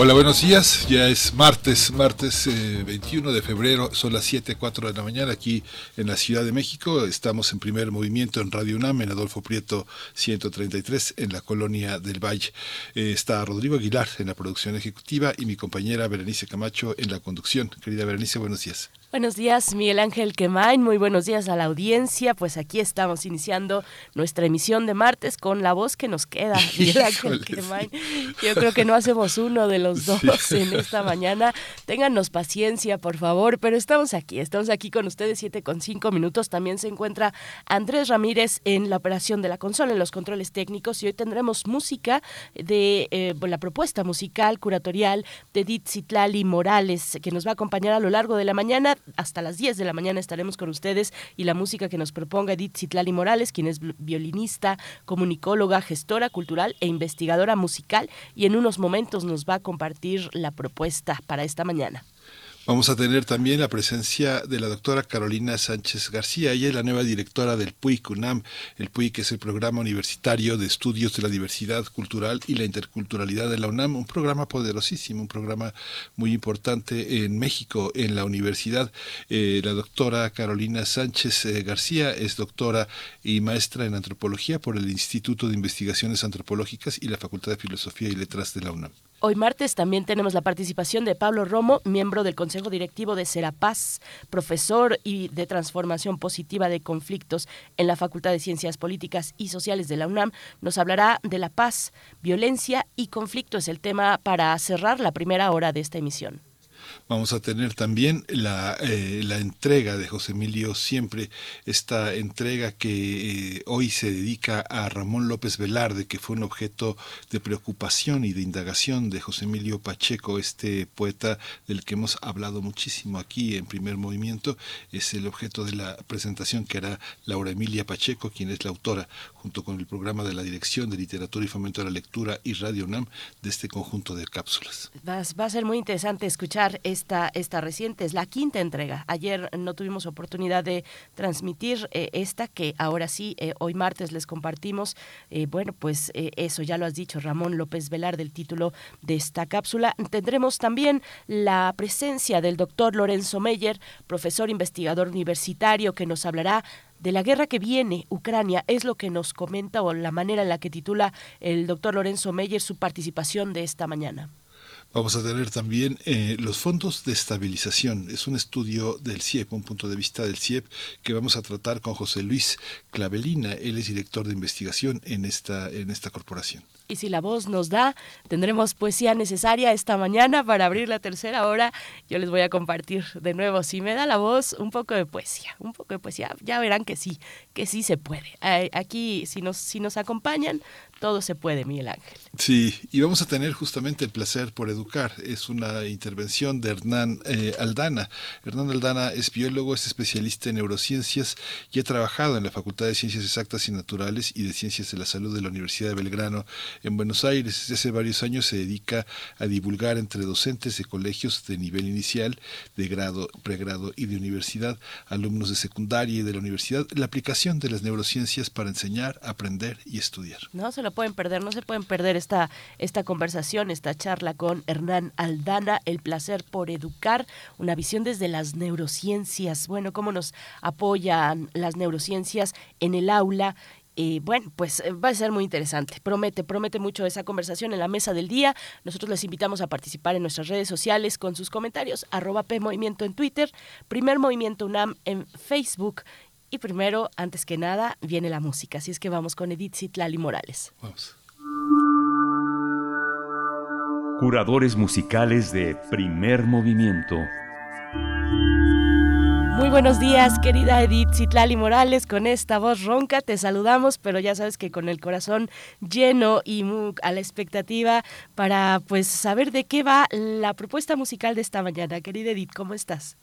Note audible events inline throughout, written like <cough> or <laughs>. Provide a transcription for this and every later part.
Hola, buenos días. Ya es martes, martes 21 eh, de febrero, son las 7, 4 de la mañana aquí en la Ciudad de México. Estamos en primer movimiento en Radio UNAM, en Adolfo Prieto 133, en la colonia del Valle. Eh, está Rodrigo Aguilar en la producción ejecutiva y mi compañera Berenice Camacho en la conducción. Querida Berenice, buenos días. Buenos días, Miguel Ángel Quemain. Muy buenos días a la audiencia. Pues aquí estamos iniciando nuestra emisión de martes con la voz que nos queda, <laughs> Miguel Ángel Quemain. Yo creo que no hacemos uno de los dos <laughs> en esta mañana. Téngannos paciencia, por favor, pero estamos aquí, estamos aquí con ustedes, siete con cinco minutos. También se encuentra Andrés Ramírez en la operación de la consola, en los controles técnicos, y hoy tendremos música de eh, la propuesta musical curatorial de Ditzitlali Morales, que nos va a acompañar a lo largo de la mañana hasta las 10 de la mañana estaremos con ustedes y la música que nos proponga Edith Citlali Morales, quien es violinista, comunicóloga, gestora cultural e investigadora musical y en unos momentos nos va a compartir la propuesta para esta mañana. Vamos a tener también la presencia de la doctora Carolina Sánchez García. Ella es la nueva directora del PUIC UNAM. El PUIC es el Programa Universitario de Estudios de la Diversidad Cultural y la Interculturalidad de la UNAM. Un programa poderosísimo, un programa muy importante en México, en la universidad. Eh, la doctora Carolina Sánchez eh, García es doctora y maestra en antropología por el Instituto de Investigaciones Antropológicas y la Facultad de Filosofía y Letras de la UNAM. Hoy martes también tenemos la participación de Pablo Romo, miembro del Consejo Directivo de Serapaz, profesor y de Transformación Positiva de Conflictos en la Facultad de Ciencias Políticas y Sociales de la UNAM. Nos hablará de la paz, violencia y conflicto. Es el tema para cerrar la primera hora de esta emisión. Vamos a tener también la, eh, la entrega de José Emilio Siempre, esta entrega que eh, hoy se dedica a Ramón López Velarde, que fue un objeto de preocupación y de indagación de José Emilio Pacheco, este poeta del que hemos hablado muchísimo aquí en primer movimiento. Es el objeto de la presentación que hará Laura Emilia Pacheco, quien es la autora, junto con el programa de la Dirección de Literatura y Fomento de la Lectura y Radio UNAM, de este conjunto de cápsulas. Va, va a ser muy interesante escuchar esta, reciente, es la quinta entrega. Ayer no tuvimos oportunidad de transmitir eh, esta que ahora sí, eh, hoy martes les compartimos. Eh, bueno, pues eso ya lo has dicho, Ramón López Velar, del título de esta cápsula. Tendremos también la presencia del doctor Lorenzo Meyer, profesor investigador universitario, que nos hablará de la guerra que viene, Ucrania, es lo que nos comenta o la manera en la que titula el doctor Lorenzo Meyer su participación de esta mañana. Vamos a tener también eh, los fondos de estabilización. Es un estudio del CIEP, un punto de vista del CIEP, que vamos a tratar con José Luis Clavelina. Él es director de investigación en esta, en esta corporación. Y si la voz nos da, tendremos poesía necesaria esta mañana para abrir la tercera hora. Yo les voy a compartir de nuevo, si me da la voz, un poco de poesía, un poco de poesía. Ya verán que sí, que sí se puede. Aquí, si nos, si nos acompañan, todo se puede, Miguel Ángel. Sí, y vamos a tener justamente el placer por educar. Es una intervención de Hernán eh, Aldana. Hernán Aldana es biólogo, es especialista en neurociencias y ha trabajado en la Facultad de Ciencias Exactas y Naturales y de Ciencias de la Salud de la Universidad de Belgrano en Buenos Aires. Desde hace varios años se dedica a divulgar entre docentes de colegios de nivel inicial, de grado, pregrado y de universidad, alumnos de secundaria y de la universidad, la aplicación de las neurociencias para enseñar, aprender y estudiar. No pueden perder, no se pueden perder esta, esta conversación, esta charla con Hernán Aldana, el placer por educar, una visión desde las neurociencias, bueno, cómo nos apoyan las neurociencias en el aula bueno, pues eh, va a ser muy interesante. Promete, promete mucho esa conversación en la mesa del día. Nosotros les invitamos a participar en nuestras redes sociales con sus comentarios, arroba P Movimiento en Twitter, Primer Movimiento UNAM en Facebook. Y primero, antes que nada, viene la música. Así es que vamos con Edith Zitlali Morales. Vamos. Curadores musicales de Primer Movimiento. Muy buenos días, querida Edith Citlali Morales, con esta voz ronca te saludamos, pero ya sabes que con el corazón lleno y a la expectativa para pues saber de qué va la propuesta musical de esta mañana. Querida Edith, ¿cómo estás?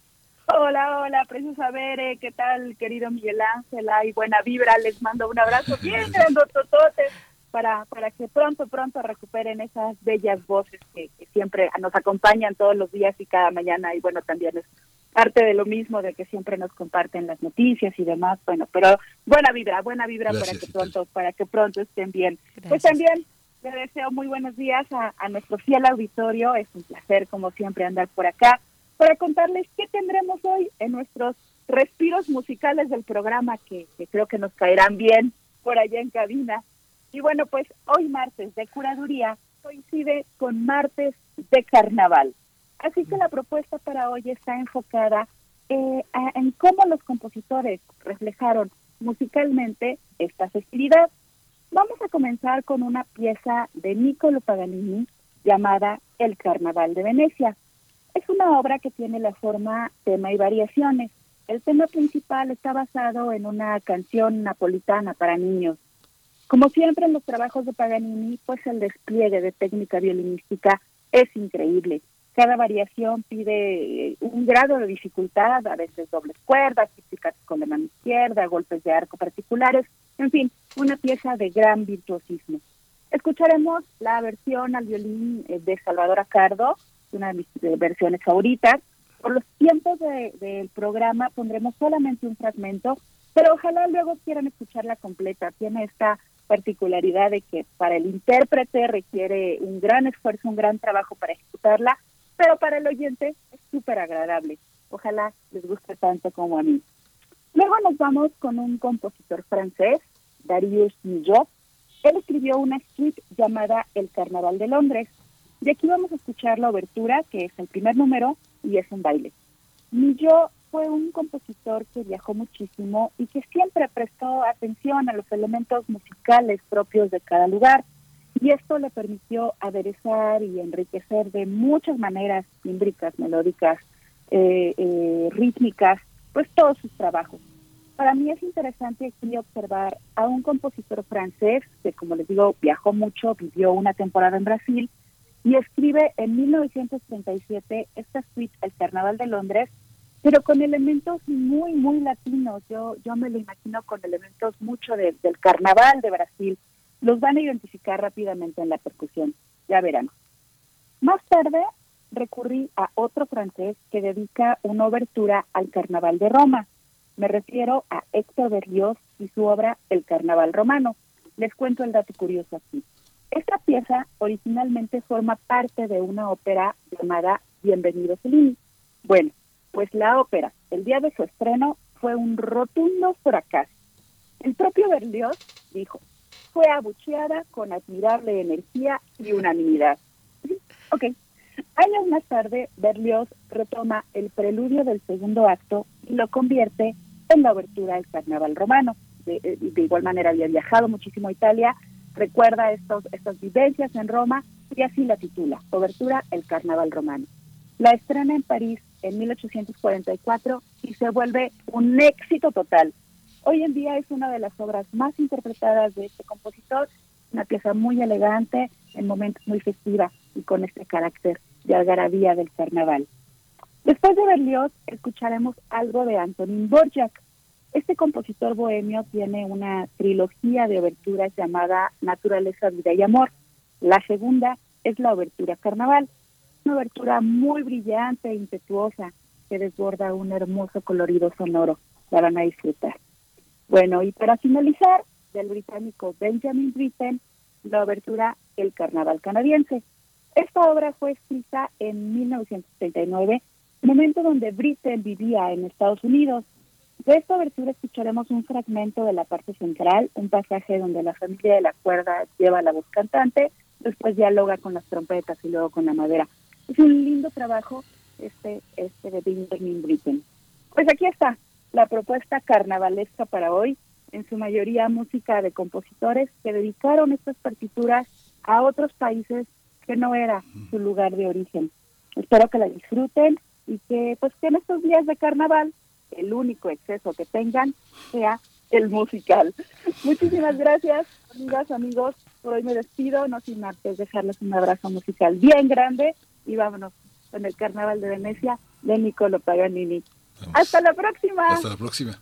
Hola, hola, preciosa Bere, ¿qué tal, querido Miguel Ángel? Ay, buena vibra, les mando un abrazo <laughs> bien totote para, para que pronto, pronto recuperen esas bellas voces que, siempre nos acompañan todos los días y cada mañana. Y bueno, también es parte de lo mismo, de que siempre nos comparten las noticias y demás. Bueno, pero buena vibra, buena vibra para que pronto, para que pronto estén bien. Pues también le deseo muy buenos días a, a nuestro fiel auditorio. Es un placer, como siempre, andar por acá para contarles qué tendremos hoy en nuestros respiros musicales del programa que, creo que nos caerán bien por allá en cabina. Y bueno, pues hoy martes de curaduría coincide con martes de carnaval. Así que la propuesta para hoy está enfocada eh, en cómo los compositores reflejaron musicalmente esta festividad. Vamos a comenzar con una pieza de Niccolo Paganini llamada El Carnaval de Venecia. Es una obra que tiene la forma, tema y variaciones. El tema principal está basado en una canción napolitana para niños. Como siempre en los trabajos de Paganini, pues el despliegue de técnica violinística es increíble. Cada variación pide eh, un grado de dificultad, a veces dobles cuerdas, típicas con la mano izquierda, golpes de arco particulares, en fin, una pieza de gran virtuosismo. Escucharemos la versión al violín eh, de Salvador Acardo, una de mis versiones favoritas. Por los tiempos del programa pondremos solamente un fragmento, pero ojalá luego quieran escucharla completa. Tiene esta particularidad de que para el intérprete requiere un gran esfuerzo, un gran trabajo para ejecutarla, pero para el oyente es súper agradable. Ojalá les guste tanto como a mí. Luego nos vamos con un compositor francés, Darius Milhaud. Él escribió una suite llamada El Carnaval de Londres, y aquí vamos a escuchar la obertura, que es el primer número y es un baile. Millo fue un compositor que viajó muchísimo y que siempre prestó atención a los elementos musicales propios de cada lugar. Y esto le permitió aderezar y enriquecer de muchas maneras tímbricas, melódicas, eh, eh, rítmicas, pues todos sus trabajos. Para mí es interesante aquí observar a un compositor francés que, como les digo, viajó mucho, vivió una temporada en Brasil y escribe en 1937 esta suite El Carnaval de Londres, pero con elementos muy, muy latinos. Yo, yo me lo imagino con elementos mucho del Carnaval de Brasil. Los van a identificar rápidamente en la percusión, ya verán. Más tarde recurrí a otro francés que dedica una obertura al Carnaval de Roma. Me refiero a Héctor Berlioz y su obra El Carnaval Romano. Les cuento el dato curioso aquí. Esta pieza originalmente forma parte de una ópera llamada Bienvenido Fellini. Bueno, pues la ópera, el día de su estreno, fue un rotundo fracaso. El propio Berlioz dijo, fue abucheada con admirable energía y unanimidad. ok. Años más tarde, Berlioz retoma el preludio del segundo acto y lo convierte en la obertura del carnaval romano. De, eh, de igual manera había viajado muchísimo a Italia recuerda estos, estas vivencias en Roma y así la titula, Cobertura El Carnaval Romano. La estrena en París en 1844 y se vuelve un éxito total. Hoy en día es una de las obras más interpretadas de este compositor, una pieza muy elegante, en momentos muy festiva y con este carácter de algarabía del carnaval. Después de Berlioz, escucharemos algo de Antonín Borjak, este compositor bohemio tiene una trilogía de oberturas llamada Naturaleza, Vida y Amor. La segunda es la obertura Carnaval, una obertura muy brillante e impetuosa que desborda un hermoso colorido sonoro. La van a disfrutar. Bueno, y para finalizar, del británico Benjamin Britten, la obertura El Carnaval Canadiense. Esta obra fue escrita en 1939, momento donde Britten vivía en Estados Unidos de esta abertura escucharemos un fragmento de la parte central, un pasaje donde la familia de la cuerda lleva la voz cantante, después dialoga con las trompetas y luego con la madera. Es un lindo trabajo este, este de Benjamin Britten. Pues aquí está la propuesta carnavalesca para hoy, en su mayoría música de compositores que dedicaron estas partituras a otros países que no era su lugar de origen. Espero que la disfruten y que pues que en estos días de carnaval el único exceso que tengan sea el musical. <laughs> Muchísimas gracias, amigas, amigos. Por hoy me despido, no sin antes dejarles un abrazo musical bien grande y vámonos con el Carnaval de Venecia de Niccolo Paganini. Hasta la próxima. Hasta la próxima.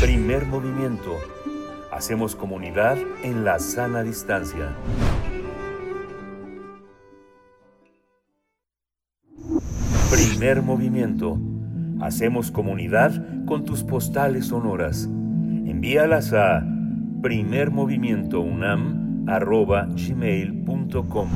Primer movimiento. Hacemos comunidad en la sana distancia. Primer movimiento. Hacemos comunidad con tus postales sonoras. Envíalas a primermovimientounam.gmail.com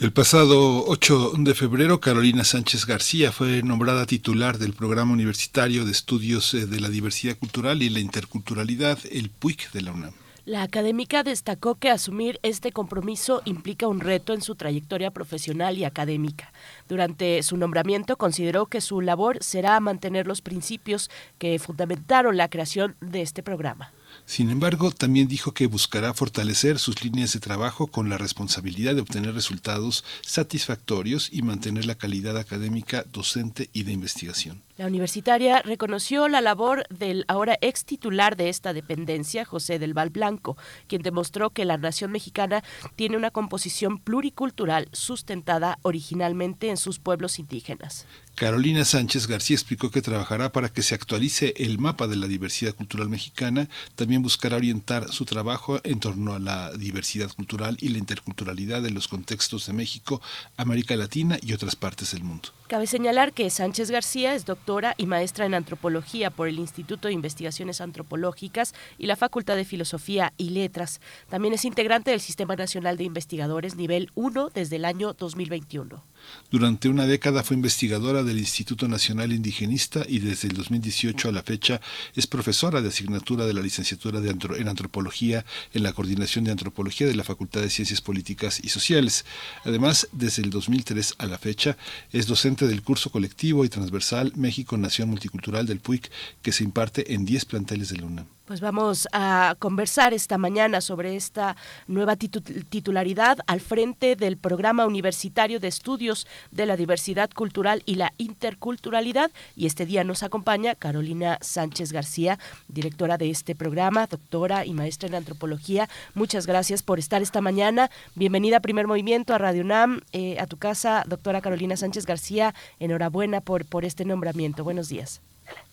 El pasado 8 de febrero, Carolina Sánchez García fue nombrada titular del Programa Universitario de Estudios eh, de la Diversidad Cultural y la Interculturalidad, el PUIC de la UNAM. La académica destacó que asumir este compromiso implica un reto en su trayectoria profesional y académica. Durante su nombramiento consideró que su labor será mantener los principios que fundamentaron la creación de este programa. Sin embargo, también dijo que buscará fortalecer sus líneas de trabajo con la responsabilidad de obtener resultados satisfactorios y mantener la calidad académica, docente y de investigación. La universitaria reconoció la labor del ahora ex titular de esta dependencia, José del Val Blanco, quien demostró que la nación mexicana tiene una composición pluricultural sustentada originalmente en sus pueblos indígenas. Carolina Sánchez García explicó que trabajará para que se actualice el mapa de la diversidad cultural mexicana, también buscará orientar su trabajo en torno a la diversidad cultural y la interculturalidad de los contextos de México, América Latina y otras partes del mundo. Cabe señalar que Sánchez García es doctora y maestra en antropología por el Instituto de Investigaciones Antropológicas y la Facultad de Filosofía y Letras. También es integrante del Sistema Nacional de Investigadores nivel 1 desde el año 2021. Durante una década fue investigadora del Instituto Nacional Indigenista y desde el 2018 a la fecha es profesora de asignatura de la licenciatura en Antropología en la Coordinación de Antropología de la Facultad de Ciencias Políticas y Sociales. Además, desde el 2003 a la fecha es docente del curso colectivo y transversal México Nación Multicultural del PUIC que se imparte en 10 planteles de la UNAM. Pues vamos a conversar esta mañana sobre esta nueva titularidad al frente del Programa Universitario de Estudios de la Diversidad Cultural y la Interculturalidad. Y este día nos acompaña Carolina Sánchez García, directora de este programa, doctora y maestra en antropología. Muchas gracias por estar esta mañana. Bienvenida a Primer Movimiento, a Radio UNAM, eh, a tu casa, doctora Carolina Sánchez García. Enhorabuena por, por este nombramiento. Buenos días.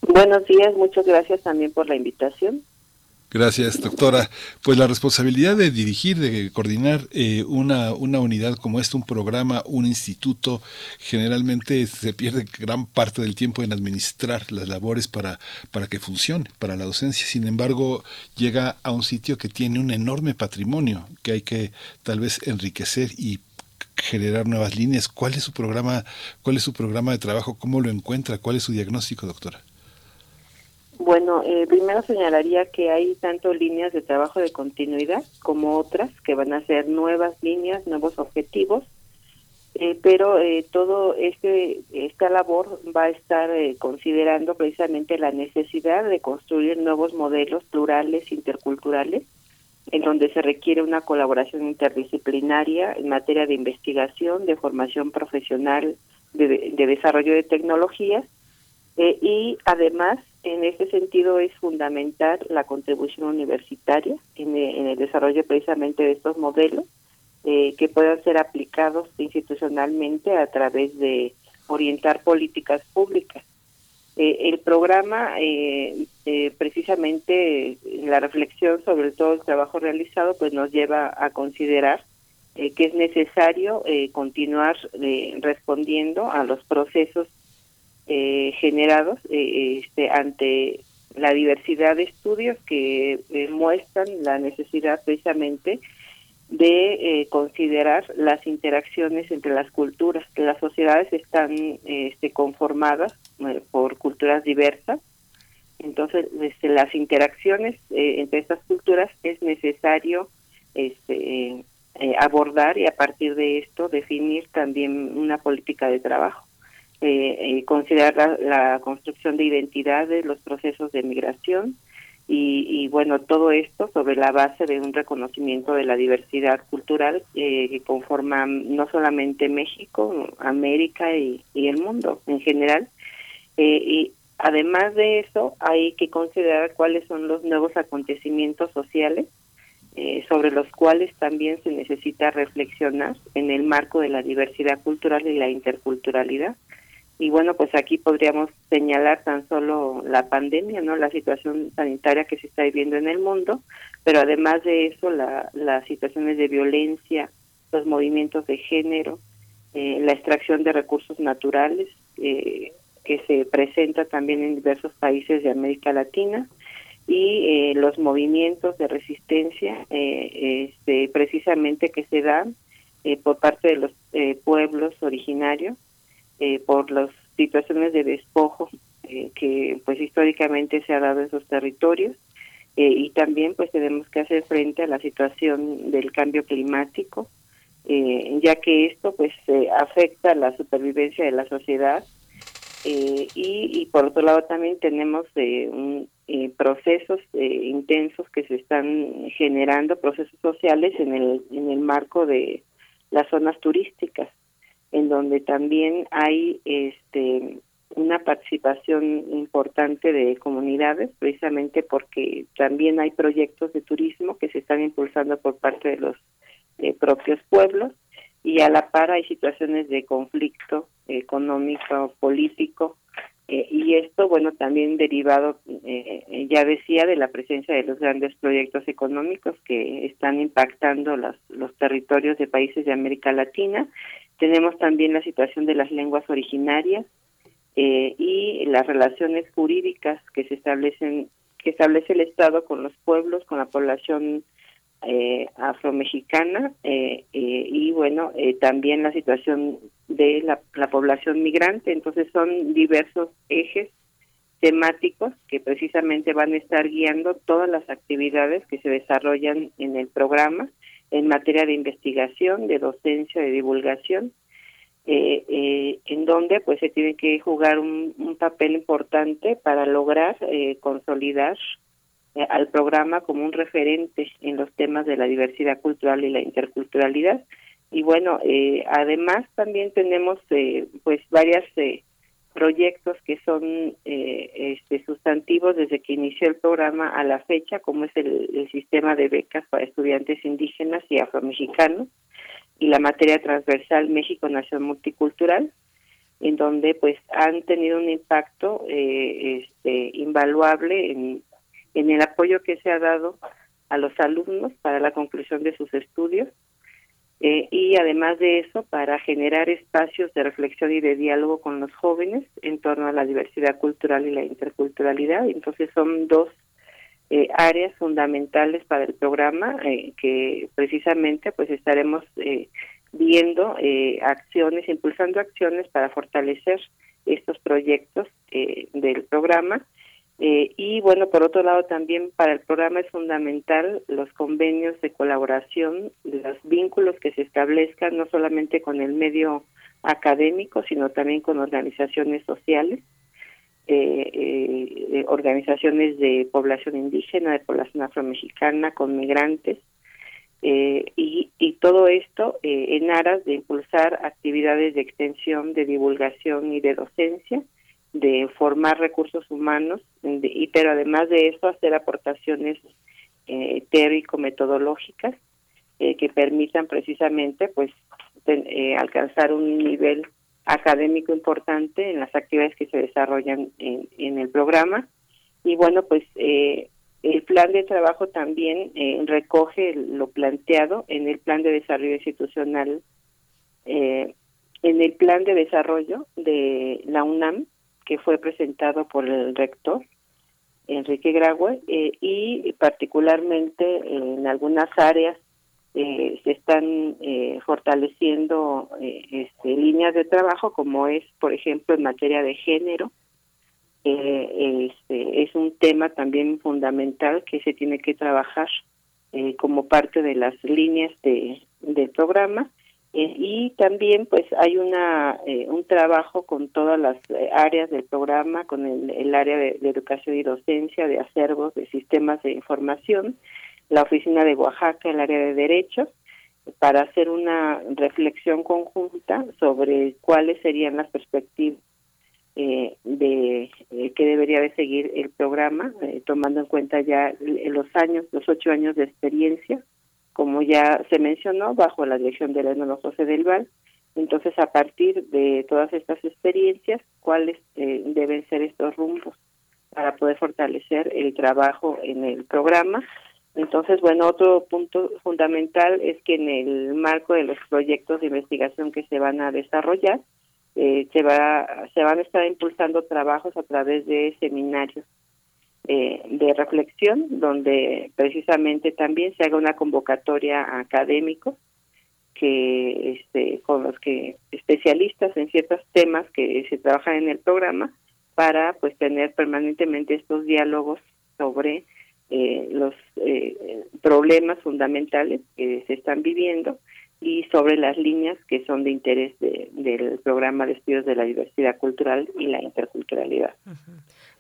Buenos días, muchas gracias también por la invitación. Gracias, doctora. Pues la responsabilidad de dirigir, de coordinar eh, una, una unidad como esta, un programa, un instituto, generalmente se pierde gran parte del tiempo en administrar las labores para, para que funcione, para la docencia. Sin embargo, llega a un sitio que tiene un enorme patrimonio que hay que tal vez enriquecer y generar nuevas líneas. ¿Cuál es su programa, cuál es su programa de trabajo? ¿Cómo lo encuentra? ¿Cuál es su diagnóstico, doctora? Bueno, eh, primero señalaría que hay tanto líneas de trabajo de continuidad como otras que van a ser nuevas líneas, nuevos objetivos, eh, pero eh, todo este esta labor va a estar considerando precisamente la necesidad de construir nuevos modelos plurales interculturales en donde se requiere una colaboración interdisciplinaria en materia de investigación, de formación profesional, de, de desarrollo de tecnologías y además en ese sentido es fundamental la contribución universitaria en, el desarrollo precisamente de estos modelos eh, que puedan ser aplicados institucionalmente a través de orientar políticas públicas. Eh, el programa, eh, precisamente la reflexión sobre todo el trabajo realizado, pues nos lleva a considerar que es necesario continuar respondiendo a los procesos eh, generados eh, este, ante la diversidad de estudios que eh, muestran la necesidad precisamente de considerar las interacciones entre las culturas. Las sociedades están este, conformadas por culturas diversas, entonces desde las interacciones entre estas culturas es necesario este, abordar y a partir de esto definir también una política de trabajo eh, considerar la, construcción de identidades, los procesos de migración y, bueno, todo esto sobre la base de un reconocimiento de la diversidad cultural eh, que conforma no solamente México, América y, el mundo en general. Eh, y además de eso, hay que considerar cuáles son los nuevos acontecimientos sociales eh, sobre los cuales también se necesita reflexionar en el marco de la diversidad cultural y la interculturalidad y bueno, pues aquí podríamos señalar tan solo la pandemia, ¿no? La situación sanitaria que se está viviendo en el mundo, pero además de eso, la, las situaciones de violencia, los movimientos de género, eh, la extracción de recursos naturales eh, que se presenta también en diversos países de América Latina y eh, los movimientos de resistencia este, precisamente que se dan por parte de los pueblos originarios eh, por las situaciones de despojo eh, que pues históricamente se ha dado en esos territorios eh, y también pues tenemos que hacer frente a la situación del cambio climático, eh, ya que esto pues afecta la supervivencia de la sociedad y, y, por otro lado también tenemos un, procesos intensos que se están generando, procesos sociales en el, en el marco de las zonas turísticas, en donde también hay este una participación importante de comunidades, precisamente porque también hay proyectos de turismo que se están impulsando por parte de los eh, propios pueblos y a la par hay situaciones de conflicto económico, político, eh, y esto, bueno, también derivado, eh, ya decía, de la presencia de los grandes proyectos económicos que están impactando los, los territorios de países de América Latina. Tenemos también la situación de las lenguas originarias, eh, y las relaciones jurídicas que se establecen que establece el Estado con los pueblos, con la población eh, afromexicana eh, eh y bueno, también la situación de la, la, población migrante. Entonces son diversos ejes temáticos que precisamente van a estar guiando todas las actividades que se desarrollan en el programa en materia de investigación, de docencia, de divulgación eh, eh, en donde pues se tiene que jugar un, papel importante para lograr eh, consolidar eh, al programa como un referente en los temas de la diversidad cultural y la interculturalidad. Y bueno además también tenemos pues varias proyectos que son este, sustantivos desde que inició el programa a la fecha como es el, el sistema de becas para estudiantes indígenas y afromexicanos y la materia transversal México Nación Multicultural, en donde pues han tenido un impacto eh, este, invaluable en, en el apoyo que se ha dado a los alumnos para la conclusión de sus estudios eh, y además de eso para generar espacios de reflexión y de diálogo con los jóvenes en torno a la diversidad cultural y la interculturalidad. Entonces son dos eh, áreas fundamentales para el programa eh, que precisamente pues estaremos eh, viendo eh, acciones, impulsando acciones para fortalecer estos proyectos del programa. Y bueno, por otro lado también para el programa es fundamental los convenios de colaboración, los vínculos que se establezcan no solamente con el medio académico, sino también con organizaciones sociales eh, eh, organizaciones de población indígena, de población afromexicana, con migrantes, eh, y, y, todo esto eh, en aras de impulsar actividades de extensión, de divulgación y de docencia, de formar recursos humanos, y pero además de eso hacer aportaciones eh, teórico-metodológicas que permitan precisamente pues alcanzar un nivel académico importante en las actividades que se desarrollan en, en el programa. Y bueno, pues eh, el plan de trabajo también eh, recoge lo planteado en el plan de desarrollo institucional, eh, en el plan de desarrollo de la UNAM, que fue presentado por el rector Enrique Graue, y particularmente en algunas áreas eh, se están eh, fortaleciendo eh, este, líneas de trabajo como es por ejemplo en materia de género este, es un tema también fundamental que se tiene que trabajar como parte de las líneas de del programa y también pues hay una un trabajo con todas las áreas del programa con el, el área de, educación y docencia de acervos de sistemas de información la oficina de Oaxaca, el área de derechos, para hacer una reflexión conjunta sobre cuáles serían las perspectivas eh, de eh, que debería de seguir el programa, eh, tomando en cuenta ya los años, los ocho años de experiencia, como ya se mencionó, bajo la dirección del Enólogo José del Val. Entonces, a partir de todas estas experiencias, cuáles deben ser estos rumbos para poder fortalecer el trabajo en el programa entonces, bueno, otro punto fundamental es que en el marco de los proyectos de investigación que se van a desarrollar, eh, se, va, se van a estar impulsando trabajos a través de seminarios eh, de reflexión, donde precisamente también se haga una convocatoria a académicos que este, con los que especialistas en ciertos temas que se trabajan en el programa para pues tener permanentemente estos diálogos sobre eh, los eh, problemas fundamentales que se están viviendo y sobre las líneas que son de interés del programa de estudios de la diversidad cultural y la interculturalidad.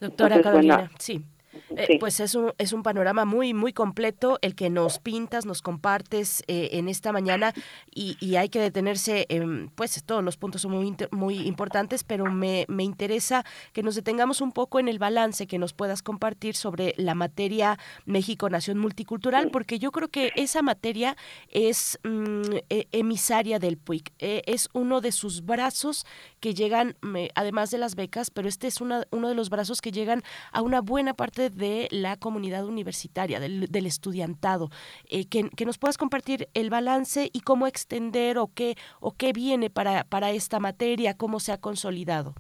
Doctora Carolina, sí. Eh, pues es un, es un panorama muy, muy completo el que nos pintas, nos compartes eh, en esta mañana y, hay que detenerse, en, pues todos los puntos son muy, muy importantes, pero me, me interesa que nos detengamos un poco en el balance que nos puedas compartir sobre la materia México Nación Multicultural, porque yo creo que esa materia es mm, e, emisaria del PUIC, e, es uno de sus brazos que llegan, además de las becas, pero este es una, uno de los brazos que llegan a una buena parte de la comunidad universitaria, del, estudiantado, eh, que, nos puedas compartir el balance y cómo extender o qué, o qué viene para, para esta materia, cómo se ha consolidado.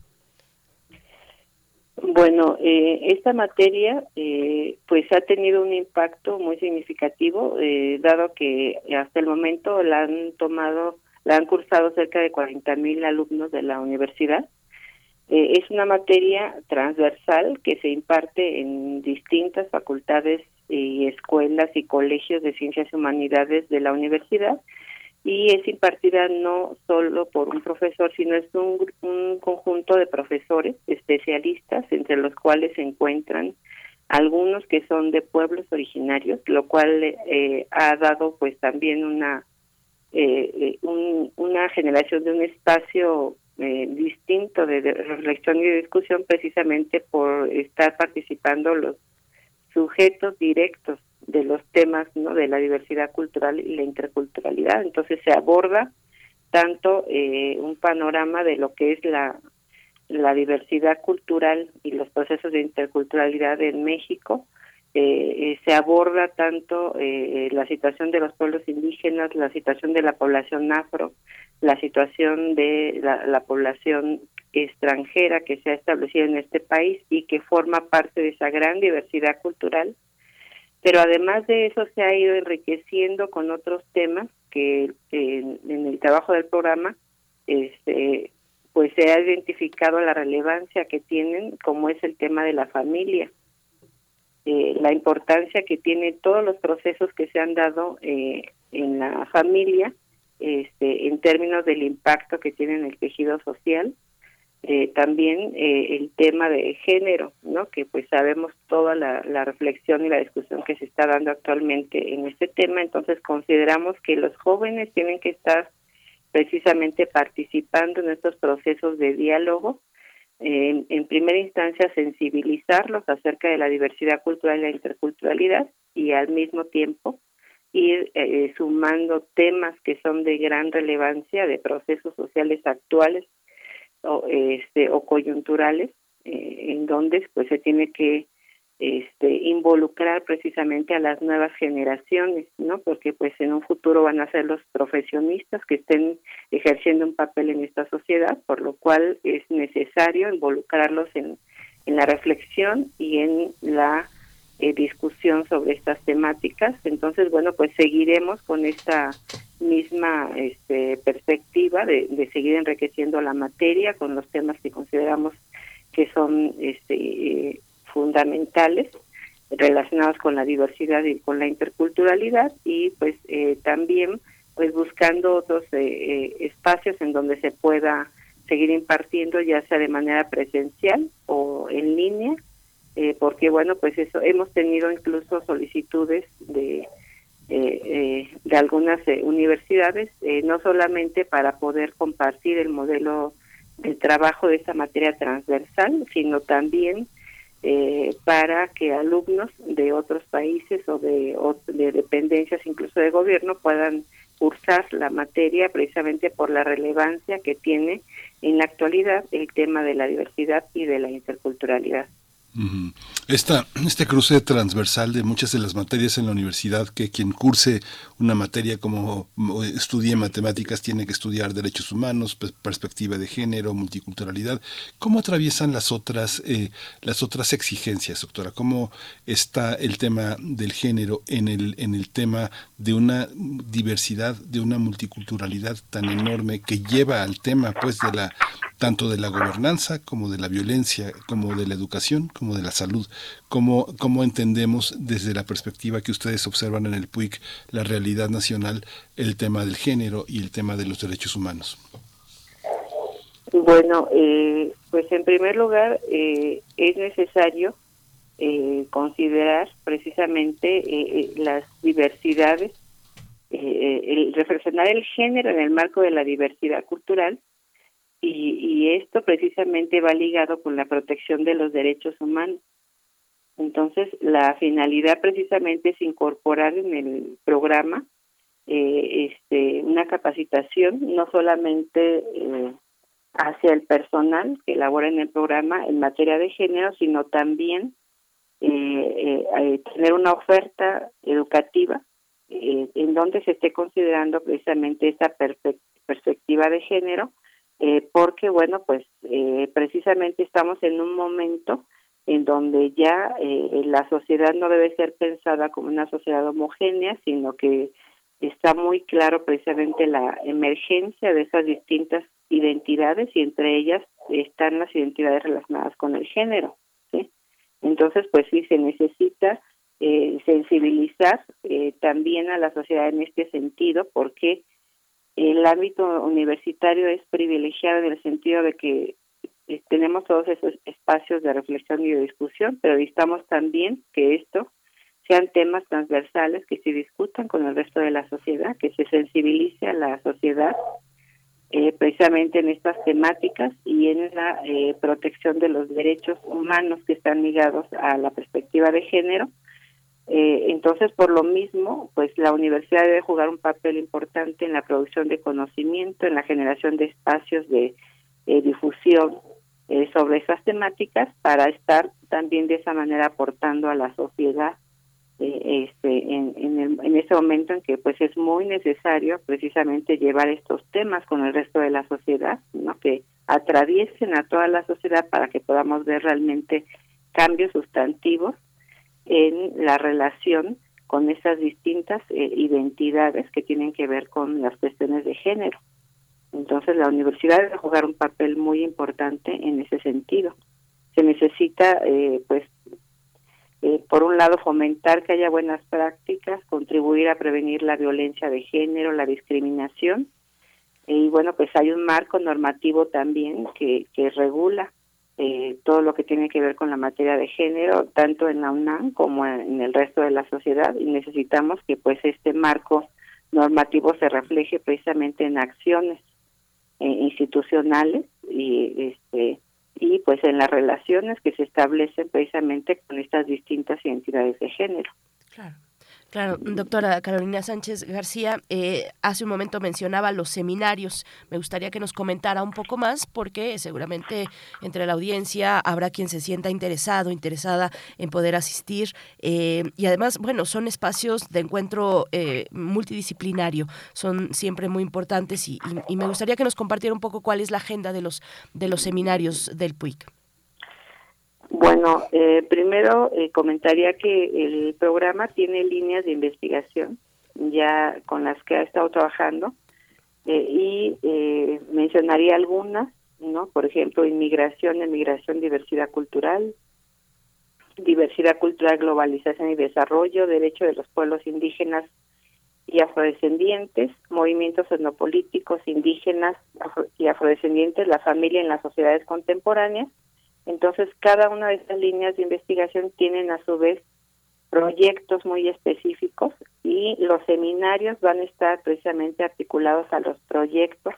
Bueno, eh, esta materia eh, pues ha tenido un impacto muy significativo, dado que hasta el momento la han tomado, la han cursado cerca de 40 mil alumnos de la universidad eh, es una materia transversal que se imparte en distintas facultades y escuelas y colegios de ciencias y humanidades de la universidad y es impartida no solo por un profesor, sino es un, un conjunto de profesores especialistas, entre los cuales se encuentran algunos que son de pueblos originarios, lo cual eh, ha dado pues también una eh, un, una generación de un espacio eh, distinto de, reflexión y discusión precisamente por estar participando los sujetos directos de los temas no de la diversidad cultural y la interculturalidad. Entonces se aborda tanto eh, un panorama de lo que es la la diversidad cultural y los procesos de interculturalidad en México eh, eh, se aborda tanto eh, la situación de los pueblos indígenas, la situación de la población afro, la situación de la, población extranjera que se ha establecido en este país y que forma parte de esa gran diversidad cultural. Pero además de eso se ha ido enriqueciendo con otros temas que en, el trabajo del programa este, pues se ha identificado la relevancia que tienen como es el tema de la familia eh, la importancia que tiene todos los procesos que se han dado eh, en la familia este, en términos del impacto que tiene en el tejido social eh, también el tema de género no que pues sabemos toda la reflexión y la discusión que se está dando actualmente en este tema. Entonces consideramos que los jóvenes tienen que estar precisamente participando en estos procesos de diálogo en, primera instancia sensibilizarlos acerca de la diversidad cultural y la interculturalidad y al mismo tiempo ir eh, sumando temas que son de gran relevancia de procesos sociales actuales o, este, o coyunturales eh, en donde pues se tiene que este, involucrar precisamente a las nuevas generaciones, ¿no? Porque pues en un futuro van a ser los profesionistas que estén ejerciendo un papel en esta sociedad, por lo cual es necesario involucrarlos en, en la reflexión y en la eh, discusión sobre estas temáticas. Entonces, bueno, pues seguiremos con esta misma este, perspectiva de, de seguir enriqueciendo la materia con los temas que consideramos que son este, eh, fundamentales relacionados con la diversidad y con la interculturalidad y pues eh, también pues buscando otros eh, eh, espacios en donde se pueda seguir impartiendo ya sea de manera presencial o en línea porque bueno pues eso hemos tenido incluso solicitudes de de algunas universidades no solamente para poder compartir el modelo de trabajo de esta materia transversal sino también eh, para que alumnos de otros países o de, de dependencias incluso de gobierno puedan cursar la materia precisamente por la relevancia que tiene en la actualidad el tema de la diversidad y de la interculturalidad. Esta, este cruce transversal de muchas de las materias en la universidad, que quien curse una materia como estudie matemáticas tiene que estudiar derechos humanos, perspectiva de género, multiculturalidad. ¿Cómo atraviesan las otras, eh, las otras exigencias, doctora? ¿Cómo está el tema del género en el, en el tema de una diversidad, de una multiculturalidad tan enorme que lleva al tema pues de la tanto de la gobernanza como de la violencia, como de la educación, como de la salud. ¿Cómo, cómo entendemos desde la perspectiva que ustedes observan en el PUIC la realidad nacional, el tema del género y el tema de los derechos humanos? Bueno, eh, pues en primer lugar eh, es necesario eh, considerar precisamente las diversidades, el reflexionar el género en el marco de la diversidad cultural y, esto precisamente va ligado con la protección de los derechos humanos. Entonces, la finalidad precisamente es incorporar en el programa este, una capacitación, no solamente hacia el personal que labora en el programa en materia de género, sino también eh, eh, eh tener una oferta educativa eh, en donde se esté considerando precisamente esa perspectiva de género, porque bueno, pues precisamente estamos en un momento en donde ya la sociedad no debe ser pensada como una sociedad homogénea, sino que está muy claro precisamente la emergencia de esas distintas identidades y entre ellas están las identidades relacionadas con el género. Entonces, pues sí, se necesita eh, sensibilizar eh, también a la sociedad en este sentido porque el ámbito universitario es privilegiado en el sentido de que eh, tenemos todos esos espacios de reflexión y de discusión, pero necesitamos también que esto sean temas transversales que se discutan con el resto de la sociedad, que se sensibilice a la sociedad eh, precisamente en estas temáticas y en la eh, protección de los derechos humanos que están ligados a la perspectiva de género. Eh, entonces, por lo mismo, pues la universidad debe jugar un papel importante en la producción de conocimiento, en la generación de espacios de difusión sobre esas temáticas para estar también de esa manera aportando a la sociedad eh, este, en, en, en ese momento en que pues es muy necesario precisamente llevar estos temas con el resto de la sociedad, ¿no? que atraviesen a toda la sociedad para que podamos ver realmente cambios sustantivos en la relación con esas distintas eh, identidades que tienen que ver con las cuestiones de género. Entonces la universidad debe jugar un papel muy importante en ese sentido. Se necesita eh, pues eh, por un lado, fomentar que haya buenas prácticas, contribuir a prevenir la violencia de género, la discriminación. y bueno, pues hay un marco normativo también que, que regula eh, todo lo que tiene que ver con la materia de género, tanto en la UNAM como en el resto de la sociedad, y necesitamos que pues este marco normativo se refleje precisamente en acciones eh, institucionales y este y pues en las relaciones que se establecen precisamente con estas distintas identidades de género. Claro. Claro, doctora Carolina Sánchez García, eh, hace un momento mencionaba los seminarios. Me gustaría que nos comentara un poco más porque seguramente entre la audiencia habrá quien se sienta interesado, interesada en poder asistir. Eh, y además, bueno, son espacios de encuentro eh, multidisciplinario, son siempre muy importantes y, y, me gustaría que nos compartiera un poco cuál es la agenda de los, de los seminarios del PUIC. Bueno, eh, primero eh, comentaría que el programa tiene líneas de investigación ya con las que ha estado trabajando eh, y eh, mencionaría algunas, ¿no? Por ejemplo, inmigración, emigración, diversidad cultural, diversidad cultural, globalización y desarrollo, derecho de los pueblos indígenas y afrodescendientes, movimientos etnopolíticos indígenas y afrodescendientes, la familia en las sociedades contemporáneas, entonces, cada una de estas líneas de investigación tienen a su vez proyectos muy específicos y los seminarios van a estar precisamente articulados a los proyectos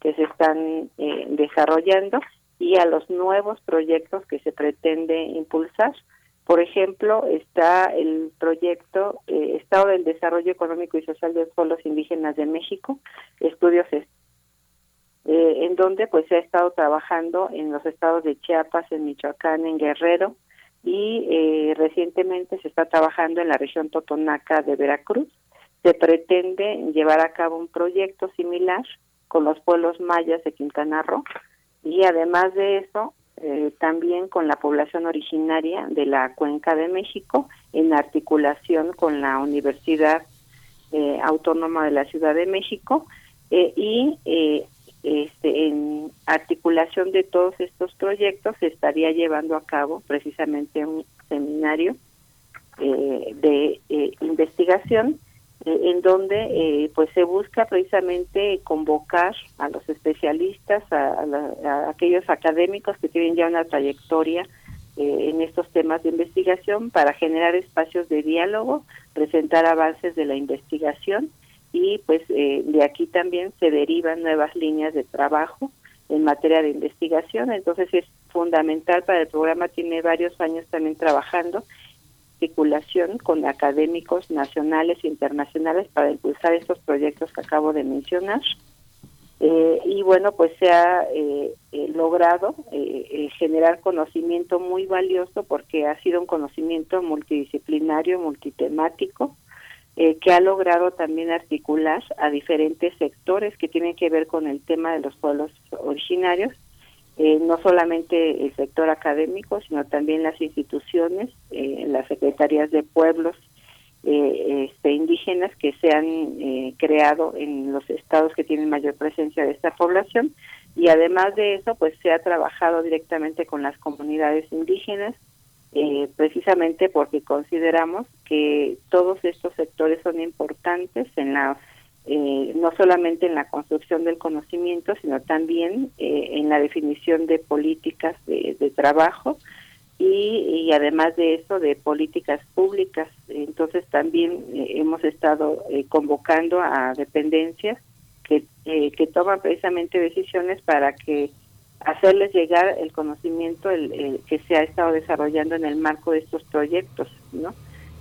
que se están eh, desarrollando y a los nuevos proyectos que se pretende impulsar. Por ejemplo, está el proyecto eh, Estado del Desarrollo Económico y Social de los Pueblos Indígenas de México, estudios eh, en donde pues se ha estado trabajando en los estados de Chiapas, en Michoacán, en Guerrero y eh, recientemente se está trabajando en la región Totonaca de Veracruz. Se pretende llevar a cabo un proyecto similar con los pueblos mayas de Quintana Roo y además de eso eh, también con la población originaria de la Cuenca de México en articulación con la Universidad Autónoma de la Ciudad de México y este, en articulación de todos estos proyectos se estaría llevando a cabo precisamente un seminario eh, de eh, investigación eh, en donde pues se busca precisamente convocar a los especialistas, a, aquellos académicos que tienen ya una trayectoria en estos temas de investigación para generar espacios de diálogo, presentar avances de la investigación y pues de aquí también se derivan nuevas líneas de trabajo en materia de investigación, entonces es fundamental para el programa, tiene varios años también trabajando articulación con académicos nacionales e internacionales para impulsar estos proyectos que acabo de mencionar. Eh, y bueno, pues se ha eh, eh, logrado generar conocimiento muy valioso porque ha sido un conocimiento multidisciplinario, multitemático, que ha logrado también articular a diferentes sectores que tienen que ver con el tema de los pueblos originarios eh, no solamente el sector académico, sino también las instituciones, eh, las secretarías de pueblos eh, este, indígenas que se han eh, creado en los estados que tienen mayor presencia de esta población. Y además de eso, pues se ha trabajado directamente con las comunidades indígenas, precisamente porque consideramos que todos estos sectores son importantes en la eh, no solamente en la construcción del conocimiento, sino también eh, en la definición de políticas de, trabajo y, además de eso de políticas públicas. Entonces también eh, hemos estado convocando a dependencias que, que toman precisamente decisiones para que hacerles llegar el conocimiento el, que se ha estado desarrollando en el marco de estos proyectos, ¿no?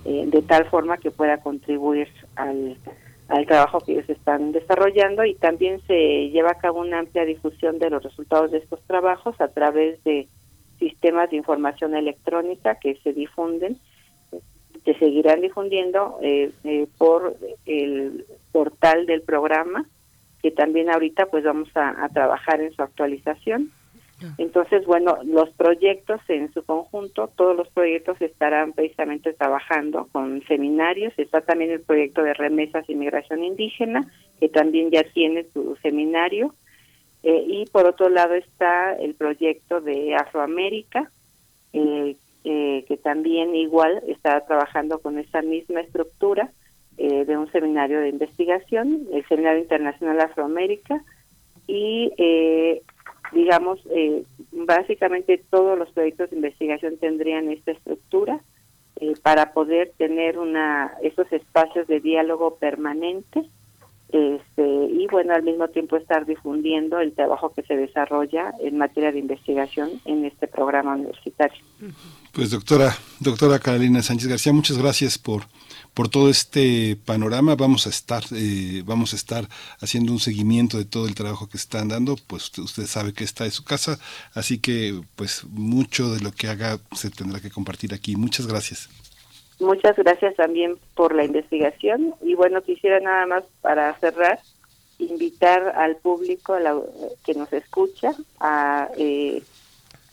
de tal forma que pueda contribuir al al trabajo que ellos están desarrollando y también se lleva a cabo una amplia difusión de los resultados de estos trabajos a través de sistemas de información electrónica que se difunden, se seguirán difundiendo eh, eh, por el portal del programa, que también ahorita pues vamos a trabajar en su actualización entonces, bueno, los proyectos en su conjunto, todos los proyectos estarán precisamente trabajando con seminarios. Está también el proyecto de remesas y migración indígena, que también ya tiene su seminario. Eh, y por otro lado está el proyecto de Afroamérica, eh, eh, que también igual está trabajando con esa misma estructura de un seminario de investigación, el Seminario Internacional Afroamérica, y digamos, eh, básicamente todos los proyectos de investigación tendrían esta estructura eh, para poder tener una esos espacios de diálogo permanente este, y bueno, al mismo tiempo estar difundiendo el trabajo que se desarrolla en materia de investigación en este programa universitario. Pues doctora, doctora Carolina Sánchez García, muchas gracias por por todo este panorama. Vamos a estar, eh, vamos a estar haciendo un seguimiento de todo el trabajo que están dando. Pues usted sabe que está en su casa, así que pues mucho de lo que haga se tendrá que compartir aquí. Muchas gracias. Muchas gracias también por la investigación y bueno quisiera nada más para cerrar invitar al público que nos escucha a eh,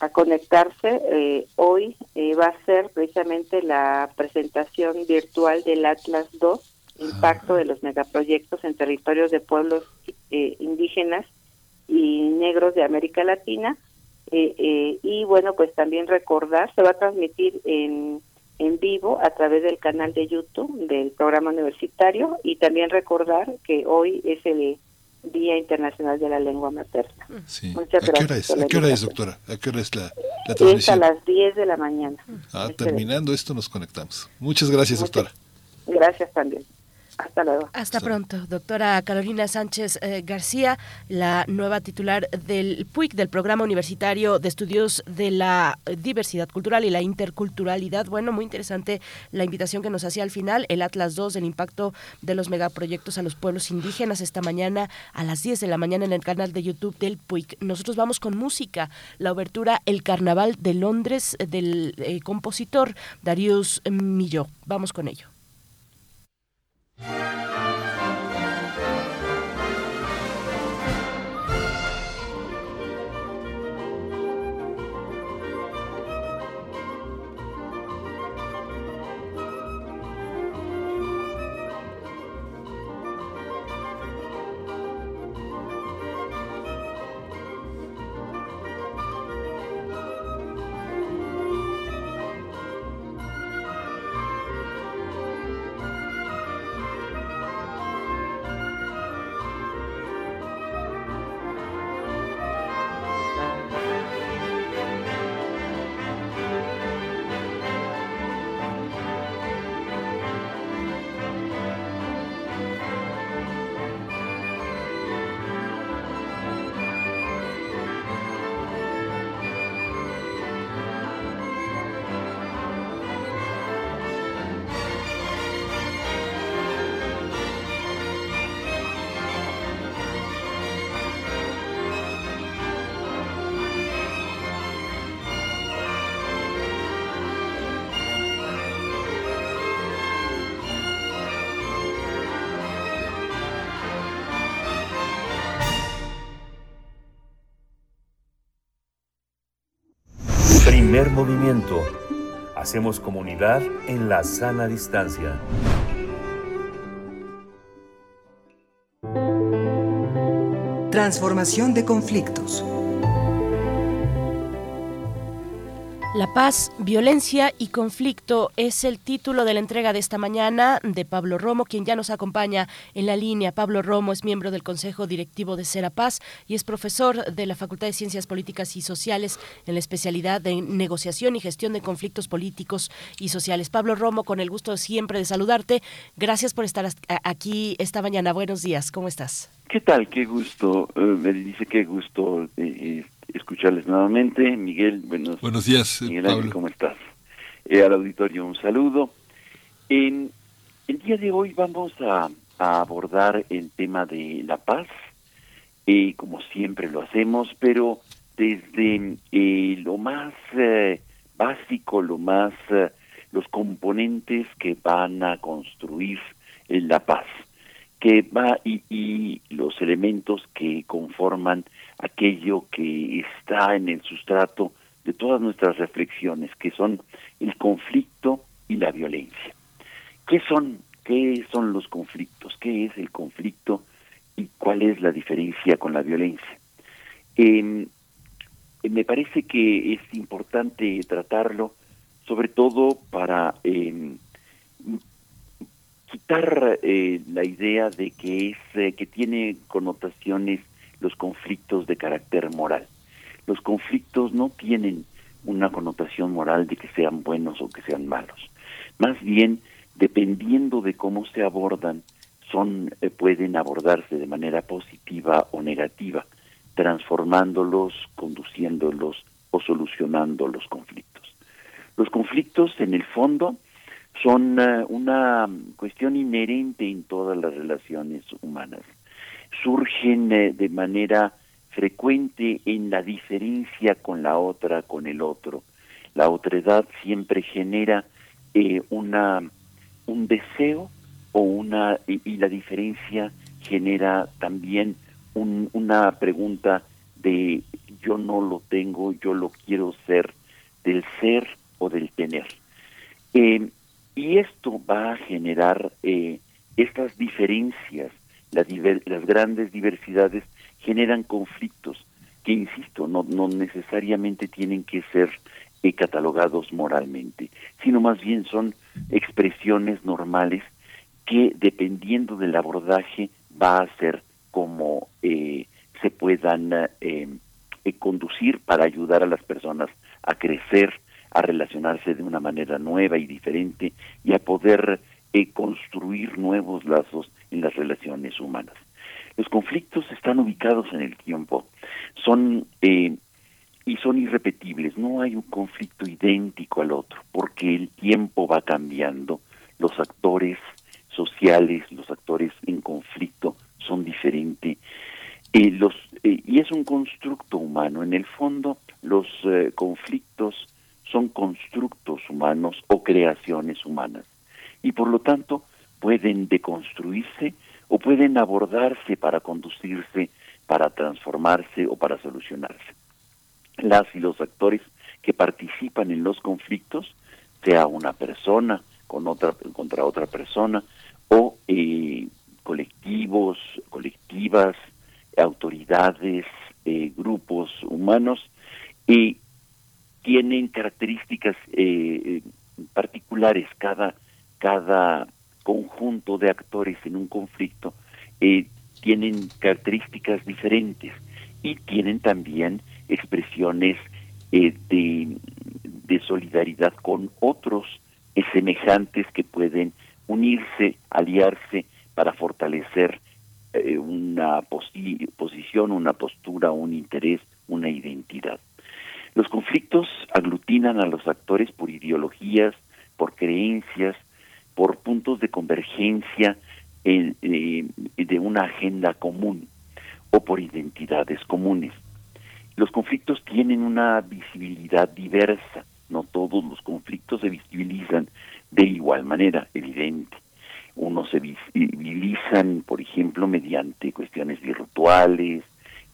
a conectarse. Eh, hoy eh, va a ser precisamente la presentación virtual del Atlas 2, impacto de los megaproyectos en territorios de pueblos eh, indígenas y negros de América Latina. y bueno, pues también recordar, se va a transmitir en, en vivo a través del canal de YouTube del programa universitario y también recordar que hoy es el Día Internacional de la Lengua Materna. Muchas ¿A qué hora es? ¿A qué hora es, doctora? ¿A qué hora es la, la transmisión? Es a las 10 de la mañana. Ah, este terminando esto nos conectamos. Muchas gracias, doctora. Gracias también. Hasta luego. Hasta pronto, doctora Carolina Sánchez eh, García, la nueva titular del PUIC, del Programa Universitario de Estudios de la Diversidad Cultural y la Interculturalidad. Bueno, muy interesante la invitación que nos hacía al final, el Atlas 2 del impacto de los megaproyectos a los pueblos indígenas esta mañana a las 10 de la mañana en el canal de YouTube del PUIC. Nosotros vamos con música, la obertura El Carnaval de Londres del eh, compositor Darius Milló. Vamos con ello. Thank you. Movimiento. Hacemos comunidad en la sana distancia. Transformación de conflictos. La paz, violencia y conflicto es el título de la entrega de esta mañana de Pablo Romo, quien ya nos acompaña en la línea. Pablo Romo es miembro del Consejo Directivo de Serapaz y es profesor de la Facultad de Ciencias Políticas y Sociales en la especialidad de negociación y gestión de conflictos políticos y sociales. Pablo Romo, con el gusto siempre de saludarte. Gracias por estar aquí esta mañana. Buenos días, ¿cómo estás? ¿Qué tal? Qué gusto, eh, me dice qué gusto eh, escucharles nuevamente. Miguel, buenos, buenos días. Miguel Ángel, ¿cómo estás? Eh, al auditorio un saludo. En el día de hoy vamos a, abordar el tema de la paz, eh, como siempre lo hacemos, pero desde eh, lo más básico, lo más los componentes que van a construir la paz que va y, y, los elementos que conforman aquello que está en el sustrato de todas nuestras reflexiones, que son el conflicto y la violencia. ¿Qué son? ¿Qué son los conflictos? ¿Qué es el conflicto y cuál es la diferencia con la violencia? Em, me parece que es importante tratarlo, sobre todo para eh, quitar eh, la idea de que es eh, que tiene connotaciones los conflictos de carácter moral. Los conflictos no tienen una connotación moral de que sean buenos o que sean malos. Más bien, dependiendo de cómo se abordan, son eh, pueden abordarse de manera positiva o negativa, transformándolos, conduciéndolos o solucionando los conflictos. Los conflictos, en el fondo, son eh, una cuestión inherente en todas las relaciones humanas. Surgen eh, de manera frecuente en la diferencia con la otra, con el otro. La otredad siempre genera eh, una un deseo o una y, la diferencia genera también una pregunta de yo no lo tengo, yo lo quiero ser, del ser o del tener. Y esto va a generar eh, estas diferencias, las, las grandes diversidades generan conflictos que, insisto, no, necesariamente tienen que ser eh, catalogados moralmente, sino más bien son expresiones normales que dependiendo del abordaje va a ser como eh, se puedan conducir para ayudar a las personas a crecer, a relacionarse de una manera nueva y diferente y a poder eh, construir nuevos lazos en las relaciones humanas. Los conflictos están ubicados en el tiempo, son eh, y son irrepetibles. No hay un conflicto idéntico al otro, porque el tiempo va cambiando. Los actores sociales, los actores en conflicto son diferentes. Eh, los, y es un constructo humano. En el fondo, los conflictos son constructos humanos o creaciones humanas y por lo tanto pueden deconstruirse o pueden abordarse para conducirse, para transformarse o para solucionarse. Las y los actores que participan en los conflictos, sea una persona con otra, contra otra persona o eh, colectivos, colectivas, autoridades, eh, grupos humanos, y tienen características eh, particulares cada cada conjunto de actores en un conflicto eh, tienen características diferentes y tienen también expresiones de, de, solidaridad con otros semejantes que pueden unirse, aliarse para fortalecer una posición, una postura, un interés, una identidad. Los conflictos aglutinan a los actores por ideologías, por creencias, por puntos de convergencia eh, de una agenda común o por identidades comunes. Los conflictos tienen una visibilidad diversa, no todos los conflictos se visibilizan de igual manera, evidente. Unos se visibilizan, por ejemplo, mediante cuestiones virtuales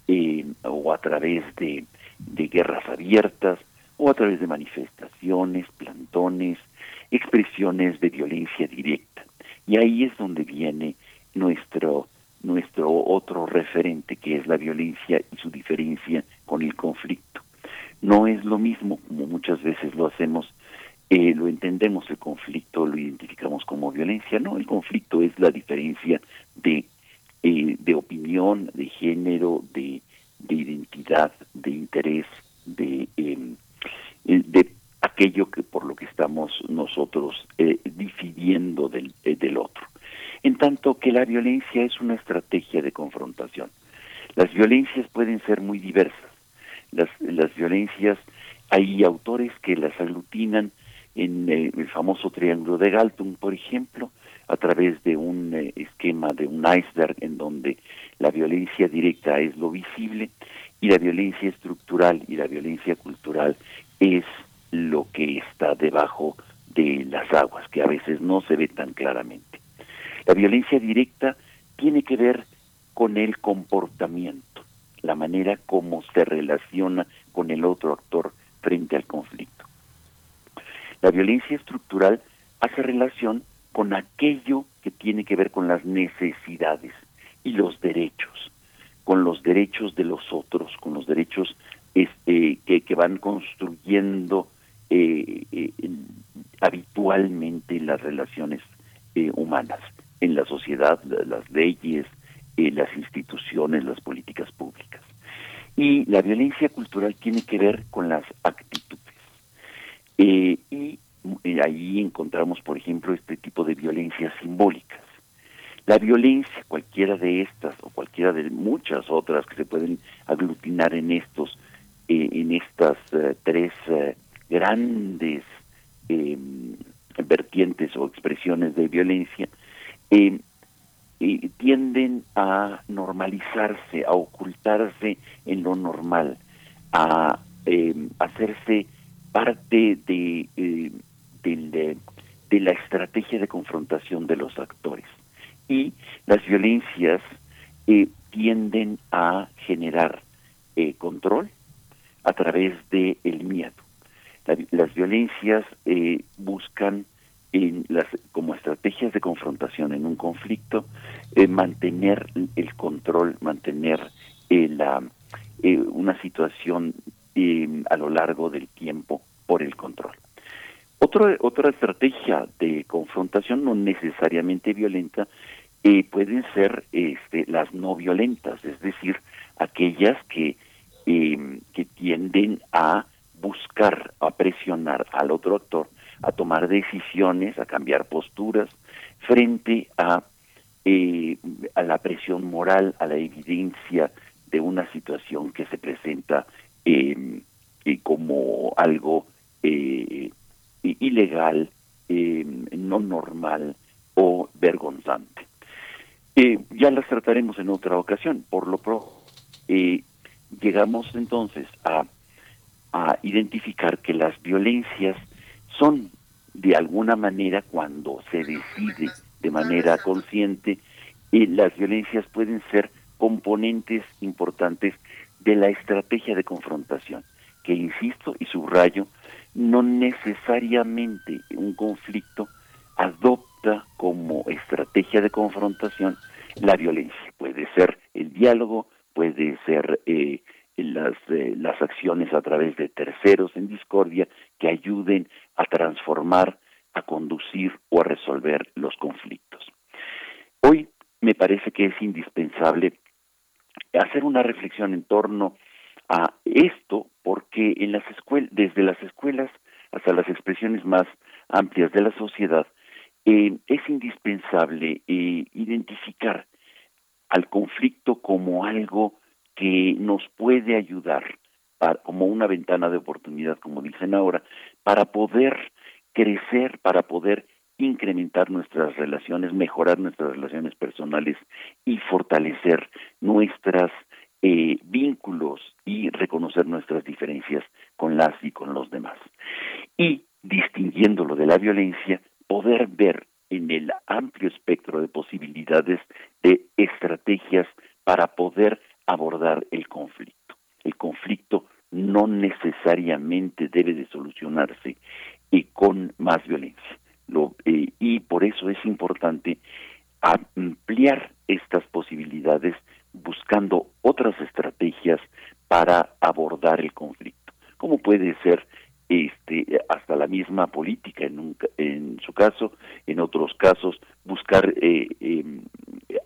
eh, o a través de de guerras abiertas, o a través de manifestaciones, plantones, expresiones de violencia directa. Y ahí es donde viene nuestro nuestro otro referente que es la violencia y su diferencia con el conflicto. No es lo mismo como muchas veces lo hacemos, eh, lo entendemos el conflicto, lo identificamos como violencia, no, el conflicto es la diferencia de, eh, de opinión, de género, de, de identidad, de interés, de, em, eh, de aquello que por lo que estamos nosotros eh, difidiendo del, eh, del otro. En tanto que la violencia es una estrategia de confrontación. Las violencias pueden ser muy diversas. Las, las violencias, hay autores que las aglutinan en el famoso triángulo de Galtung, por ejemplo, a través de un esquema de un iceberg en donde la violencia directa es lo visible y la violencia estructural y la violencia cultural es lo que está debajo de las aguas, que a veces no se ve tan claramente. La violencia directa tiene que ver con el comportamiento, la manera como se relaciona con el otro actor frente al conflicto. La violencia estructural hace relación con aquello que tiene que ver con las necesidades y los derechos, con los derechos de los otros, con los derechos este, que, que van construyendo eh, eh, habitualmente las relaciones eh, humanas en la sociedad, las leyes, eh, las instituciones, las políticas públicas. Y la violencia cultural tiene que ver con las actitudes. y ahí encontramos, por ejemplo, este tipo de violencias simbólicas. La violencia, cualquiera de estas o cualquiera de muchas otras que se pueden aglutinar en estos, en estas tres grandes eh, vertientes o expresiones de violencia, eh, eh, tienden a normalizarse, a ocultarse en lo normal, a hacerse parte de, de, la estrategia de confrontación de los actores. Y las violencias tienden a generar control a través del el miedo las violencias eh, buscan en las, como estrategias de confrontación en un conflicto eh, mantener el control, mantener eh, la, una situación a lo largo del tiempo por el control. Otro, otra estrategia de confrontación no necesariamente violenta pueden ser este, las no violentas, es decir, aquellas que, que tienden a buscar, a presionar al otro actor a tomar decisiones, a cambiar posturas frente a, eh, a la presión moral, a la evidencia de una situación que se presenta eh, como algo eh, ilegal, no normal o vergonzante. ya las trataremos en otra ocasión. Por lo pro, llegamos entonces a a identificar que las violencias son de alguna manera cuando se decide de manera consciente, eh, las violencias pueden ser componentes importantes de la estrategia de confrontación, que insisto y subrayo, no necesariamente un conflicto adopta como estrategia de confrontación la violencia. Puede ser el diálogo, puede ser eh, las, eh, las acciones a través de terceros en discordia que ayuden a transformar, a conducir o a resolver los conflictos. Hoy me parece que es indispensable hacer una reflexión en torno a esto porque en las escuelas, desde las escuelas hasta las expresiones más amplias de la sociedad, eh, es indispensable eh, identificar al conflicto como algo que nos puede ayudar como una ventana de oportunidad, como dicen ahora, para poder crecer, para poder incrementar nuestras relaciones, mejorar nuestras relaciones personales y fortalecer nuestros eh, vínculos y reconocer nuestras diferencias con las y con los demás. Y distinguiéndolo de la violencia, poder ver en el amplio espectro de posibilidades de estrategias para poder abordar el conflicto. El conflicto no necesariamente debe de solucionarse y con más violencia. Eh, y por eso es importante ampliar estas posibilidades buscando otras estrategias para abordar el conflicto, como puede ser este hasta la misma política en, en su caso, en otros casos buscar eh, em,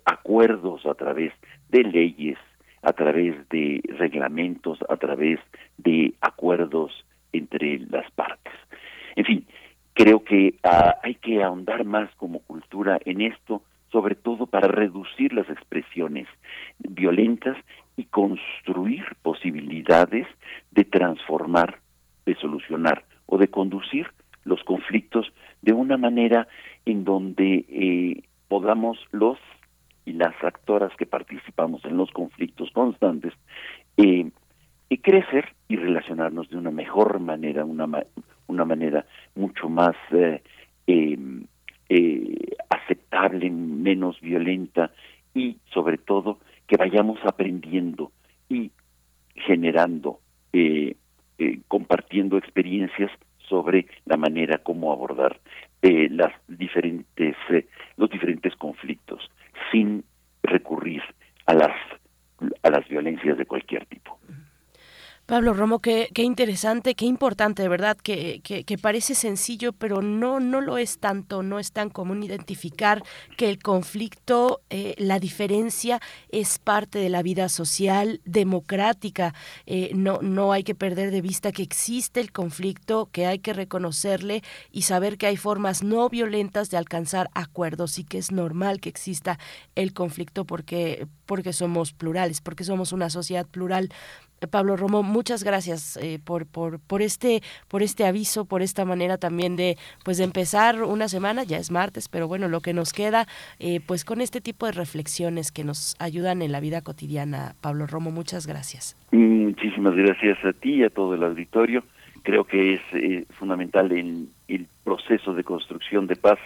acuerdos a través de leyes, a través de reglamentos, a través de acuerdos entre las partes. En fin, creo que ah, hay que ahondar más como cultura en esto, sobre todo para reducir las expresiones violentas y construir posibilidades de transformar, de solucionar o de conducir los conflictos de una manera en donde eh, podamos los y las actoras que participamos en los conflictos constantes eh, crecer y relacionarnos de una mejor manera, una, una manera mucho más eh, em, eh, aceptable, menos violenta y sobre todo que vayamos aprendiendo y generando, eh, compartiendo experiencias sobre la manera como abordar las diferentes los diferentes conflictos sin recurrir a las a las violencias de cualquier tipo. Pablo Romo, qué, interesante, qué importante, de verdad, que, que, parece sencillo, pero no, no lo es tanto, no es tan común identificar que el conflicto, eh, la diferencia es parte de la vida social, democrática. Eh, no, no hay que perder de vista que existe el conflicto, que hay que reconocerle y saber que hay formas no violentas de alcanzar acuerdos y que es normal que exista el conflicto porque, porque somos plurales, porque somos una sociedad plural. Pablo Romo, muchas gracias eh, por, por, por, este, por este aviso, por esta manera también de, pues, de empezar una semana, ya es martes, pero bueno, lo que nos queda, eh, pues con este tipo de reflexiones que nos ayudan en la vida cotidiana. Pablo Romo, muchas gracias. Muchísimas gracias a ti y a todo el auditorio. Creo que es eh, fundamental en el proceso de construcción de paz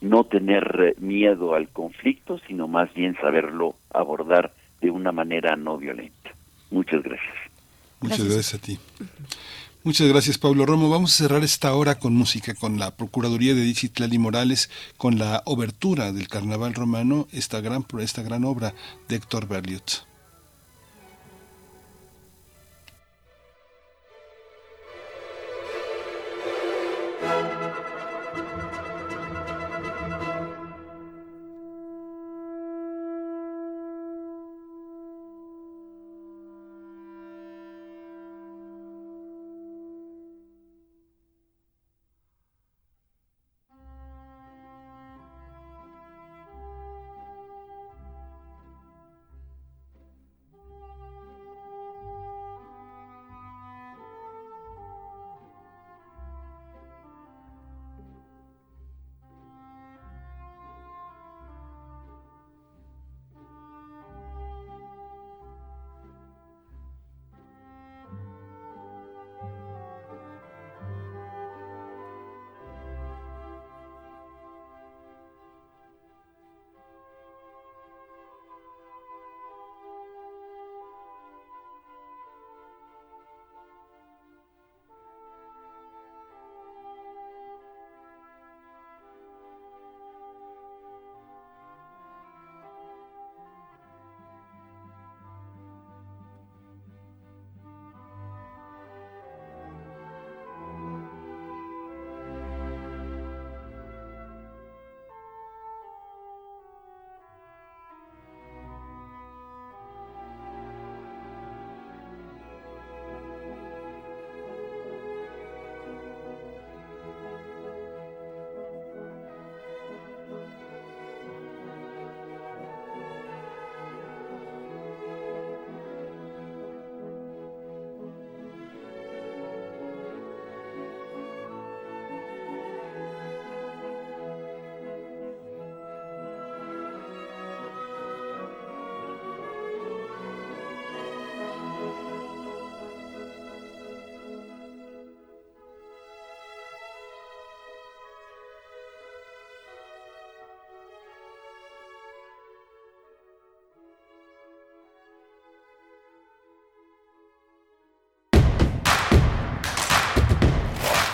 no tener miedo al conflicto, sino más bien saberlo abordar de una manera no violenta. Muchas gracias. Muchas gracias, a ti. Muchas gracias, Pablo Romo. Vamos a cerrar esta hora con música, con la Procuraduría de Digital Morales, con la obertura del Carnaval Romano, esta gran, esta gran obra de Héctor Berlioz.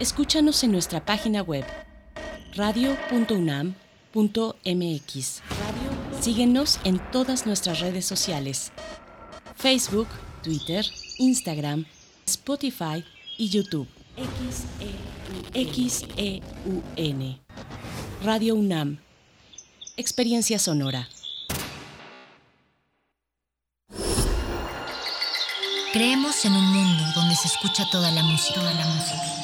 Escúchanos en nuestra página web radio.unam.mx. Síguenos en todas nuestras redes sociales: Facebook, Twitter, Instagram, Spotify y YouTube. XEUN. Radio UNAM. Experiencia sonora. Creemos en un mundo donde se escucha toda la música. Toda la música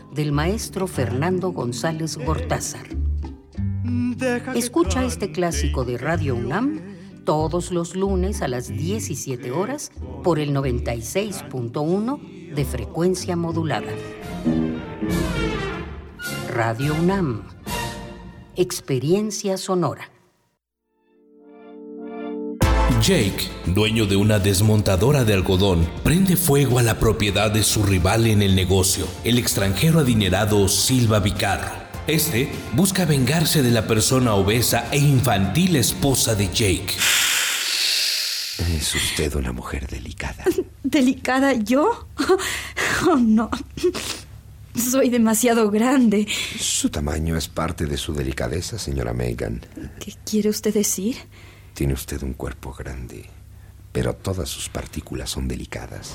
del maestro Fernando González Gortázar. Escucha este clásico de Radio UNAM todos los lunes a las 17 horas por el 96.1 de frecuencia modulada. Radio UNAM. Experiencia sonora. Jake, dueño de una desmontadora de algodón, prende fuego a la propiedad de su rival en el negocio, el extranjero adinerado Silva Vicarro. Este busca vengarse de la persona obesa e infantil esposa de Jake. Es usted una mujer delicada. <laughs> ¿Delicada yo? <laughs> Oh, no. Soy demasiado grande. Su tamaño es parte de su delicadeza, señora Megan. ¿Qué quiere usted decir? Tiene usted un cuerpo grande, pero todas sus partículas son delicadas.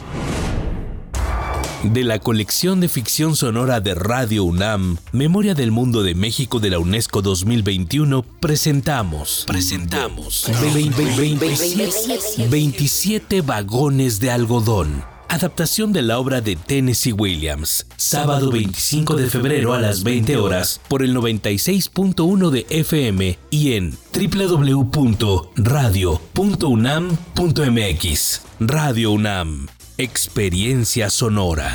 De la colección de ficción sonora de Radio UNAM, Memoria del Mundo de México de la UNESCO 2021, presentamos. Presentamos. 27 vagones de algodón Adaptación de la obra de Tennessee Williams. Sábado 25 de febrero a las 20 horas por el 96.1 de FM y en www.radio.unam.mx. Radio UNAM. Experiencia sonora.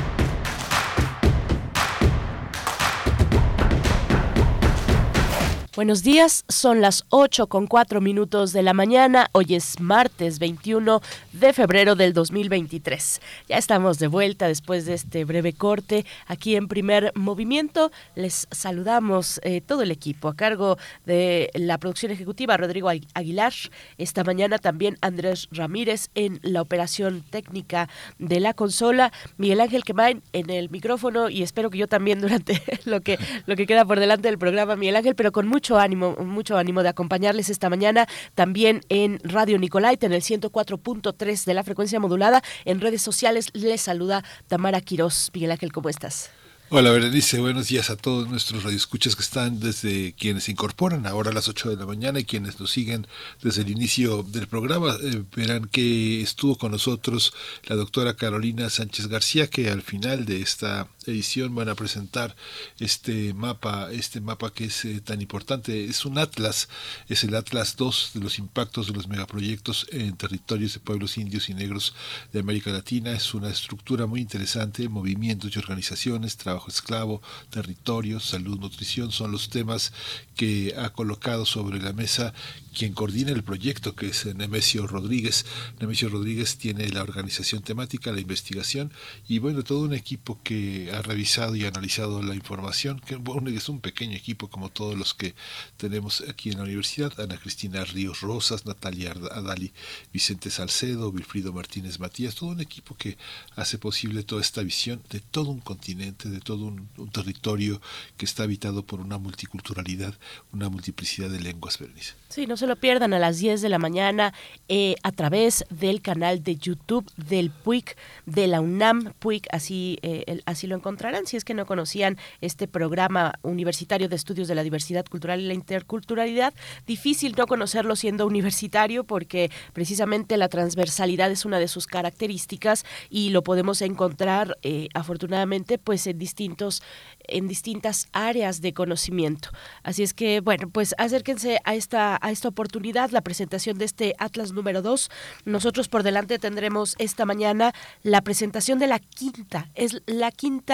Buenos días, son las 8 con 4 minutos de la mañana. Hoy es martes 21 de febrero del 2023. Ya estamos de vuelta después de este breve corte aquí en primer movimiento. Les saludamos eh, todo el equipo a cargo de la producción ejecutiva, Rodrigo Aguilar. Esta mañana también Andrés Ramírez en la operación técnica de la consola. Miguel Ángel Quemain en el micrófono y espero que yo también <laughs> durante lo que, lo que queda por delante del programa, Miguel Ángel, pero con mucho mucho ánimo, mucho ánimo de acompañarles esta mañana también en Radio Nicolaita en el 104.3 de la frecuencia modulada. En redes sociales les saluda Tamara Quirós. Miguel Ángel, ¿cómo estás? Hola Berenice, buenos días a todos nuestros radioescuchas que están desde quienes se incorporan ahora a las 8 de la mañana y quienes nos siguen desde el inicio del programa. Eh, verán que estuvo con nosotros la doctora Carolina Sánchez García que al final de esta edición van a presentar este mapa, este mapa que es eh, tan importante. Es un atlas, es el Atlas 2 de los impactos de los megaproyectos en territorios de pueblos indios y negros de América Latina. Es una estructura muy interesante, movimientos y organizaciones, trabajo esclavo, territorios, salud, nutrición, son los temas que ha colocado sobre la mesa quien coordina el proyecto, que es Nemesio Rodríguez. Nemesio Rodríguez tiene la organización temática, la investigación y bueno, todo un equipo que ha revisado y analizado la información, que es un pequeño equipo como todos los que tenemos aquí en la universidad. Ana Cristina Ríos Rosas, Natalia Adali, Vicente Salcedo, Wilfrido Martínez Matías, todo un equipo que hace posible toda esta visión de todo un continente, de todo un, territorio que está habitado por una multiculturalidad, una multiplicidad de lenguas, Berenice. Sí, no se lo pierdan a las 10 de la mañana eh, a través del canal de YouTube del PUIC, de la UNAM PUIC, así, eh, así lo encontrarán. Si es que no conocían este programa universitario de estudios de la diversidad cultural y la interculturalidad, difícil no conocerlo siendo universitario porque precisamente la transversalidad es una de sus características y lo podemos encontrar eh, afortunadamente pues en distintos en distintas áreas de conocimiento. Así es que, bueno, pues acérquense a esta, a esta oportunidad, la presentación de este Atlas número 2. Nosotros por delante tendremos esta mañana la presentación de la quinta, es la quinta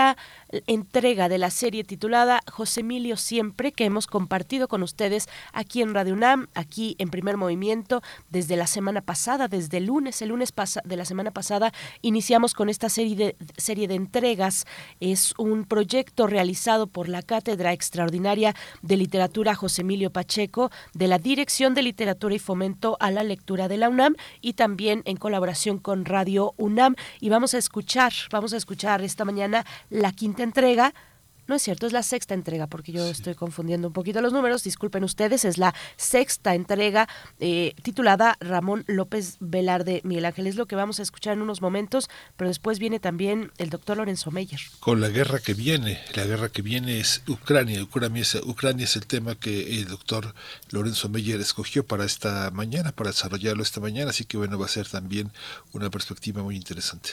entrega de la serie titulada José Emilio Siempre, que hemos compartido con ustedes aquí en Radio UNAM, aquí en Primer Movimiento, desde la semana pasada, desde el lunes, el lunes de la semana pasada, iniciamos con esta serie de, serie de entregas. Es un proyecto realizado por la Cátedra Extraordinaria de Literatura José Emilio Pacheco de la Dirección de Literatura y Fomento a la Lectura de la UNAM y también en colaboración con Radio UNAM. Y vamos a escuchar, vamos a escuchar esta mañana la quinta entrega no es cierto, es la sexta entrega, porque yo estoy confundiendo un poquito los números, disculpen ustedes, es la sexta entrega eh, titulada Ramón López Velarde Miguel Ángel. Es lo que vamos a escuchar en unos momentos, pero después viene también el doctor Lorenzo Meyer. Con la guerra que viene, la guerra que viene es Ucrania, Ucrania es, Ucrania es el tema que el doctor Lorenzo Meyer escogió para esta mañana, para desarrollarlo esta mañana, así que bueno, va a ser también una perspectiva muy interesante.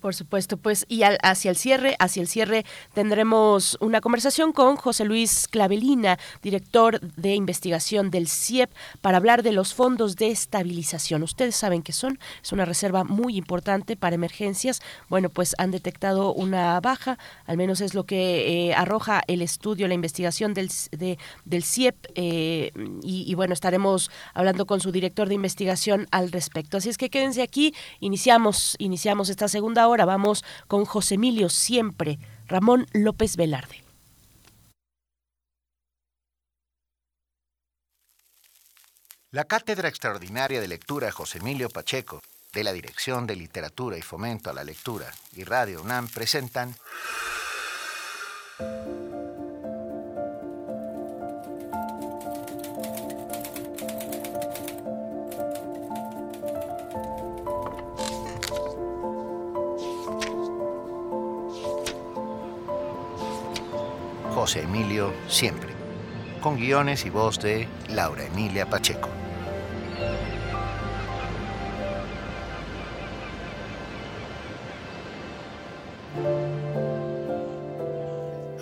Por supuesto, pues y hacia el cierre, hacia el cierre tendremos una conversación con José Luis Clavelina, director de investigación del CIEP, para hablar de los fondos de estabilización. Ustedes saben que son, es una reserva muy importante para emergencias. Bueno, pues han detectado una baja, al menos es lo que eh, arroja el estudio, la investigación del, del CIEP, eh, y, y bueno, estaremos hablando con su director de investigación al respecto. Así es que quédense aquí, iniciamos, iniciamos esta segunda Ahora vamos con José Emilio Siempre, Ramón López Velarde. La Cátedra Extraordinaria de Lectura José Emilio Pacheco, de la Dirección de Literatura y Fomento a la Lectura y Radio UNAM presentan José Emilio Siempre, con guiones y voz de Laura Emilia Pacheco.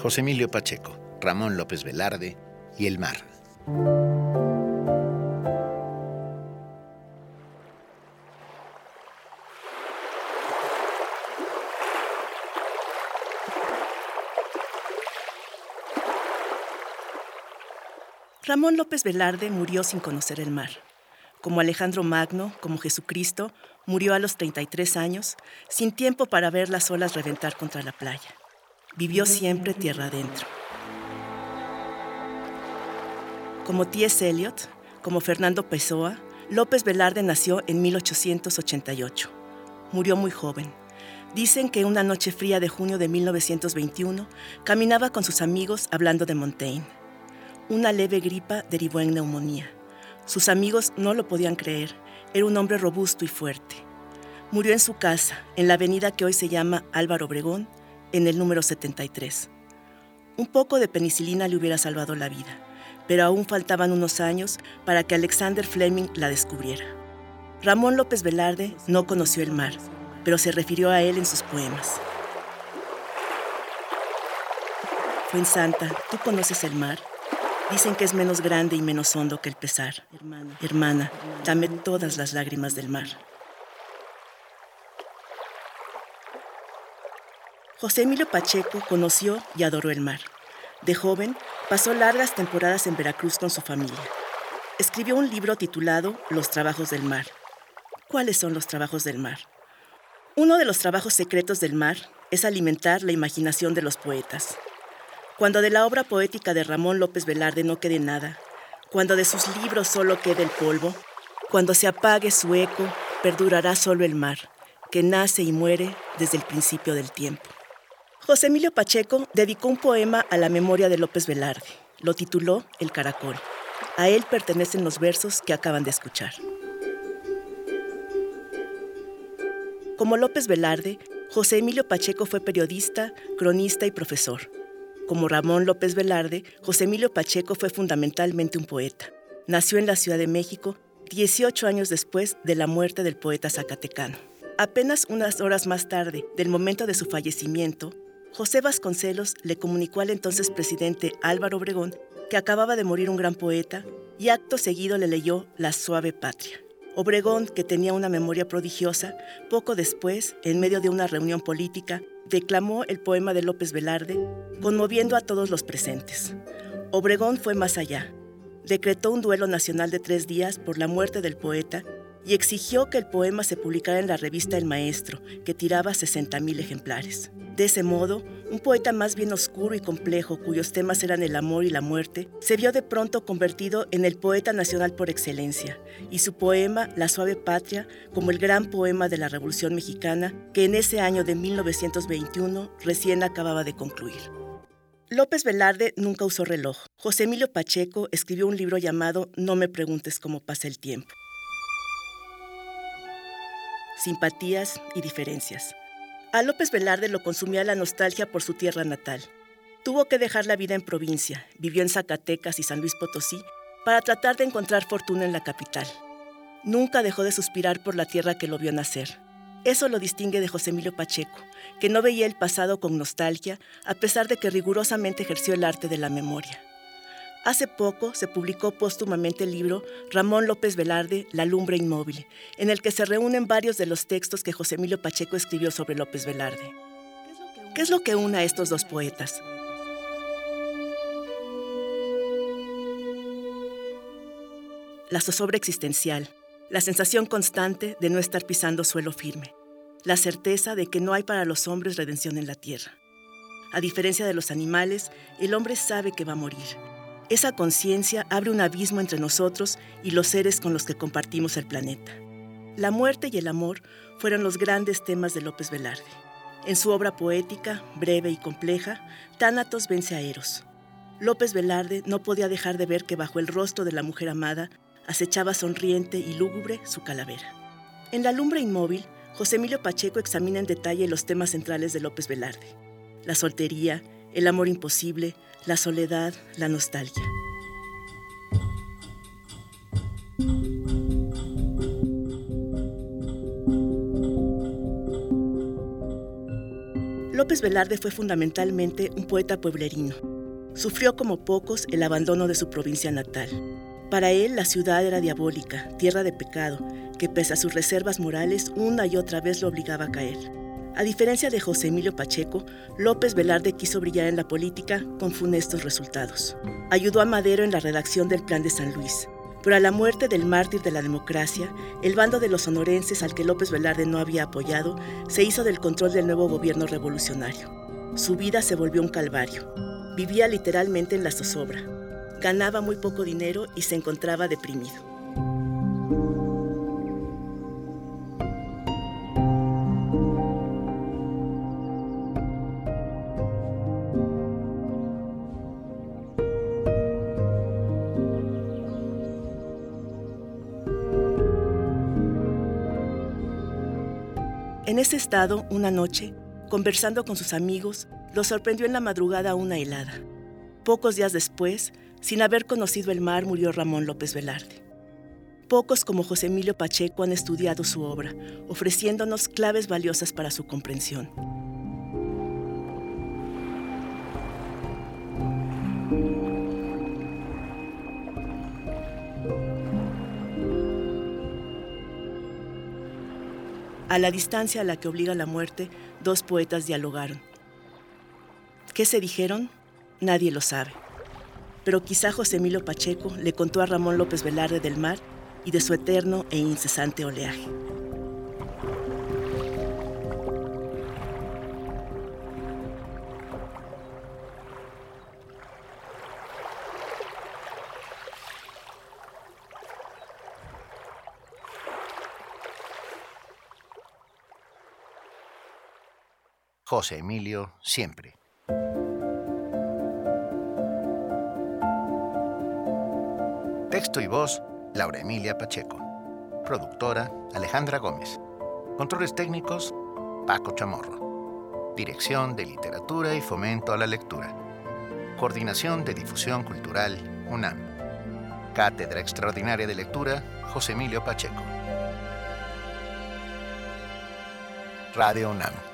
José Emilio Pacheco, Ramón López Velarde y El Mar. Ramón López Velarde murió sin conocer el mar. Como Alejandro Magno, como Jesucristo, murió a los 33 años, sin tiempo para ver las olas reventar contra la playa. Vivió siempre tierra adentro. Como T.S. Eliot, como Fernando Pessoa, López Velarde nació en 1888. Murió muy joven. Dicen que una noche fría de junio de 1921 caminaba con sus amigos hablando de Montaigne. Una leve gripa derivó en neumonía. Sus amigos no lo podían creer. Era un hombre robusto y fuerte. Murió en su casa, en la avenida que hoy se llama Álvaro Obregón, en el número 73. Un poco de penicilina le hubiera salvado la vida, pero aún faltaban unos años para que Alexander Fleming la descubriera. Ramón López Velarde no conoció el mar, pero se refirió a él en sus poemas. Santa, ¿tú conoces el mar? Dicen que es menos grande y menos hondo que el pesar. Hermana, dame todas las lágrimas del mar. José Emilio Pacheco conoció y adoró el mar. De joven, pasó largas temporadas en Veracruz con su familia. Escribió un libro titulado Los trabajos del mar. ¿Cuáles son los trabajos del mar? Uno de los trabajos secretos del mar es alimentar la imaginación de los poetas. Cuando de la obra poética de Ramón López Velarde no quede nada, cuando de sus libros solo quede el polvo, cuando se apague su eco, perdurará solo el mar, que nace y muere desde el principio del tiempo. José Emilio Pacheco dedicó un poema a la memoria de López Velarde. Lo tituló El Caracol. A él pertenecen los versos que acaban de escuchar. Como López Velarde, José Emilio Pacheco fue periodista, cronista y profesor. Como Ramón López Velarde, José Emilio Pacheco fue fundamentalmente un poeta. Nació en la Ciudad de México 18 años después de la muerte del poeta zacatecano. Apenas unas horas más tarde del momento de su fallecimiento, José Vasconcelos le comunicó al entonces presidente Álvaro Obregón que acababa de morir un gran poeta y acto seguido le leyó La suave patria. Obregón, que tenía una memoria prodigiosa, poco después, en medio de una reunión política, declamó el poema de López Velarde, conmoviendo a todos los presentes. Obregón fue más allá. Decretó un duelo nacional de tres días por la muerte del poeta y exigió que el poema se publicara en la revista El Maestro, que tiraba 60.000 ejemplares. De ese modo, un poeta más bien oscuro y complejo, cuyos temas eran el amor y la muerte, se vio de pronto convertido en el poeta nacional por excelencia, y su poema La suave patria como el gran poema de la Revolución Mexicana, que en ese año de 1921 recién acababa de concluir. López Velarde nunca usó reloj. José Emilio Pacheco escribió un libro llamado No me preguntes cómo pasa el tiempo. Simpatías y diferencias. A López Velarde lo consumía la nostalgia por su tierra natal. Tuvo que dejar la vida en provincia, vivió en Zacatecas y San Luis Potosí para tratar de encontrar fortuna en la capital. Nunca dejó de suspirar por la tierra que lo vio nacer. Eso lo distingue de José Emilio Pacheco, que no veía el pasado con nostalgia, a pesar de que rigurosamente ejerció el arte de la memoria. Hace poco se publicó póstumamente el libro Ramón López Velarde, La lumbre inmóvil, en el que se reúnen varios de los textos que José Emilio Pacheco escribió sobre López Velarde. ¿Qué es lo que une a estos dos poetas? La zozobra existencial, la sensación constante de no estar pisando suelo firme, la certeza de que no hay para los hombres redención en la tierra. A diferencia de los animales, el hombre sabe que va a morir esa conciencia abre un abismo entre nosotros y los seres con los que compartimos el planeta. La muerte y el amor fueron los grandes temas de López Velarde. En su obra poética, breve y compleja, Tánatos vence a Eros. López Velarde no podía dejar de ver que bajo el rostro de la mujer amada acechaba sonriente y lúgubre su calavera. En La lumbre inmóvil, José Emilio Pacheco examina en detalle los temas centrales de López Velarde. La soltería, el amor imposible, la soledad, la nostalgia. López Velarde fue fundamentalmente un poeta pueblerino. Sufrió como pocos el abandono de su provincia natal. Para él la ciudad era diabólica, tierra de pecado, que pese a sus reservas morales una y otra vez lo obligaba a caer. A diferencia de José Emilio Pacheco, López Velarde quiso brillar en la política con funestos resultados. Ayudó a Madero en la redacción del Plan de San Luis, pero a la muerte del mártir de la democracia, el bando de los sonorenses al que López Velarde no había apoyado se hizo del control del nuevo gobierno revolucionario. Su vida se volvió un calvario. Vivía literalmente en la zozobra. Ganaba muy poco dinero y se encontraba deprimido. En ese estado, una noche, conversando con sus amigos, lo sorprendió en la madrugada una helada. Pocos días después, sin haber conocido el mar, murió Ramón López Velarde. Pocos como José Emilio Pacheco han estudiado su obra, ofreciéndonos claves valiosas para su comprensión. A la distancia a la que obliga la muerte, dos poetas dialogaron. ¿Qué se dijeron? Nadie lo sabe. Pero quizá José Emilio Pacheco le contó a Ramón López Velarde del mar y de su eterno e incesante oleaje. José Emilio siempre. Texto y voz, Laura Emilia Pacheco. Productora, Alejandra Gómez. Controles técnicos, Paco Chamorro. Dirección de Literatura y Fomento a la Lectura. Coordinación de Difusión Cultural, UNAM. Cátedra Extraordinaria de Lectura, José Emilio Pacheco. Radio UNAM.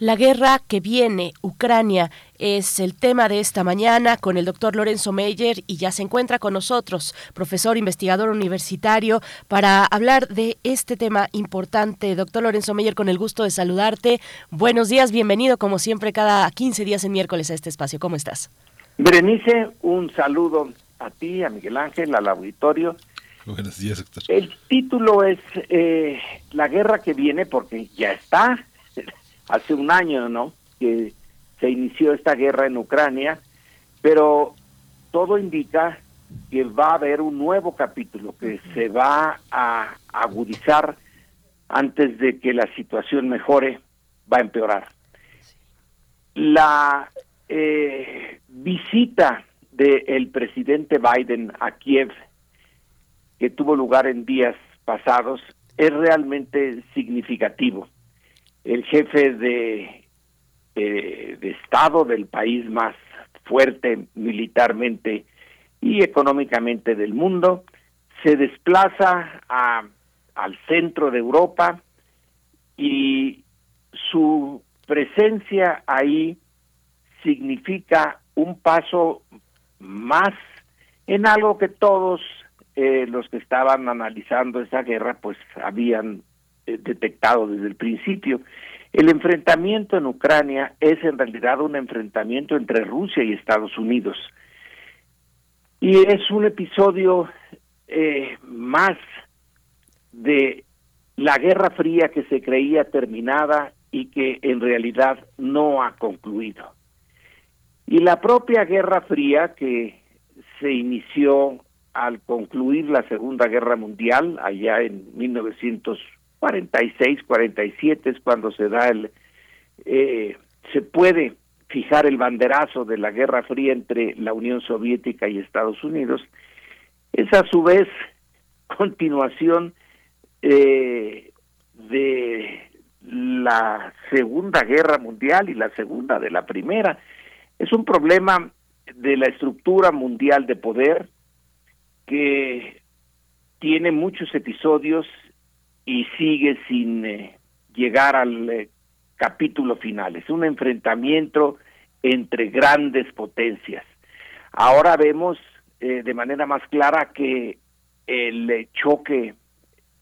La guerra que viene, Ucrania, es el tema de esta mañana con el doctor Lorenzo Meyer y ya se encuentra con nosotros, profesor investigador universitario, para hablar de este tema importante. Doctor Lorenzo Meyer, con el gusto de saludarte. Buenos días, bienvenido como siempre cada 15 días en miércoles a este espacio. ¿Cómo estás? Berenice, un saludo a ti, a Miguel Ángel, al auditorio. Buenos días, doctor. El título es eh, La guerra que viene porque ya está hace un año, ¿no? Que se inició esta guerra en Ucrania, pero todo indica que va a haber un nuevo capítulo que se va a agudizar antes de que la situación mejore, va a empeorar. La eh, visita del presidente Biden a Kiev, que tuvo lugar en días pasados, es realmente significativo el jefe de, de, Estado del país más fuerte militarmente y económicamente del mundo, se desplaza a, al centro de Europa y su presencia ahí significa un paso más en algo que todos eh, los que estaban analizando esa guerra pues habían eh, detectado desde el principio. El enfrentamiento en Ucrania es en realidad un enfrentamiento entre Rusia y Estados Unidos. Y es un episodio eh, más de la Guerra Fría que se creía terminada y que en realidad no ha concluido. Y la propia Guerra Fría que se inició al concluir la Segunda Guerra Mundial, allá en 1900 46, 47 es cuando se da el, eh, se puede fijar el banderazo de la Guerra Fría entre la Unión Soviética y Estados Unidos, es a su vez continuación eh, de la Segunda Guerra Mundial y la Segunda de la Primera. Es un problema de la estructura mundial de poder que tiene muchos episodios y sigue sin eh, llegar al eh, capítulo final. Es un enfrentamiento entre grandes potencias. Ahora vemos eh, de manera más clara que el choque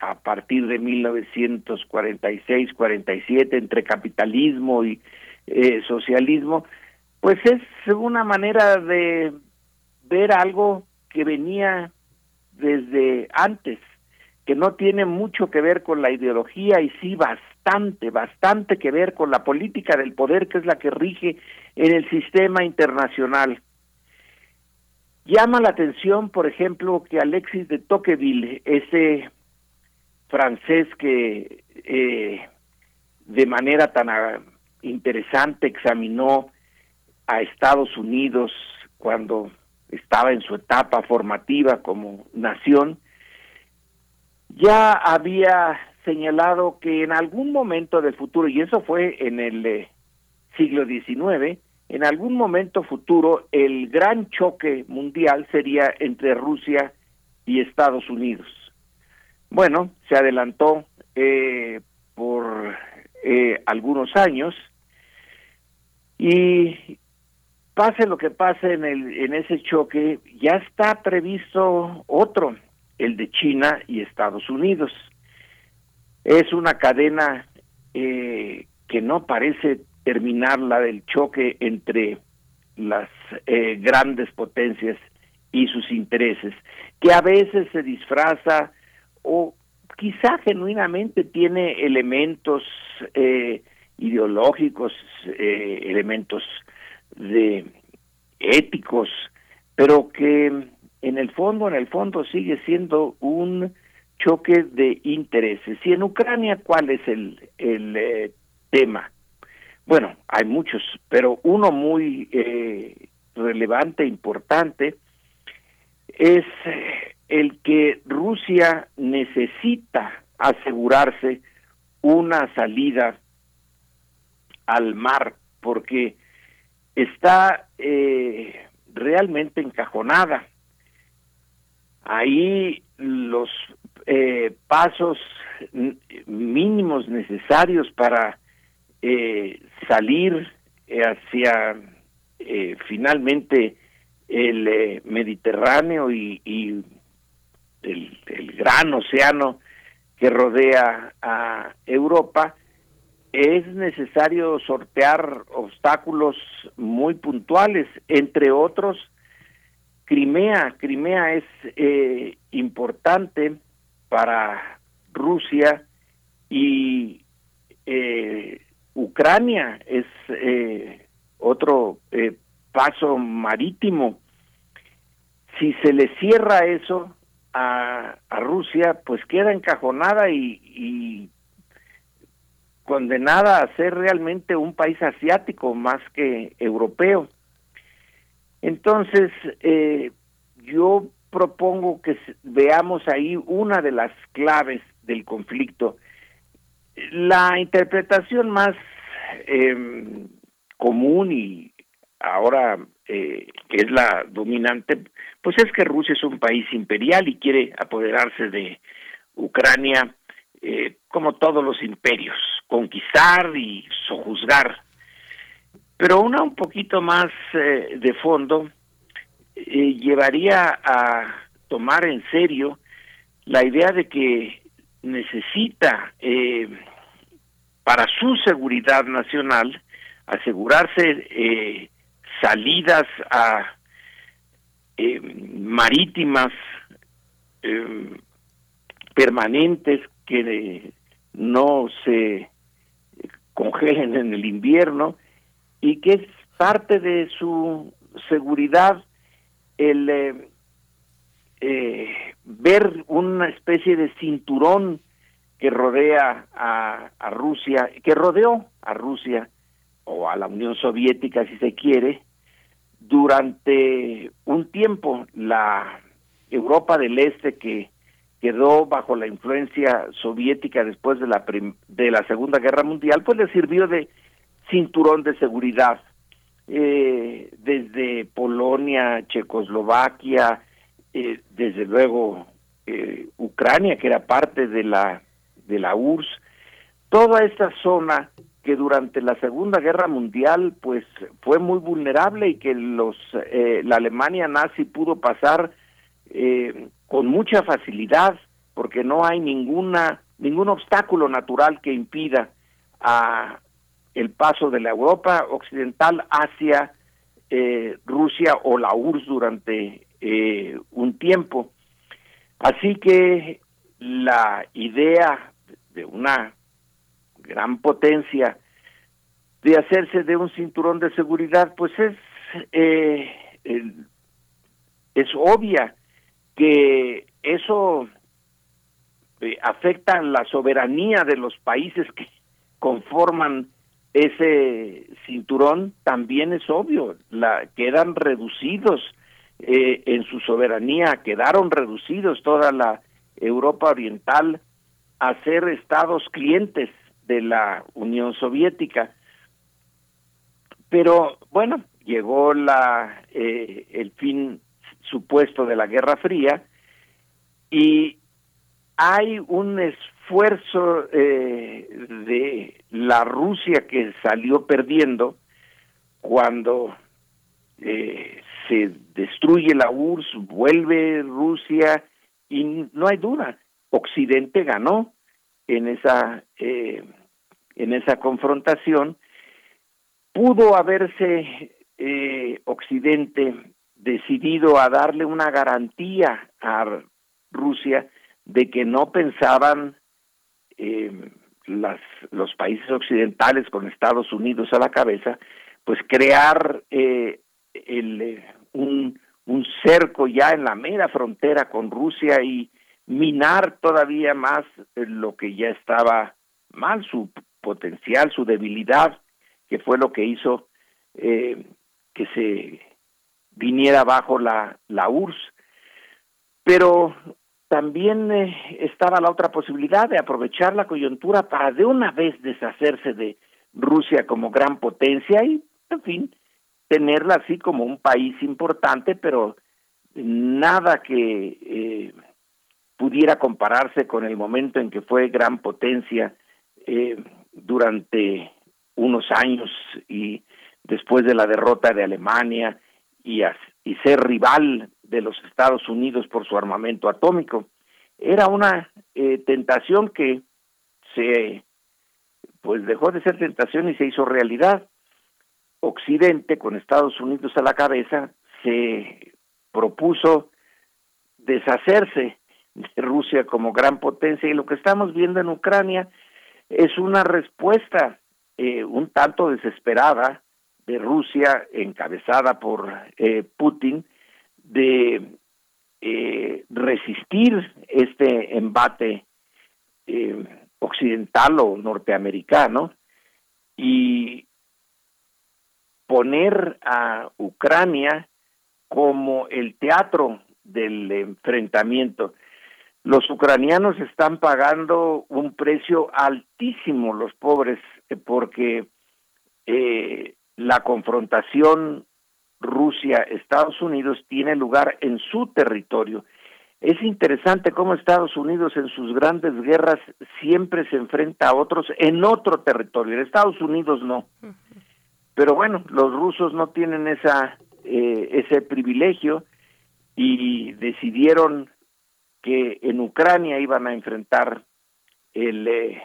a partir de 1946-47 entre capitalismo y socialismo, pues es una manera de ver algo que venía desde antes, que no tiene mucho que ver con la ideología y sí bastante, bastante que ver con la política del poder que es la que rige en el sistema internacional. Llama la atención, por ejemplo, que Alexis de Tocqueville, ese francés que eh, de manera tan interesante examinó a Estados Unidos cuando estaba en su etapa formativa como nación, ya había señalado que en algún momento del futuro, y eso fue en el eh, siglo XIX, en algún momento futuro el gran choque mundial sería entre Rusia y Estados Unidos. Bueno, se adelantó eh, por eh, algunos años y pase lo que pase en, el, en ese choque, ya está previsto otro, el de China y Estados Unidos. Es una cadena eh, que no parece terminar la del choque entre las eh, grandes potencias y sus intereses, que a veces se disfraza o quizá genuinamente tiene elementos eh, ideológicos, elementos de éticos, pero que en el fondo, en el fondo sigue siendo un choque de intereses. Y en Ucrania, ¿cuál es el, el eh, tema? Bueno, hay muchos, pero uno muy eh, relevante, importante, es eh, el que Rusia necesita asegurarse una salida al mar, porque está eh, realmente encajonada. Ahí los eh, pasos mínimos necesarios para eh, salir hacia finalmente el Mediterráneo y, el, gran océano que rodea a Europa es necesario sortear obstáculos muy puntuales, entre otros Crimea. Crimea es eh, importante para Rusia y eh, Ucrania es eh, otro paso marítimo. Si se le cierra eso a, Rusia, pues queda encajonada y condenada a ser realmente un país asiático más que europeo. Entonces, eh, yo propongo que veamos ahí una de las claves del conflicto. La interpretación más em, común y ahora eh, es la dominante, pues es que Rusia es un país imperial y quiere apoderarse de Ucrania eh, como todos los imperios, conquistar y sojuzgar. Pero una un poquito más eh, de fondo eh, llevaría a tomar en serio la idea de que necesita para su seguridad nacional asegurarse salidas a marítimas permanentes que no se congelen en el invierno y que es parte de su seguridad el eh, eh, ver una especie de cinturón que rodea a, a, Rusia, que rodeó a Rusia o a la Unión Soviética si se quiere, durante un tiempo. La Europa del Este que quedó bajo la influencia soviética después de la de la Segunda Guerra Mundial, pues le sirvió de cinturón de seguridad eh, desde Polonia, Checoslovaquia, eh, desde luego eh, Ucrania, que era parte de la de la URSS, toda esta zona que durante la Segunda Guerra Mundial pues fue muy vulnerable y que los eh, la Alemania nazi pudo pasar eh, con mucha facilidad porque no hay ninguna ningún obstáculo natural que impida a el paso de la Europa occidental hacia eh, Rusia o la URSS durante un tiempo. Así que la idea de una gran potencia de hacerse de un cinturón de seguridad, pues es eh, es obvia que eso eh, afecta la soberanía de los países que conforman ese cinturón también es obvio la quedan reducidos eh, en su soberanía quedaron reducidos toda la Europa oriental a ser estados clientes de la Unión Soviética. Pero bueno, llegó la eh, el fin supuesto de la Guerra Fría y hay un esfuerzo eh, de la Rusia que salió perdiendo cuando eh, se destruye la URSS, vuelve Rusia y no hay duda, Occidente ganó en esa eh, en esa confrontación. Pudo haberse Occidente decidido a darle una garantía a Rusia de que no pensaban eh, las, los países occidentales con Estados Unidos a la cabeza, pues crear eh, el, un, un cerco ya en la mera frontera con Rusia y minar todavía más lo que ya estaba mal, su potencial, su debilidad, que fue lo que hizo eh, que se viniera bajo la, la URSS. Pero también eh, estaba la otra posibilidad de aprovechar la coyuntura para de una vez deshacerse de Rusia como gran potencia y, en fin, tenerla así como un país importante, pero nada que eh, pudiera compararse con el momento en que fue gran potencia eh, durante unos años y después de la derrota de Alemania y, y ser rival de los Estados Unidos por su armamento atómico. Era una eh, tentación que se pues dejó de ser tentación y se hizo realidad. Occidente, con Estados Unidos a la cabeza, se propuso deshacerse de Rusia como gran potencia y lo que estamos viendo en Ucrania es una respuesta eh, un tanto desesperada de Rusia encabezada por eh, Putin de eh, resistir este embate occidental o norteamericano y poner a Ucrania como el teatro del enfrentamiento. Los ucranianos están pagando un precio altísimo, los pobres, eh, porque eh, la confrontación Rusia-Estados Unidos tiene lugar en su territorio. Es interesante cómo Estados Unidos en sus grandes guerras siempre se enfrenta a otros en otro territorio. En Estados Unidos no. Pero bueno, los rusos no tienen esa eh, ese privilegio y decidieron que en Ucrania iban a enfrentar el eh,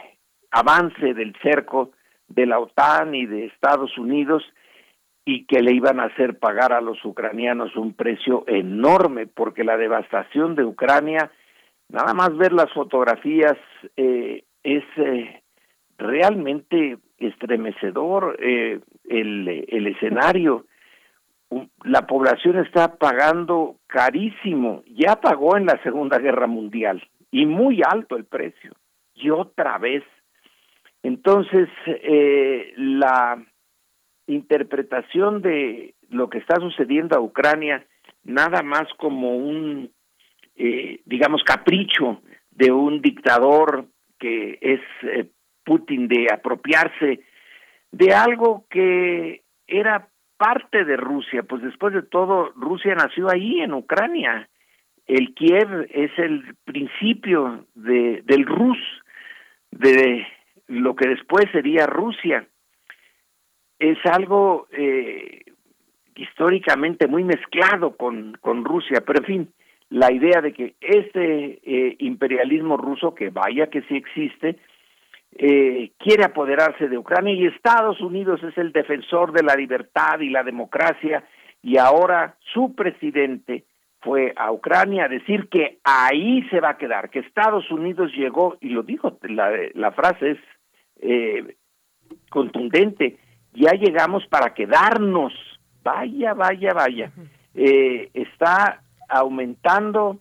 avance del cerco de la OTAN y de Estados Unidos y que le iban a hacer pagar a los ucranianos un precio enorme porque la devastación de Ucrania, nada más ver las fotografías eh, es eh, realmente estremecedor el, el escenario la población está pagando carísimo, ya pagó en la Segunda Guerra Mundial y muy alto el precio, y otra vez. Entonces, eh, la interpretación de lo que está sucediendo a Ucrania, nada más como un eh, digamos, capricho de un dictador que es eh, Putin de apropiarse de algo que era parte de Rusia, pues después de todo Rusia nació ahí en Ucrania. El Kiev es el principio de, del Rus, de lo que después sería Rusia. Es algo eh, históricamente muy mezclado con, con Rusia, pero en fin, la idea de que este eh, imperialismo ruso, que vaya que sí existe, eh, quiere apoderarse de Ucrania y Estados Unidos es el defensor de la libertad y la democracia y ahora su presidente fue a Ucrania a decir que ahí se va a quedar, que Estados Unidos llegó, y lo dijo, la, la frase es eh, contundente, ya llegamos para quedarnos, vaya, vaya, vaya, eh, está aumentando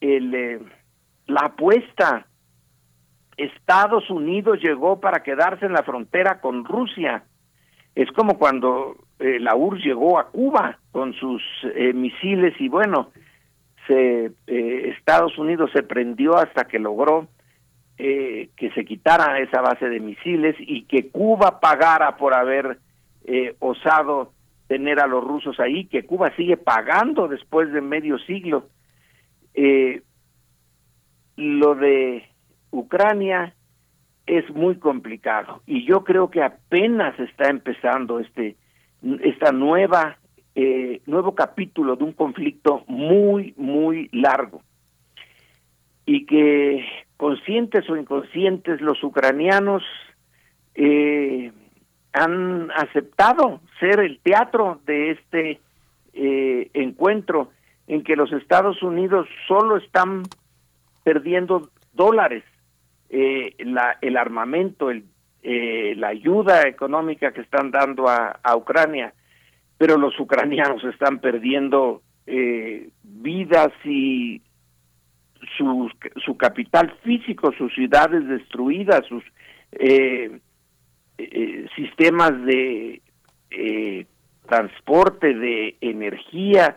el, eh, la apuesta. Estados Unidos llegó para quedarse en la frontera con Rusia. Es como cuando eh, la URSS llegó a Cuba con sus eh, misiles y bueno, se, Estados Unidos se prendió hasta que logró que se quitara esa base de misiles y que Cuba pagara por haber osado tener a los rusos ahí, que Cuba sigue pagando después de medio siglo. Eh, lo de Ucrania es muy complicado y yo creo que apenas está empezando este esta nueva eh, nuevo capítulo de un conflicto muy muy largo y que conscientes o inconscientes los ucranianos eh, han aceptado ser el teatro de este eh, encuentro en que los Estados Unidos solo están perdiendo dólares, eh, el armamento, la ayuda económica que están dando a Ucrania, pero los ucranianos están perdiendo vidas y su, su capital físico, sus ciudades destruidas, sus eh, eh, sistemas de eh, transporte, de energía,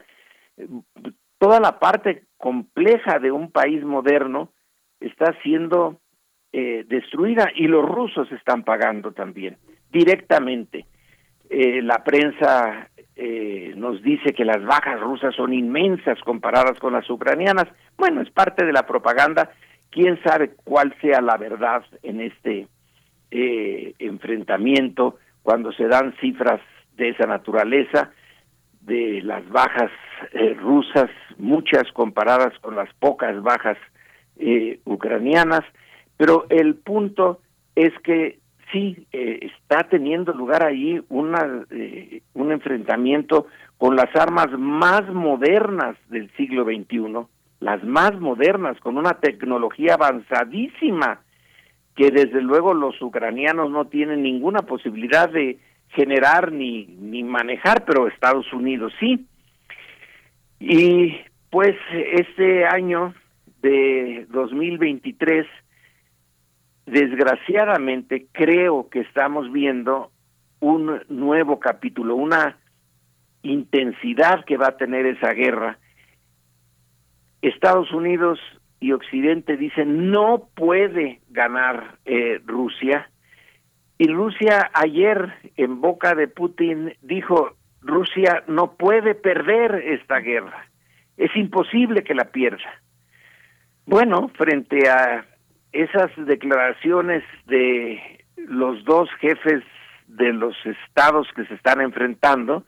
toda la parte compleja de un país moderno está siendo destruida y los rusos están pagando también directamente. la prensa nos dice que las bajas rusas son inmensas comparadas con las ucranianas. Bueno, es parte de la propaganda. ¿Quién sabe cuál sea la verdad en este eh, enfrentamiento cuando se dan cifras de esa naturaleza, de las bajas eh, rusas, muchas comparadas con las pocas bajas eh, ucranianas, pero el punto es que sí eh, está teniendo lugar ahí una, un enfrentamiento con las armas más modernas del siglo XXI, las más modernas, con una tecnología avanzadísima que desde luego los ucranianos no tienen ninguna posibilidad de generar ni, ni manejar, pero Estados Unidos sí. Y pues este año de 2023, desgraciadamente creo que estamos viendo un nuevo capítulo, una intensidad que va a tener esa guerra. Estados Unidos y Occidente dicen no puede ganar eh, Rusia. Y Rusia ayer en boca de Putin dijo, Rusia no puede perder esta guerra, es imposible que la pierda. Bueno, frente a esas declaraciones de los dos jefes de los estados que se están enfrentando,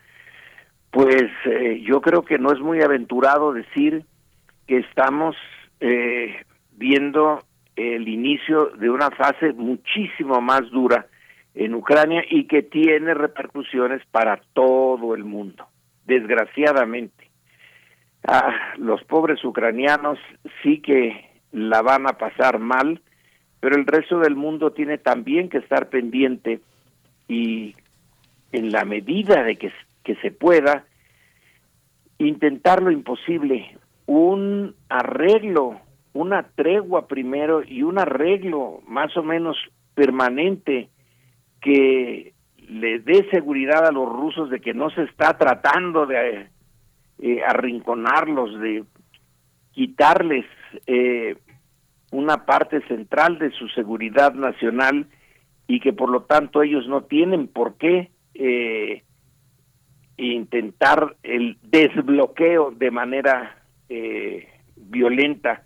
pues eh, yo creo que no es muy aventurado decir que estamos eh, viendo el inicio de una fase muchísimo más dura en Ucrania y que tiene repercusiones para todo el mundo, desgraciadamente. Ah, los pobres ucranianos sí que la van a pasar mal, pero el resto del mundo tiene también que estar pendiente y en la medida de que, que se pueda, intentar lo imposible, un arreglo, una tregua primero y un arreglo más o menos permanente que le dé seguridad a los rusos de que no se está tratando de eh, arrinconarlos, de quitarles eh, una parte central de su seguridad nacional y que por lo tanto ellos no tienen por qué eh, intentar el desbloqueo de manera eh, violenta,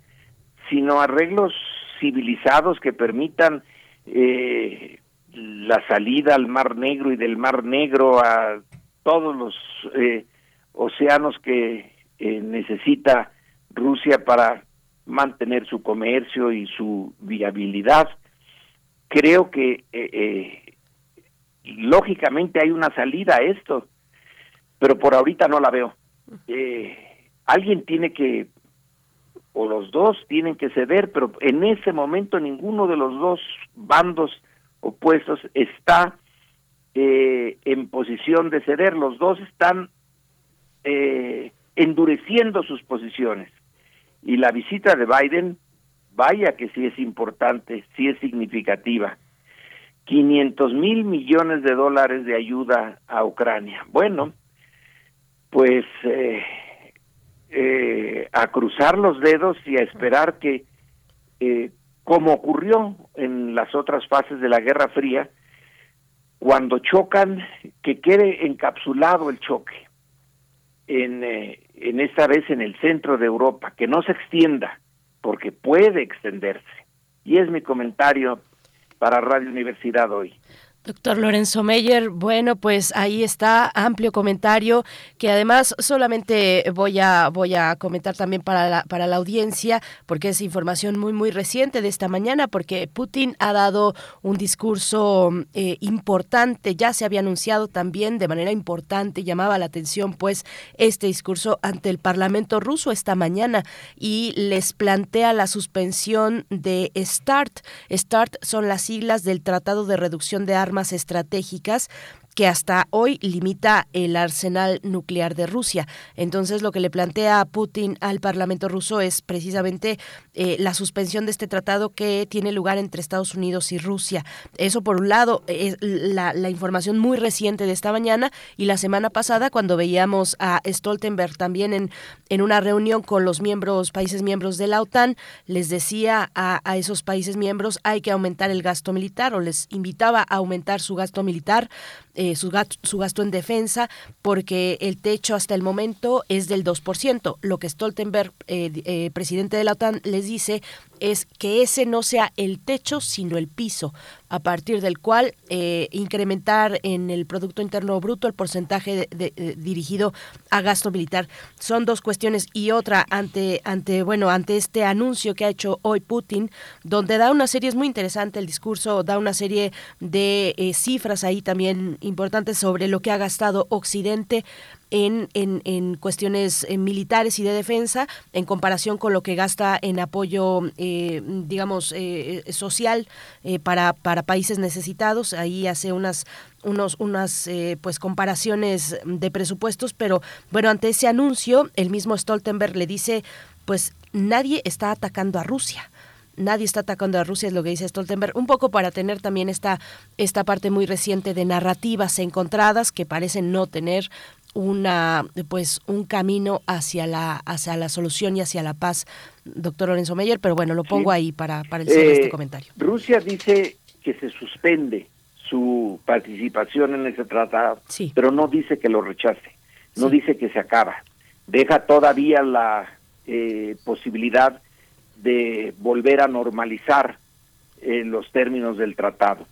sino arreglos civilizados que permitan eh, la salida al Mar Negro y del Mar Negro a todos los eh, océanos que eh, necesita Rusia para mantener su comercio y su viabilidad. Creo que eh, lógicamente hay una salida a esto, pero por ahorita no la veo. alguien tiene que, o los dos tienen que ceder, pero en ese momento ninguno de los dos bandos opuestos está eh, en posición de ceder. Los dos están eh, endureciendo sus posiciones. Y la visita de Biden, vaya que sí es importante, sí es significativa. 500 mil millones de dólares de ayuda a Ucrania. Bueno, pues eh, eh, a cruzar los dedos y a esperar que, eh, como ocurrió en las otras fases de la Guerra Fría, cuando chocan, que quede encapsulado el choque en, eh, en esta vez en el centro de Europa, que no se extienda, porque puede extenderse. Y es mi comentario para Radio Universidad hoy. Doctor Lorenzo Meyer, bueno, pues ahí está amplio comentario que además solamente voy a voy a comentar también para la, para la audiencia porque es información muy muy reciente de esta mañana porque Putin ha dado un discurso eh, importante, ya se había anunciado también de manera importante, llamaba la atención pues este discurso ante el Parlamento ruso esta mañana y les plantea la suspensión de START. START son las siglas del Tratado de Reducción de Armas estratégicas que hasta hoy limita el arsenal nuclear de Rusia. Entonces, lo que le plantea Putin al Parlamento ruso es precisamente eh, la suspensión de este tratado que tiene lugar entre Estados Unidos y Rusia. Eso, por un lado, es la, información muy reciente de esta mañana y la semana pasada, cuando veíamos a Stoltenberg también en, en una reunión con los miembros, países miembros de la OTAN, les decía a, a esos países miembros hay que aumentar el gasto militar o les invitaba a aumentar su gasto militar su, gasto, su gasto en defensa, porque el techo hasta el momento es del 2%. Lo que Stoltenberg, eh, eh, presidente de la OTAN, les dice es que ese no sea el techo, sino el piso, a partir del cual eh, incrementar en el Producto Interno Bruto el porcentaje de, de, dirigido a gasto militar. Son dos cuestiones y otra ante, ante, bueno, ante este anuncio que ha hecho hoy Putin, donde da una serie, es muy interesante el discurso, da una serie de eh, cifras ahí también importantes sobre lo que ha gastado Occidente en, en, en cuestiones eh, militares y de defensa en comparación con lo que gasta en apoyo, eh, digamos, eh, social eh, para, para países necesitados. Ahí hace unas unos unas pues comparaciones de presupuestos, pero bueno, ante ese anuncio, el mismo Stoltenberg le dice, pues nadie está atacando a Rusia nadie está atacando a Rusia, es lo que dice Stoltenberg, un poco para tener también esta, esta parte muy reciente de narrativas encontradas que parecen no tener una pues un camino hacia la hacia la solución y hacia la paz doctor Lorenzo Meyer pero bueno lo pongo sí. ahí para para el cierre eh, este comentario Rusia dice que se suspende su participación en ese tratado sí. pero no dice que lo rechace no sí. dice que se acaba deja todavía la eh, posibilidad de volver a normalizar eh, los términos del tratado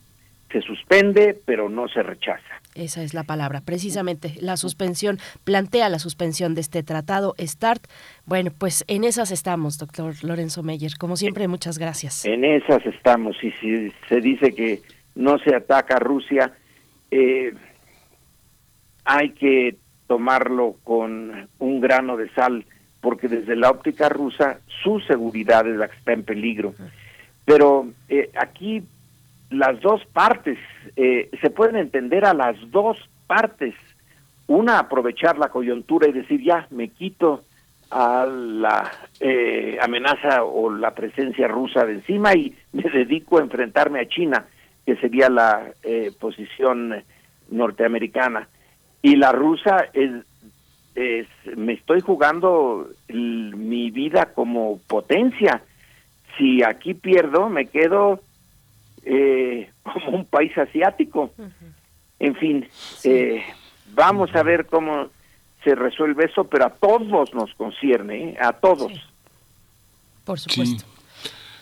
se suspende, pero no se rechaza. Esa es la palabra, precisamente la suspensión, plantea la suspensión de este tratado START. Bueno, pues en esas estamos, doctor Lorenzo Meyer. Como siempre, muchas gracias. En esas estamos, y si se dice que no se ataca a Rusia, eh, hay que tomarlo con un grano de sal, porque desde la óptica rusa su seguridad es la que está en peligro. Pero eh, aquí las dos partes, eh, se pueden entender a las dos partes. Una, aprovechar la coyuntura y decir, ya, me quito a la eh, amenaza o la presencia rusa de encima y me <laughs> dedico a enfrentarme a China, que sería la eh, posición norteamericana. Y la rusa es me estoy jugando mi vida como potencia. Si aquí pierdo, me quedo eh, <laughs> como un país asiático. En fin, eh, vamos a ver cómo se resuelve eso, pero a todos nos concierne, ¿eh? a todos. Por supuesto.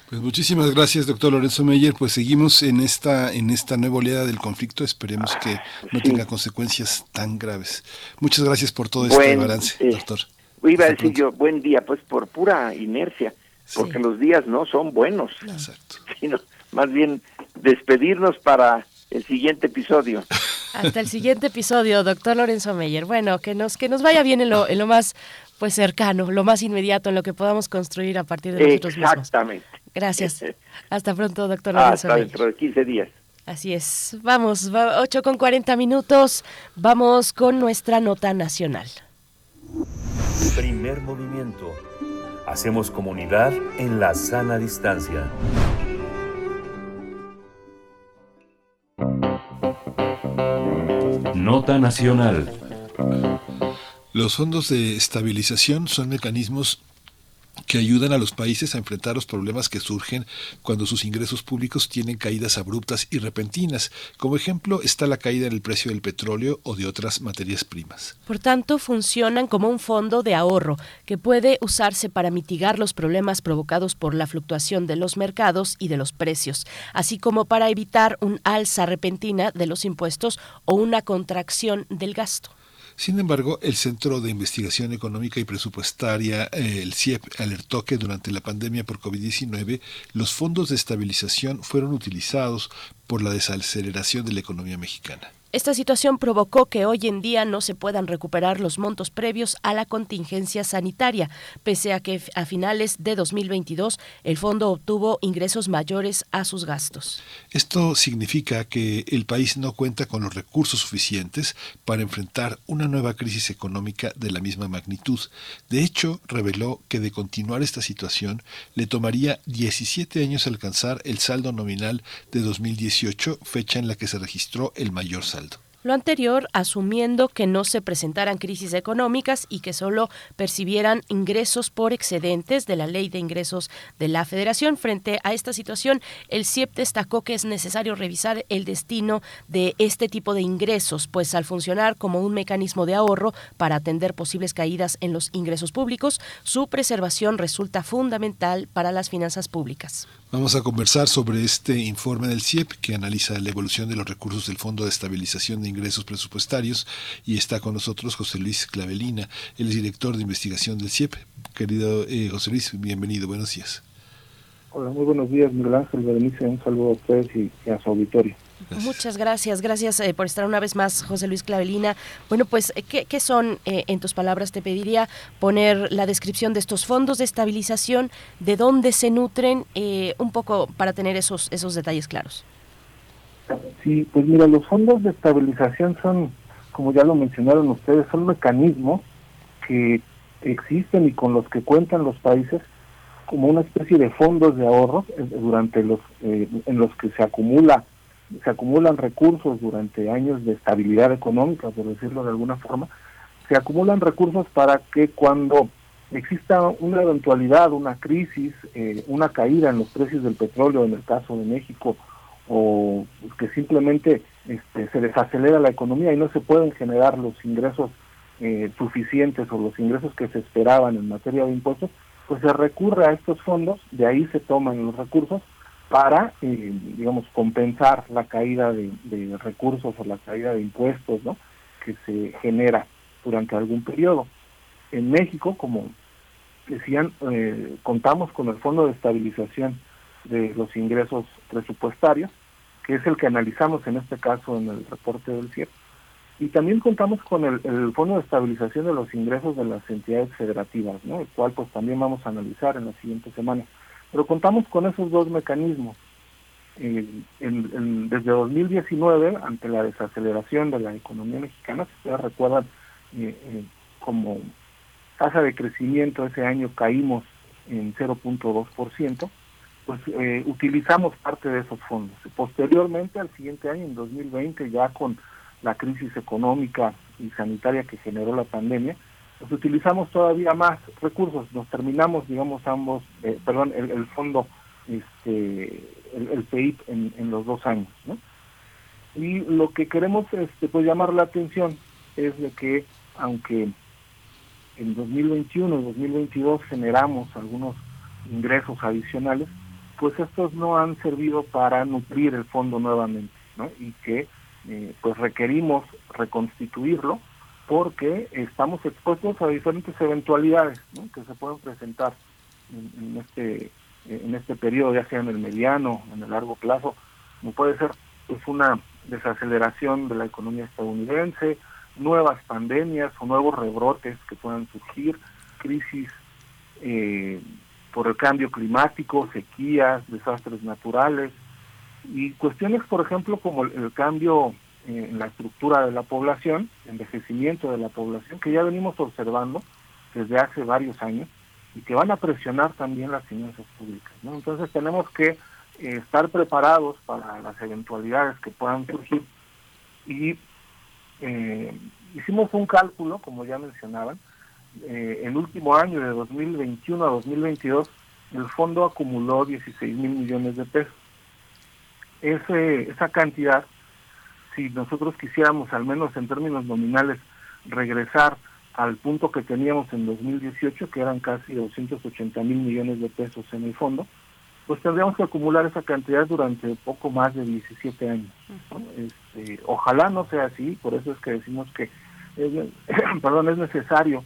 Pues muchísimas gracias, doctor Lorenzo Meyer. Pues seguimos en esta en esta nueva oleada del conflicto. Esperemos que no tenga consecuencias tan graves. Muchas gracias por todo este balance, eh, doctor. Iba a decir yo, buen día, pues por pura inercia, porque los días no son buenos. Exacto. <laughs> Sino más bien despedirnos para el siguiente episodio. Hasta el siguiente episodio, doctor Lorenzo Meyer. Bueno, que nos que nos vaya bien en lo, en lo más pues cercano, lo más inmediato, en lo que podamos construir a partir de nosotros mismos. Exactamente. Gracias. Hasta pronto, doctor Hasta dentro de 15 días. Así es. Vamos, 8 con 40 minutos. Vamos con nuestra nota nacional. Primer movimiento. Hacemos comunidad en la sana distancia. Nota nacional. Los fondos de estabilización son mecanismos que ayudan a los países a enfrentar los problemas que surgen cuando sus ingresos públicos tienen caídas abruptas y repentinas. Como ejemplo está la caída en el precio del petróleo o de otras materias primas. Por tanto, funcionan como un fondo de ahorro que puede usarse para mitigar los problemas provocados por la fluctuación de los mercados y de los precios, así como para evitar un alza repentina de los impuestos o una contracción del gasto. Sin embargo, el Centro de Investigación Económica y Presupuestaria, eh, el CIEP, alertó que durante la pandemia por COVID-19 los fondos de estabilización fueron utilizados por la desaceleración de la economía mexicana. Esta situación provocó que hoy en día no se puedan recuperar los montos previos a la contingencia sanitaria, pese a que a finales de 2022 el fondo obtuvo ingresos mayores a sus gastos. Esto significa que el país no cuenta con los recursos suficientes para enfrentar una nueva crisis económica de la misma magnitud. De hecho, reveló que de continuar esta situación le tomaría 17 años alcanzar el saldo nominal de 2018, fecha en la que se registró el mayor saldo. Lo anterior asumiendo que no se presentaran crisis económicas y que solo percibieran ingresos por excedentes de la ley de ingresos de la Federación. Frente a esta situación, el CIEP destacó que es necesario revisar el destino de este tipo de ingresos, pues al funcionar como un mecanismo de ahorro para atender posibles caídas en los ingresos públicos, su preservación resulta fundamental para las finanzas públicas. Vamos a conversar sobre este informe del CIEP que analiza la evolución de los recursos del Fondo de Estabilización de Ingresos Presupuestarios y está con nosotros José Luis Clavelina, el director de investigación del CIEP. Querido eh, José Luis, bienvenido, buenos días. Hola, muy buenos días, Miguel Ángel Berenice, un saludo a ustedes y a su auditorio. Muchas gracias, gracias eh, por estar una vez más, José Luis Clavelina. Bueno, pues, eh, ¿qué, son, eh, en tus palabras, te pediría poner la descripción de estos fondos de estabilización, de dónde se nutren, un poco para tener esos, esos detalles claros? Sí, pues mira, los fondos de estabilización son, como ya lo mencionaron ustedes, son mecanismos que existen y con los que cuentan los países como una especie de fondos de ahorro durante los en los que se acumula se acumulan recursos durante años de estabilidad económica, por decirlo de alguna forma, se acumulan recursos para que cuando exista una eventualidad, una crisis, eh, una caída en los precios del petróleo en el caso de México, o que simplemente este, se desacelera la economía y no se pueden generar los ingresos eh, suficientes o los ingresos que se esperaban en materia de impuestos, pues se recurre a estos fondos, de ahí se toman los recursos para, eh, digamos, compensar la caída de, recursos o la caída de impuestos ¿no? que se genera durante algún periodo. En México, como decían, eh, contamos con el Fondo de Estabilización de los Ingresos Presupuestarios, que es el que analizamos en este caso en el reporte del CIEP, y también contamos con el, el, Fondo de Estabilización de los Ingresos de las Entidades Federativas, ¿no? el cual pues también vamos a analizar en la siguiente semana. Pero contamos con esos dos mecanismos. Eh, desde 2019, ante la desaceleración de la economía mexicana, si ustedes recuerdan, eh, eh, como tasa de crecimiento ese año caímos en 0.2%, pues utilizamos parte de esos fondos. Posteriormente, al siguiente año, en 2020, ya con la crisis económica y sanitaria que generó la pandemia, pues utilizamos todavía más recursos, nos terminamos, digamos, ambos, eh, perdón, el, fondo, este, el, el en, los dos años, ¿no? Y lo que queremos este, pues llamar la atención es de que aunque en 2021 y 2022 generamos algunos ingresos adicionales, pues estos no han servido para nutrir el fondo nuevamente, ¿no? Y que eh, pues requerimos reconstituirlo porque estamos expuestos a diferentes eventualidades que se pueden presentar en, este en este periodo, ya sea en el mediano, en el largo plazo, como puede ser pues una desaceleración de la economía estadounidense, nuevas pandemias o nuevos rebrotes que puedan surgir, crisis eh, por el cambio climático, sequías, desastres naturales y cuestiones, por ejemplo, como el, cambio en la estructura de la población, envejecimiento de la población, que ya venimos observando desde hace varios años y que van a presionar también las finanzas públicas. Entonces tenemos que eh, estar preparados para las eventualidades que puedan surgir y eh, hicimos un cálculo, como ya mencionaban, eh, el último año de 2021 a 2022 el fondo acumuló 16 mil millones de pesos. Ese, esa cantidad, si nosotros quisiéramos, al menos en términos nominales, regresar al punto que teníamos en 2018, que eran casi 280 mil millones de pesos en el fondo, pues tendríamos que acumular esa cantidad durante poco más de 17 años. este, ojalá no sea así, por eso es que decimos que es, <coughs> perdón, es necesario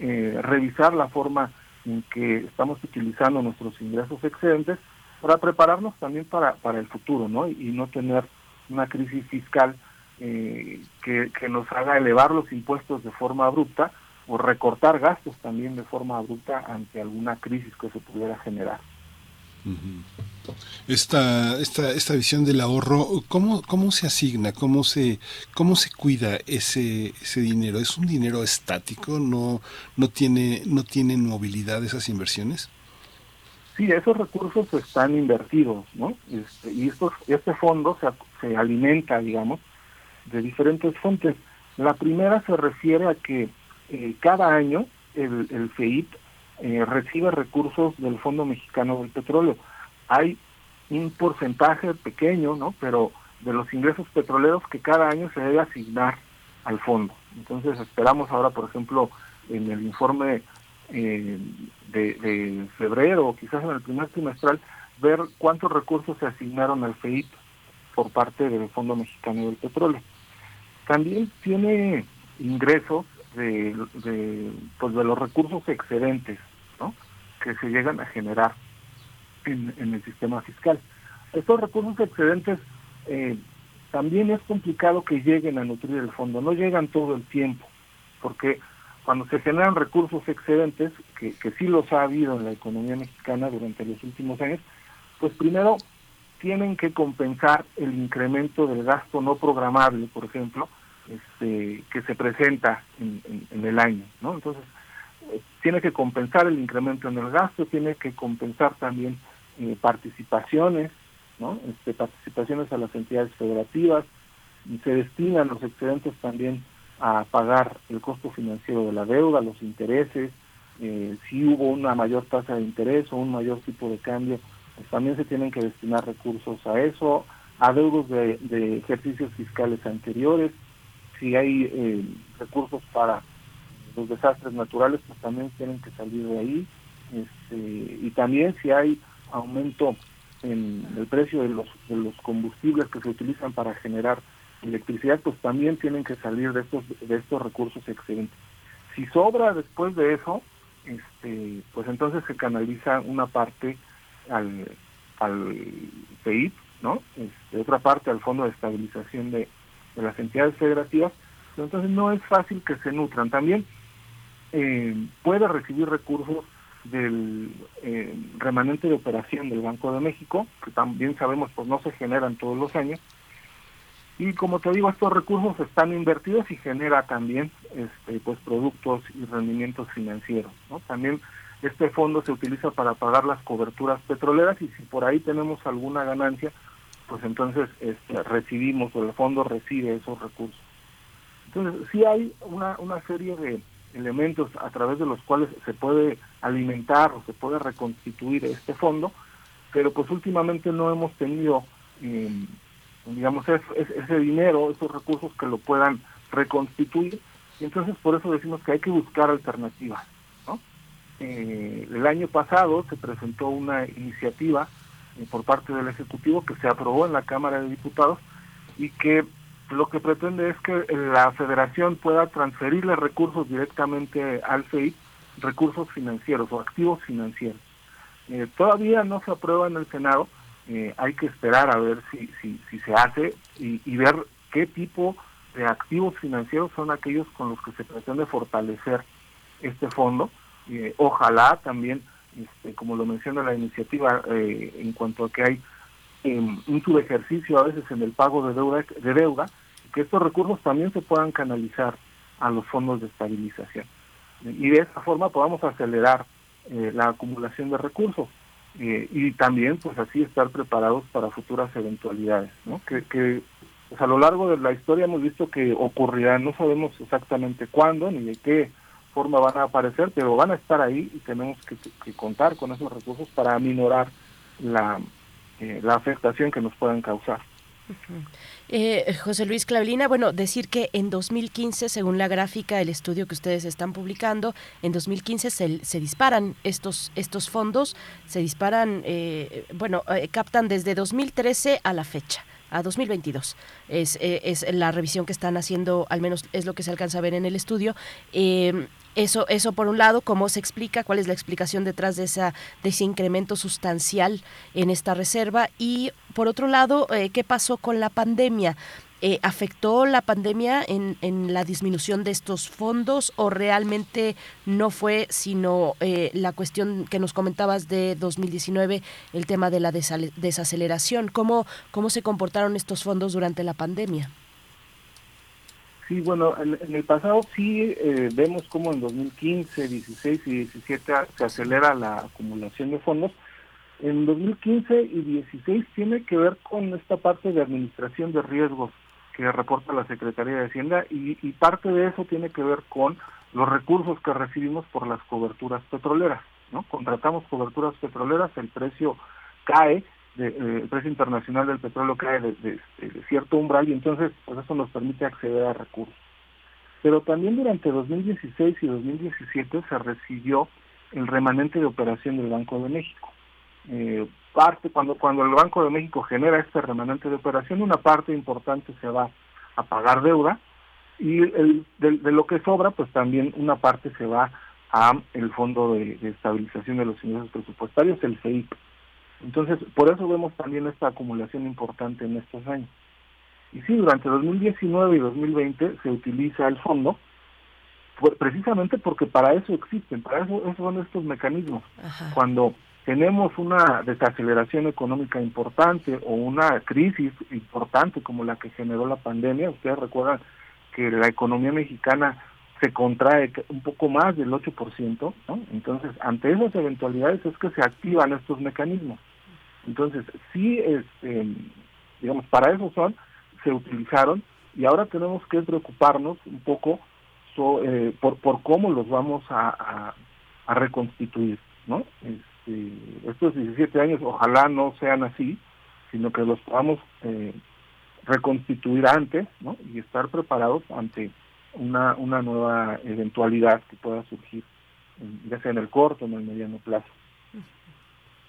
eh, revisar la forma en que estamos utilizando nuestros ingresos excedentes para prepararnos también para, para el futuro, ¿no? Y, no tener una crisis fiscal eh, que, que nos haga elevar los impuestos de forma abrupta o recortar gastos también de forma abrupta ante alguna crisis que se pudiera generar. Esta, esta, esta visión del ahorro, ¿cómo, cómo se asigna? ¿Cómo se, cómo se cuida ese, ese dinero? ¿Es un dinero estático? ¿No, no, tiene, ¿No tienen movilidad esas inversiones? Sí, esos recursos están invertidos, ¿no? Este, y estos, este fondo se, se alimenta, digamos, de diferentes fuentes. La primera se refiere a que eh, cada año el, el eh, recibe recursos del Fondo Mexicano del Petróleo. Hay un porcentaje pequeño, ¿no? Pero de los ingresos petroleros que cada año se debe asignar al fondo. Entonces esperamos ahora, por ejemplo, en el informe eh, de, febrero o quizás en el primer trimestral, ver cuántos recursos se asignaron al FEIP por parte del Fondo Mexicano del Petróleo. También tiene ingresos de, pues de los recursos excedentes que se llegan a generar en, el sistema fiscal. Estos recursos excedentes eh, también es complicado que lleguen a nutrir el fondo, no llegan todo el tiempo, porque cuando se generan recursos excedentes, que, que sí los ha habido en la economía mexicana durante los últimos años, pues primero tienen que compensar el incremento del gasto no programable, por ejemplo, este, que se presenta en, el año, ¿no? Entonces, tiene que compensar el incremento en el gasto, tiene que compensar también eh, participaciones, ¿no? Este, participaciones a las entidades federativas, y se destinan los excedentes también a pagar el costo financiero de la deuda, los intereses, eh, si hubo una mayor tasa de interés o un mayor tipo de cambio, pues también se tienen que destinar recursos a eso, a deudos de, de ejercicios fiscales anteriores, si hay eh, recursos para los desastres naturales pues también tienen que salir de ahí. Este, y también si hay aumento en el precio de los, de los combustibles que se utilizan para generar electricidad pues también tienen que salir de estos de estos recursos excedentes. Si sobra después de eso este pues entonces se canaliza una parte al al PIB no este, otra parte al fondo de estabilización de, de las entidades federativas. Entonces no es fácil que se nutran. También eh, puede recibir recursos del eh, remanente de operación del Banco de México, que también sabemos pues no se generan todos los años. Y como te digo, estos recursos están invertidos y genera también este, pues productos y rendimientos financieros. ¿no? También este fondo se utiliza para pagar las coberturas petroleras y si por ahí tenemos alguna ganancia, pues entonces este, recibimos o el fondo recibe esos recursos. Entonces sí hay una, una serie de elementos a través de los cuales se puede alimentar o se puede reconstituir este fondo, pero pues últimamente no hemos tenido, em, digamos, ese dinero, esos recursos que lo puedan reconstituir, y entonces por eso decimos que hay que buscar alternativas. ¿no? Eh, el año pasado se presentó una iniciativa eh, por parte del Ejecutivo que se aprobó en la Cámara de Diputados y que lo que pretende es que la federación pueda transferirle recursos directamente al FEI, recursos financieros o activos financieros. Eh, todavía no se aprueba en el Senado, eh, hay que esperar a ver si, se hace y, ver qué tipo de activos financieros son aquellos con los que se pretende fortalecer este fondo. Eh, ojalá también, este, como lo menciona la iniciativa, en cuanto a que hay un subejercicio a veces en el pago de deuda, de deuda, que estos recursos también se puedan canalizar a los fondos de estabilización. Y de esa forma podamos acelerar eh, la acumulación de recursos eh, y también pues así estar preparados para futuras eventualidades, ¿no? Que, que pues, a lo largo de la historia hemos visto que ocurrirán, no sabemos exactamente cuándo ni de qué forma van a aparecer, pero van a estar ahí y tenemos que, contar con esos recursos para aminorar la, eh, la afectación que nos puedan causar. Eh, José Luis Clavelina, bueno, decir que en 2015, según la gráfica, el estudio que ustedes están publicando, en 2015 se, se disparan estos, estos fondos, se disparan, eh, bueno, eh, captan desde 2013 a la fecha a 2022. Es, eh, es la revisión que están haciendo, al menos es lo que se alcanza a ver en el estudio. Eh, eso, eso por un lado, cómo se explica, cuál es la explicación detrás de, esa, de ese incremento sustancial en esta reserva y por otro lado, eh, qué pasó con la pandemia. Eh, ¿Afectó la pandemia en, en, la disminución de estos fondos o realmente no fue sino eh, la cuestión que nos comentabas de 2019, el tema de la desaceleración? ¿Cómo, ¿Cómo se comportaron estos fondos durante la pandemia? Sí, bueno, en, el pasado sí eh, vemos como en 2015, 16 y 17 se acelera la acumulación de fondos. En 2015 y 16 tiene que ver con esta parte de administración de riesgos que reporta la Secretaría de Hacienda y, parte de eso tiene que ver con los recursos que recibimos por las coberturas petroleras. ¿no? Contratamos coberturas petroleras, el precio cae eh, el precio internacional del petróleo cae de, de, de, cierto umbral y entonces pues eso nos permite acceder a recursos. Pero también durante 2016 y 2017 se recibió el remanente de operación del Banco de México. Eh, parte cuando cuando el Banco de México genera este remanente de operación, una parte importante se va a pagar deuda y el, de, de lo que sobra, pues también una parte se va a el Fondo de, de Estabilización de los Ingresos Presupuestarios, el CEIP. Entonces, por eso vemos también esta acumulación importante en estos años. Y sí, durante 2019 y 2020 se utiliza el fondo pues, precisamente porque para eso existen, para eso, eso son estos mecanismos. Ajá. Cuando tenemos una desaceleración económica importante o una crisis importante como la que generó la pandemia, ustedes recuerdan que la economía mexicana se contrae un poco más del 8%, ¿no? Entonces, ante esas eventualidades es que se activan estos mecanismos. Entonces, sí, este, digamos, para eso son, se utilizaron y ahora tenemos que preocuparnos un poco so, eh, por, por cómo los vamos a, a reconstituir, ¿no? Estos 17 años ojalá no sean así, sino que los podamos eh, reconstituir antes, ¿no? Y estar preparados ante una, una nueva eventualidad que pueda surgir, ya sea en el corto o en el mediano plazo.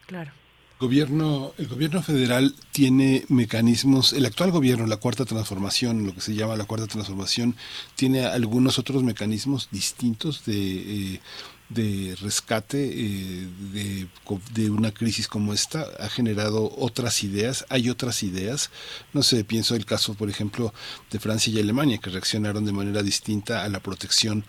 Claro. Gobierno, el gobierno federal tiene mecanismos, el actual gobierno, la cuarta transformación, lo que se llama la cuarta transformación, tiene algunos otros mecanismos distintos de eh, de rescate eh, de, de, una crisis como esta ha generado otras ideas, hay otras ideas, no sé, pienso el caso, por ejemplo, de Francia y Alemania, que reaccionaron de manera distinta a la protección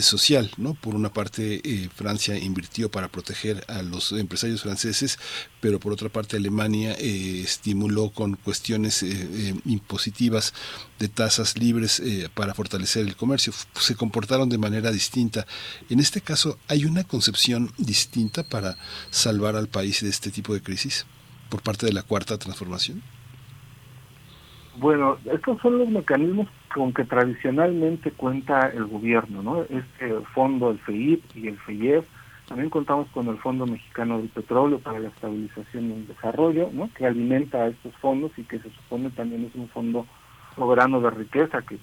social, ¿no? Por una parte, eh, Francia invirtió para proteger a los empresarios franceses, pero por otra parte, Alemania eh, estimuló con cuestiones eh, impositivas de tasas libres para fortalecer el comercio. Se comportaron de manera distinta. En este caso, ¿hay una concepción distinta para salvar al país de este tipo de crisis por parte de la cuarta transformación? Bueno, estos son los mecanismos con que tradicionalmente cuenta el gobierno, ¿no? Este fondo, el FEIP y el FEIEF. También contamos con el Fondo Mexicano del Petróleo para la Estabilización y el Desarrollo, ¿no? Que alimenta a estos fondos y que se supone también es un fondo soberano de riqueza que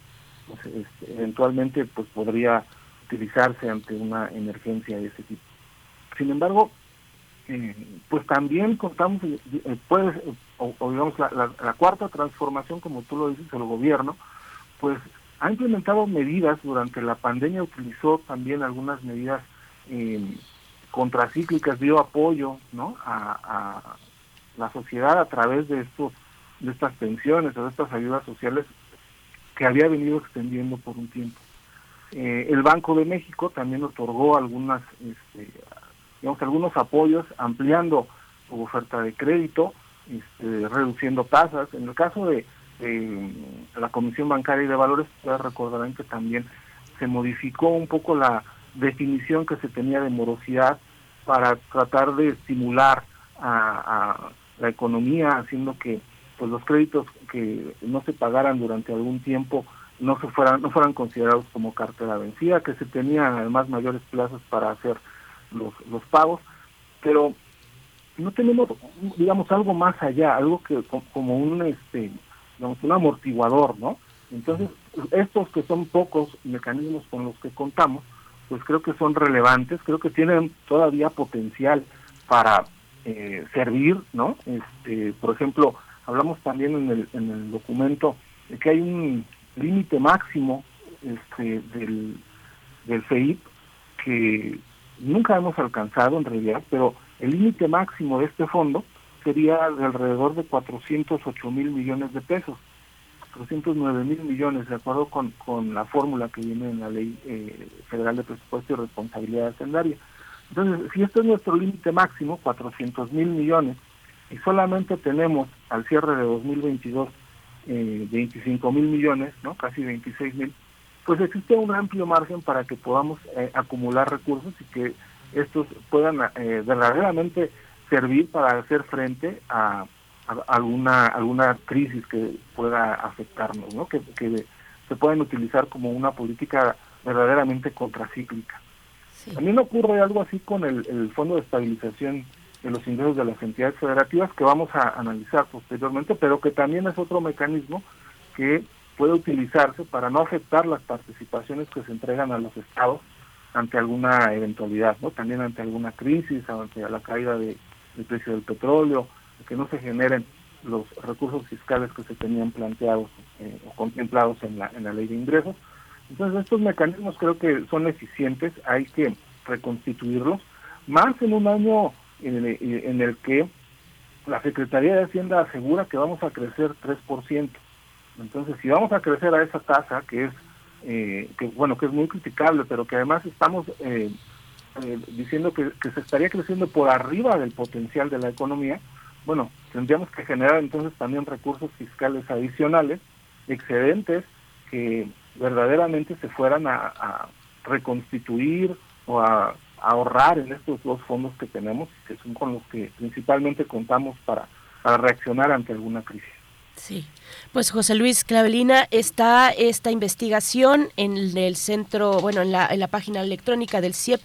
pues, este, eventualmente pues podría utilizarse ante una emergencia de ese tipo. Sin embargo, eh, pues también contamos, eh, pues, o, digamos, la, cuarta transformación, como tú lo dices, el gobierno, pues ha implementado medidas durante la pandemia, utilizó también algunas medidas eh, contracíclicas, dio apoyo ¿no? a, la sociedad a través de estos de estas pensiones o de estas ayudas sociales que había venido extendiendo por un tiempo. el Banco de México también otorgó algunas este, digamos, algunos apoyos ampliando su oferta de crédito, este, reduciendo tasas. En el caso de, la Comisión Bancaria y de Valores, ustedes recordarán que también se modificó un poco la definición que se tenía de morosidad para tratar de estimular a, la economía, haciendo que pues los créditos que no se pagaran durante algún tiempo no se fueran no fueran considerados como cartera vencida, que se tenían además mayores plazos para hacer los, pagos, pero no tenemos, digamos, algo más allá, algo que como un, este, digamos, un amortiguador, ¿no? Entonces, estos que son pocos mecanismos con los que contamos, pues creo que son relevantes, creo que tienen todavía potencial para eh, servir, ¿no? Este, por ejemplo, hablamos también en el, en el documento de que hay un límite máximo este, del, del FEIP que nunca hemos alcanzado en realidad, pero el límite máximo de este fondo sería de alrededor de 408 mil millones de pesos, 409 mil millones, de acuerdo con, con la fórmula que viene en la Ley eh, Federal de Presupuesto y Responsabilidad Hacendaria. Entonces, si este es nuestro límite máximo, 400 mil millones, y solamente tenemos al cierre de 2022 eh, 25 mil millones, ¿no? casi 26 mil, pues existe un amplio margen para que podamos eh, acumular recursos y que estos puedan eh, verdaderamente servir para hacer frente a, alguna alguna crisis que pueda afectarnos, ¿no? que, se pueden utilizar como una política verdaderamente contracíclica. También ocurre algo así con el, el Fondo de Estabilización de los ingresos de las entidades federativas que vamos a analizar posteriormente, pero que también es otro mecanismo que puede utilizarse para no afectar las participaciones que se entregan a los estados ante alguna eventualidad, ¿no? También ante alguna crisis, ante la caída de, del precio del petróleo, que no se generen los recursos fiscales que se tenían planteados eh, o contemplados en la, en la ley de ingresos. Entonces estos mecanismos creo que son eficientes, hay que reconstituirlos, más en un año en el, en el que la Secretaría de Hacienda asegura que vamos a crecer 3%. Entonces, si vamos a crecer a esa tasa, que es, eh, bueno, que es muy criticable, pero que además estamos eh, eh, diciendo que, se estaría creciendo por arriba del potencial de la economía, bueno, tendríamos que generar entonces también recursos fiscales adicionales, excedentes, que verdaderamente se fueran a, reconstituir o a, ahorrar en estos dos fondos que tenemos, que son con los que principalmente contamos para reaccionar ante alguna crisis. Sí. Pues José Luis Clavelina, está esta investigación en el centro, bueno, en la, en la página electrónica del CIEP,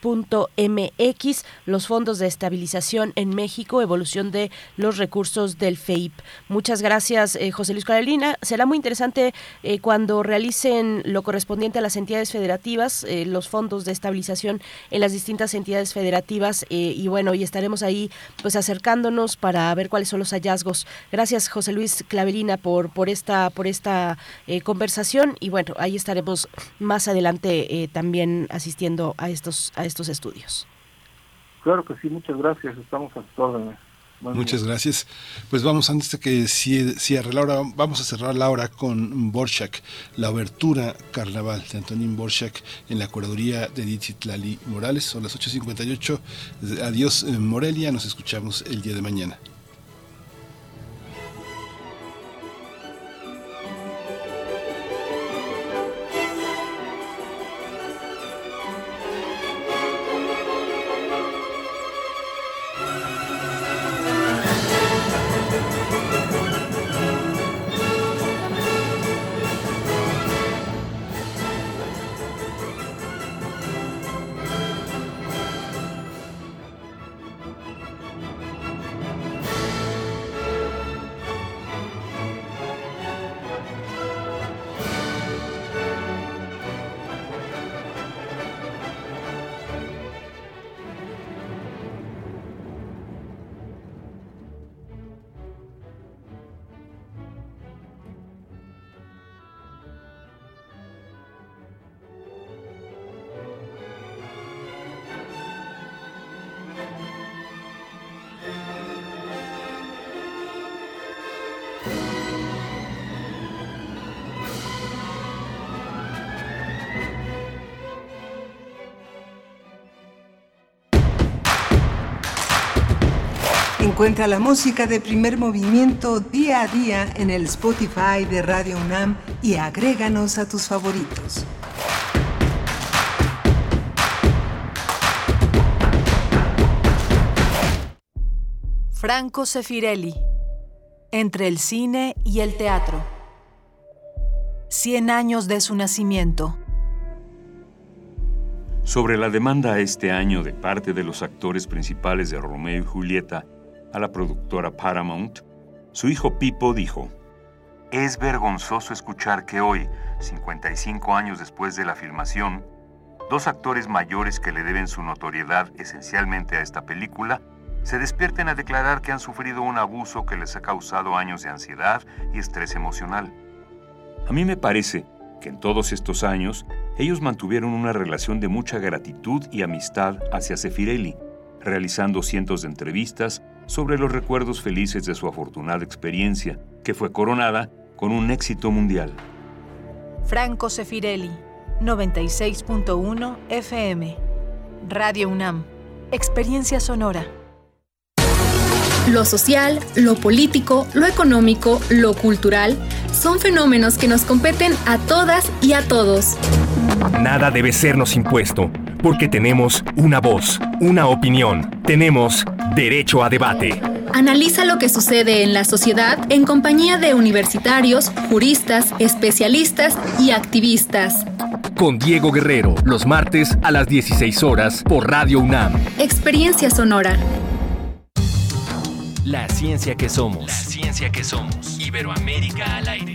CIEP.mx, los fondos de estabilización en México, evolución de los recursos del FEIP. Muchas gracias, eh, José Luis Clavelina. Será muy interesante eh, cuando realicen lo correspondiente a las entidades federativas, eh, los fondos de estabilización en las distintas entidades federativas, y bueno, y estaremos ahí pues acercándonos para ver cuáles son los hallazgos. Gracias, José Luis Clavelina por, por esta, por esta conversación y bueno, ahí estaremos más adelante también asistiendo a estos, estos estudios. Claro que sí, muchas gracias, estamos a su órdenes. Muchas gracias. Pues vamos, antes de que cierre Laura, vamos a cerrar la hora con Borchak, la abertura carnaval de Antonín Borchak en la curaduría de Lali Morales. Son las 8.58. Adiós, eh, Morelia. Nos escuchamos el día de mañana. Encuentra la música de primer movimiento día a día en el Spotify de Radio UNAM y agréganos a tus favoritos. Franco Sefirelli. Entre el cine y el teatro. Cien años de su nacimiento. Sobre la demanda este año de parte de los actores principales de Romeo y Julieta a la productora Paramount, su hijo Pipo dijo, Es vergonzoso escuchar que hoy, 55 años después de la filmación, dos actores mayores que le deben su notoriedad esencialmente a esta película se despierten a declarar que han sufrido un abuso que les ha causado años de ansiedad y estrés emocional. A mí me parece que en todos estos años ellos mantuvieron una relación de mucha gratitud y amistad hacia Sefirelli, realizando cientos de entrevistas sobre los recuerdos felices de su afortunada experiencia, que fue coronada con un éxito mundial. Franco Sefirelli, 96.1 FM. Radio UNAM. Experiencia sonora. Lo social, lo político, lo económico, lo cultural son fenómenos que nos competen a todas y a todos. Nada debe sernos impuesto, porque tenemos una voz, una opinión, tenemos derecho a debate. Analiza lo que sucede en la sociedad en compañía de universitarios, juristas, especialistas y activistas. Con Diego Guerrero, los martes a las 16 horas por Radio UNAM. Experiencia sonora. La ciencia que somos. La ciencia que somos. Iberoamérica al aire.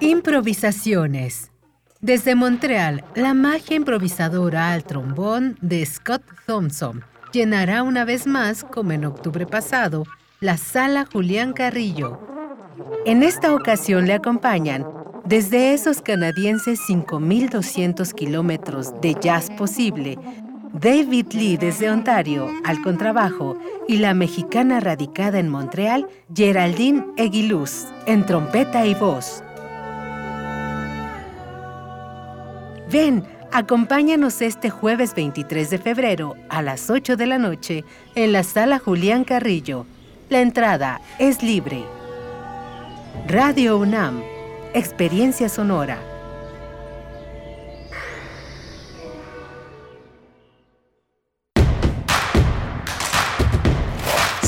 Improvisaciones. Desde Montreal, la magia improvisadora al trombón de Scott Thompson llenará una vez más, como en octubre pasado, la sala Julián Carrillo. En esta ocasión le acompañan, desde esos canadienses 5.200 kilómetros de jazz posible, David Lee desde Ontario al contrabajo y la mexicana radicada en Montreal, Geraldine Eguiluz, en trompeta y voz. Ven, acompáñanos este jueves 23 de febrero a las 8 de la noche en la sala Julián Carrillo. La entrada es libre. Radio UNAM, Experiencia Sonora.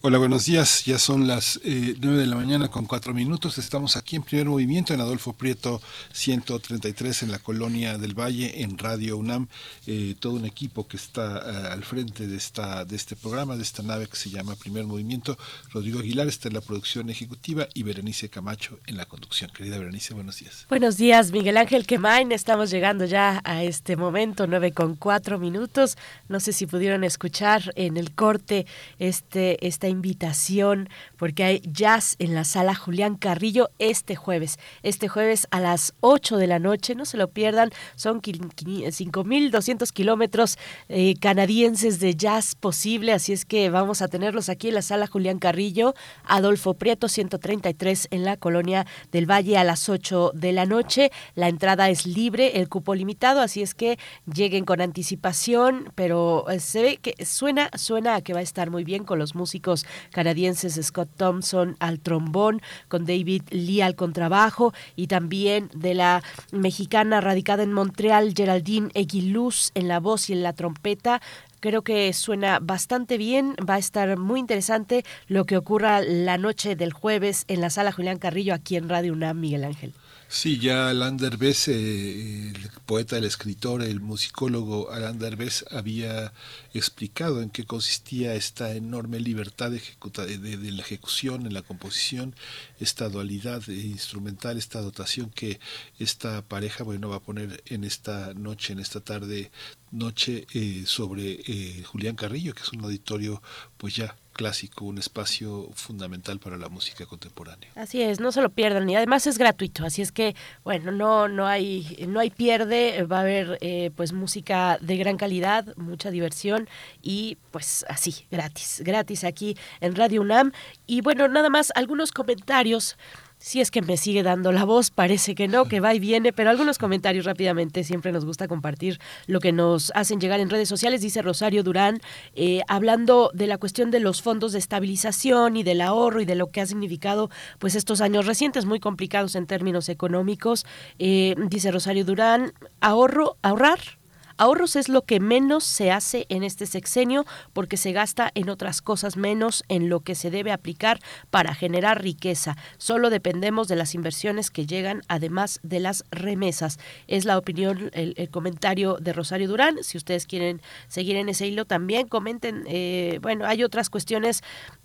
Hola, buenos días. Ya son las eh, 9 de la mañana con cuatro minutos. Estamos aquí en primer movimiento en Adolfo Prieto 133 en la colonia del Valle en Radio UNAM. Eh, todo un equipo que está eh, al frente de, esta, de este programa, de esta nave que se llama Primer Movimiento. Rodrigo Aguilar está en la producción ejecutiva y Berenice Camacho en la conducción. Querida Berenice, buenos días. Buenos días, Miguel Ángel Quemain. Estamos llegando ya a este momento, 9 con cuatro minutos. No sé si pudieron escuchar en el corte este, esta invitación porque hay jazz en la sala Julián Carrillo este jueves. Este jueves a las 8 de la noche, no se lo pierdan, son 5.200 kilómetros eh, canadienses de jazz posible, así es que vamos a tenerlos aquí en la sala Julián Carrillo, Adolfo Prieto 133 en la colonia del Valle a las 8 de la noche. La entrada es libre, el cupo limitado, así es que lleguen con anticipación, pero eh, se ve que suena, suena a que va a estar muy bien con los músicos canadienses Scott Thompson al trombón, con David Lee al contrabajo y también de la mexicana radicada en Montreal, Geraldine Eguiluz en la voz y en la trompeta. Creo que suena bastante bien, va a estar muy interesante lo que ocurra la noche del jueves en la sala Julián Carrillo aquí en Radio UNAM, Miguel Ángel. Sí, ya Alain Derbez, eh, el poeta, el escritor, el musicólogo Alain Derbez había explicado en qué consistía esta enorme libertad de, de, la ejecución en la composición, esta dualidad instrumental, esta dotación que esta pareja bueno va a poner en esta noche, en esta tarde noche eh, sobre eh, Julián Carrillo, que es un auditorio pues ya clásico, un espacio fundamental para la música contemporánea. Así es, no se lo pierdan y además es gratuito, así es que bueno, no no hay no hay pierde, va a haber eh, pues música de gran calidad, mucha diversión y pues así, gratis, gratis aquí en Radio UNAM y bueno, nada más algunos comentarios si es que me sigue dando la voz, parece que no, que va y viene, pero algunos comentarios rápidamente, siempre nos gusta compartir lo que nos hacen llegar en redes sociales, dice Rosario Durán, eh, hablando de la cuestión de los fondos de estabilización y del ahorro y de lo que ha significado pues estos años recientes muy complicados en términos económicos, eh, dice Rosario Durán, ahorro, ahorrar Ahorros es lo que menos se hace en este sexenio porque se gasta en otras cosas menos en lo que se debe aplicar para generar riqueza. Solo dependemos de las inversiones que llegan además de las remesas. Es la opinión, el, comentario de Rosario Durán. Si ustedes quieren seguir en ese hilo también comenten. Eh, bueno, hay otras cuestiones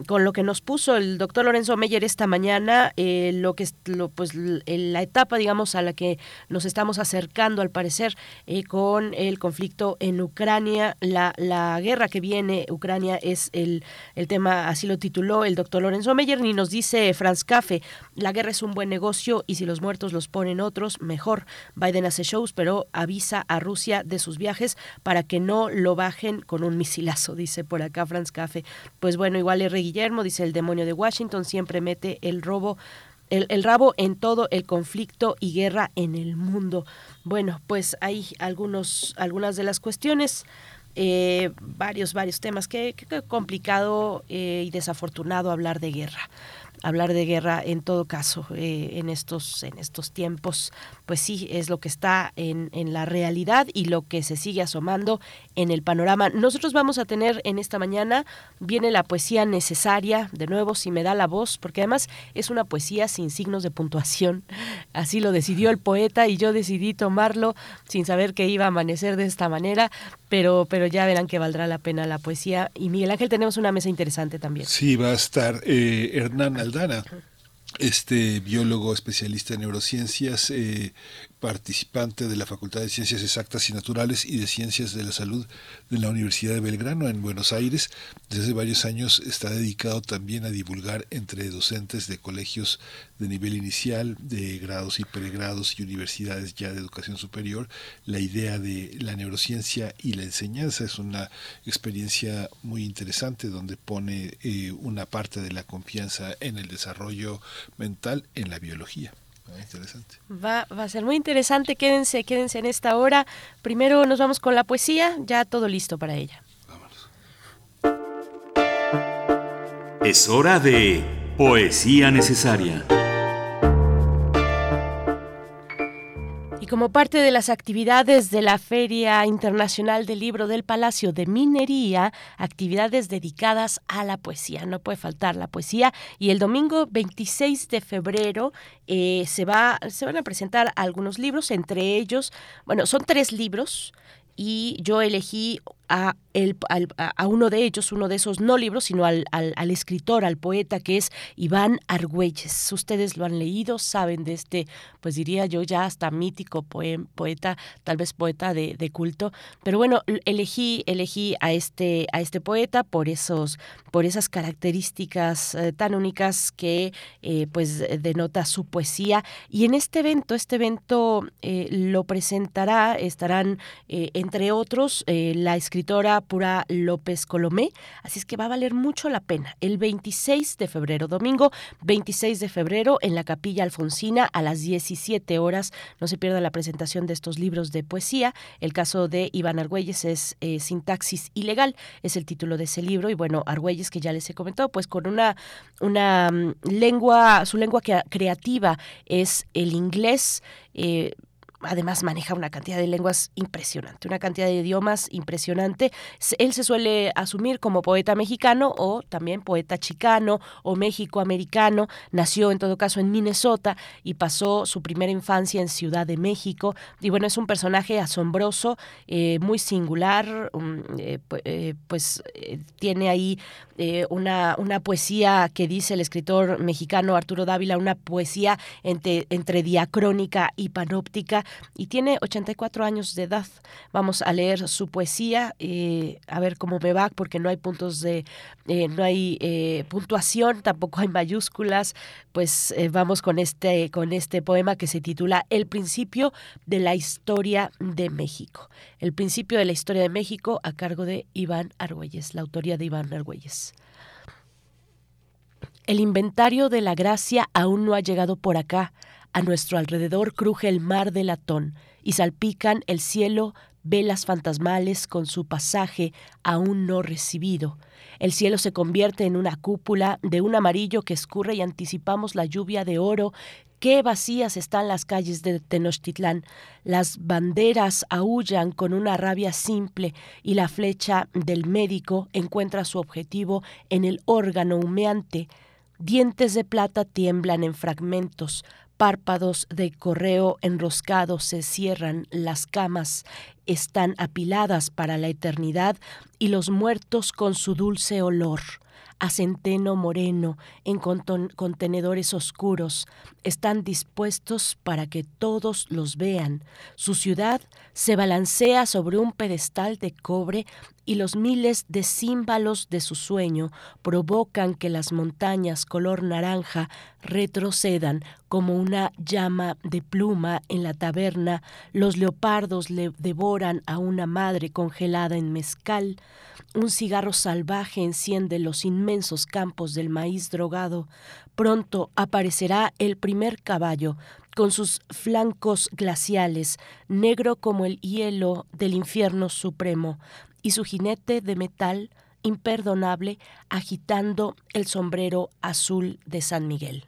con lo que nos puso el doctor Lorenzo Meyer esta mañana, eh, lo que lo, pues la etapa digamos a la que nos estamos acercando al parecer eh, con el conflicto en Ucrania, la, la guerra que viene, Ucrania es el, el tema, así lo tituló el doctor Lorenzo Meyer, ni nos dice Franz Café, la guerra es un buen negocio y si los muertos los ponen otros, mejor. Biden hace shows, pero avisa a Rusia de sus viajes para que no lo bajen con un misilazo, <laughs> dice por acá Franz Café. Pues bueno, igual R. Guillermo, dice el demonio de Washington, siempre mete el robo el, rabo en todo el conflicto y guerra en el mundo. Bueno, pues hay algunos, algunas de las cuestiones. Eh, varios, varios temas. Qué, complicado eh, y desafortunado hablar de guerra hablar de guerra en todo caso eh, en estos en estos tiempos pues sí es lo que está en, en, la realidad y lo que se sigue asomando en el panorama. Nosotros vamos a tener en esta mañana viene la poesía necesaria de nuevo si me da la voz porque además es una poesía sin signos de puntuación. <laughs> Así lo decidió el poeta y yo decidí tomarlo sin saber que iba a amanecer de esta manera pero pero ya verán que valdrá la pena la poesía. Y Miguel Ángel tenemos una mesa interesante también. Sí va a estar eh, Hernán Aldana, este biólogo especialista en neurociencias, eh, participante de la Facultad de Ciencias Exactas y Naturales y de Ciencias de la Salud de la Universidad de Belgrano en Buenos Aires. Desde varios años está dedicado también a divulgar entre docentes de colegios de nivel inicial, de grados y pregrados y universidades ya de educación superior, la idea de la neurociencia y la enseñanza. Es una experiencia muy interesante donde pone eh, una parte de la confianza en el desarrollo mental en la biología. Ah, interesante. Va, va a ser muy interesante, quédense, quédense en esta hora. Primero nos vamos con la poesía, ya todo listo para ella. Es hora de Poesía Necesaria. Y como parte de las actividades de la Feria Internacional del Libro del Palacio de Minería, actividades dedicadas a la poesía. No puede faltar la poesía. Y el domingo 26 de febrero eh, se, va, se van a presentar algunos libros, entre ellos, bueno, son tres libros y yo elegí a, el, a uno de ellos, uno de esos no libros, sino al, al, escritor, al poeta que es Iván Argüelles. Ustedes lo han leído, saben de este, pues diría yo ya hasta mítico poeta, tal vez poeta de, de, culto. Pero bueno, elegí, elegí a este, a este poeta por esos, por esas características eh, tan únicas que eh, pues denota su poesía. Y en este evento, este evento eh, lo presentará, estarán entre otros la escritora Pura López Colomé, así es que va a valer mucho la pena. El 26 de febrero, domingo 26 de febrero, en la Capilla Alfonsina a las 17 horas. No se pierda la presentación de estos libros de poesía. El caso de Iván Argüelles es eh, Sintaxis Ilegal, es el título de ese libro. Y bueno, Argüelles, que ya les he comentado, pues con una, una mm, lengua, su lengua creativa es el inglés. Eh, además maneja una cantidad de lenguas impresionante, una cantidad de idiomas impresionante. Él se suele asumir como poeta mexicano o también poeta chicano o méxico-americano. Nació en todo caso en Minnesota y pasó su primera infancia en Ciudad de México. Y bueno, es un personaje asombroso, eh, muy singular, eh, eh, pues tiene ahí una, una poesía que dice el escritor mexicano Arturo Dávila, una poesía entre, entre diacrónica y panóptica y tiene 84 años de edad. Vamos a leer su poesía, eh, a ver cómo me va, porque no hay puntos de, eh, no hay eh, puntuación, tampoco hay mayúsculas. Pues vamos con este, con este poema que se titula El principio de la historia de México. El principio de la historia de México a cargo de Iván Argüelles, la autoría de Iván Argüelles. El inventario de la gracia aún no ha llegado por acá a nuestro alrededor cruje el mar de latón y salpican el cielo velas fantasmales con su pasaje aún no recibido. El cielo se convierte en una cúpula de un amarillo que escurre y anticipamos la lluvia de oro. Qué vacías están las calles de Tenochtitlán. Las banderas aullan con una rabia simple y la flecha del médico encuentra su objetivo en el órgano humeante. Dientes de plata tiemblan en fragmentos, párpados de correo enroscados se cierran, las camas están apiladas para la eternidad y los muertos con su dulce olor a centeno moreno en contenedores oscuros, están dispuestos para que todos los vean. Su ciudad se balancea sobre un pedestal de cobre y los miles de címbalos de su sueño provocan que las montañas color naranja retrocedan como una llama de pluma en la taberna, los leopardos le devoran a una madre congelada en mezcal, un cigarro salvaje enciende los inmensos campos del maíz drogado, pronto aparecerá el primer caballo, con sus flancos glaciales, negro como el hielo del infierno supremo, y su jinete de metal imperdonable agitando el sombrero azul de San Miguel.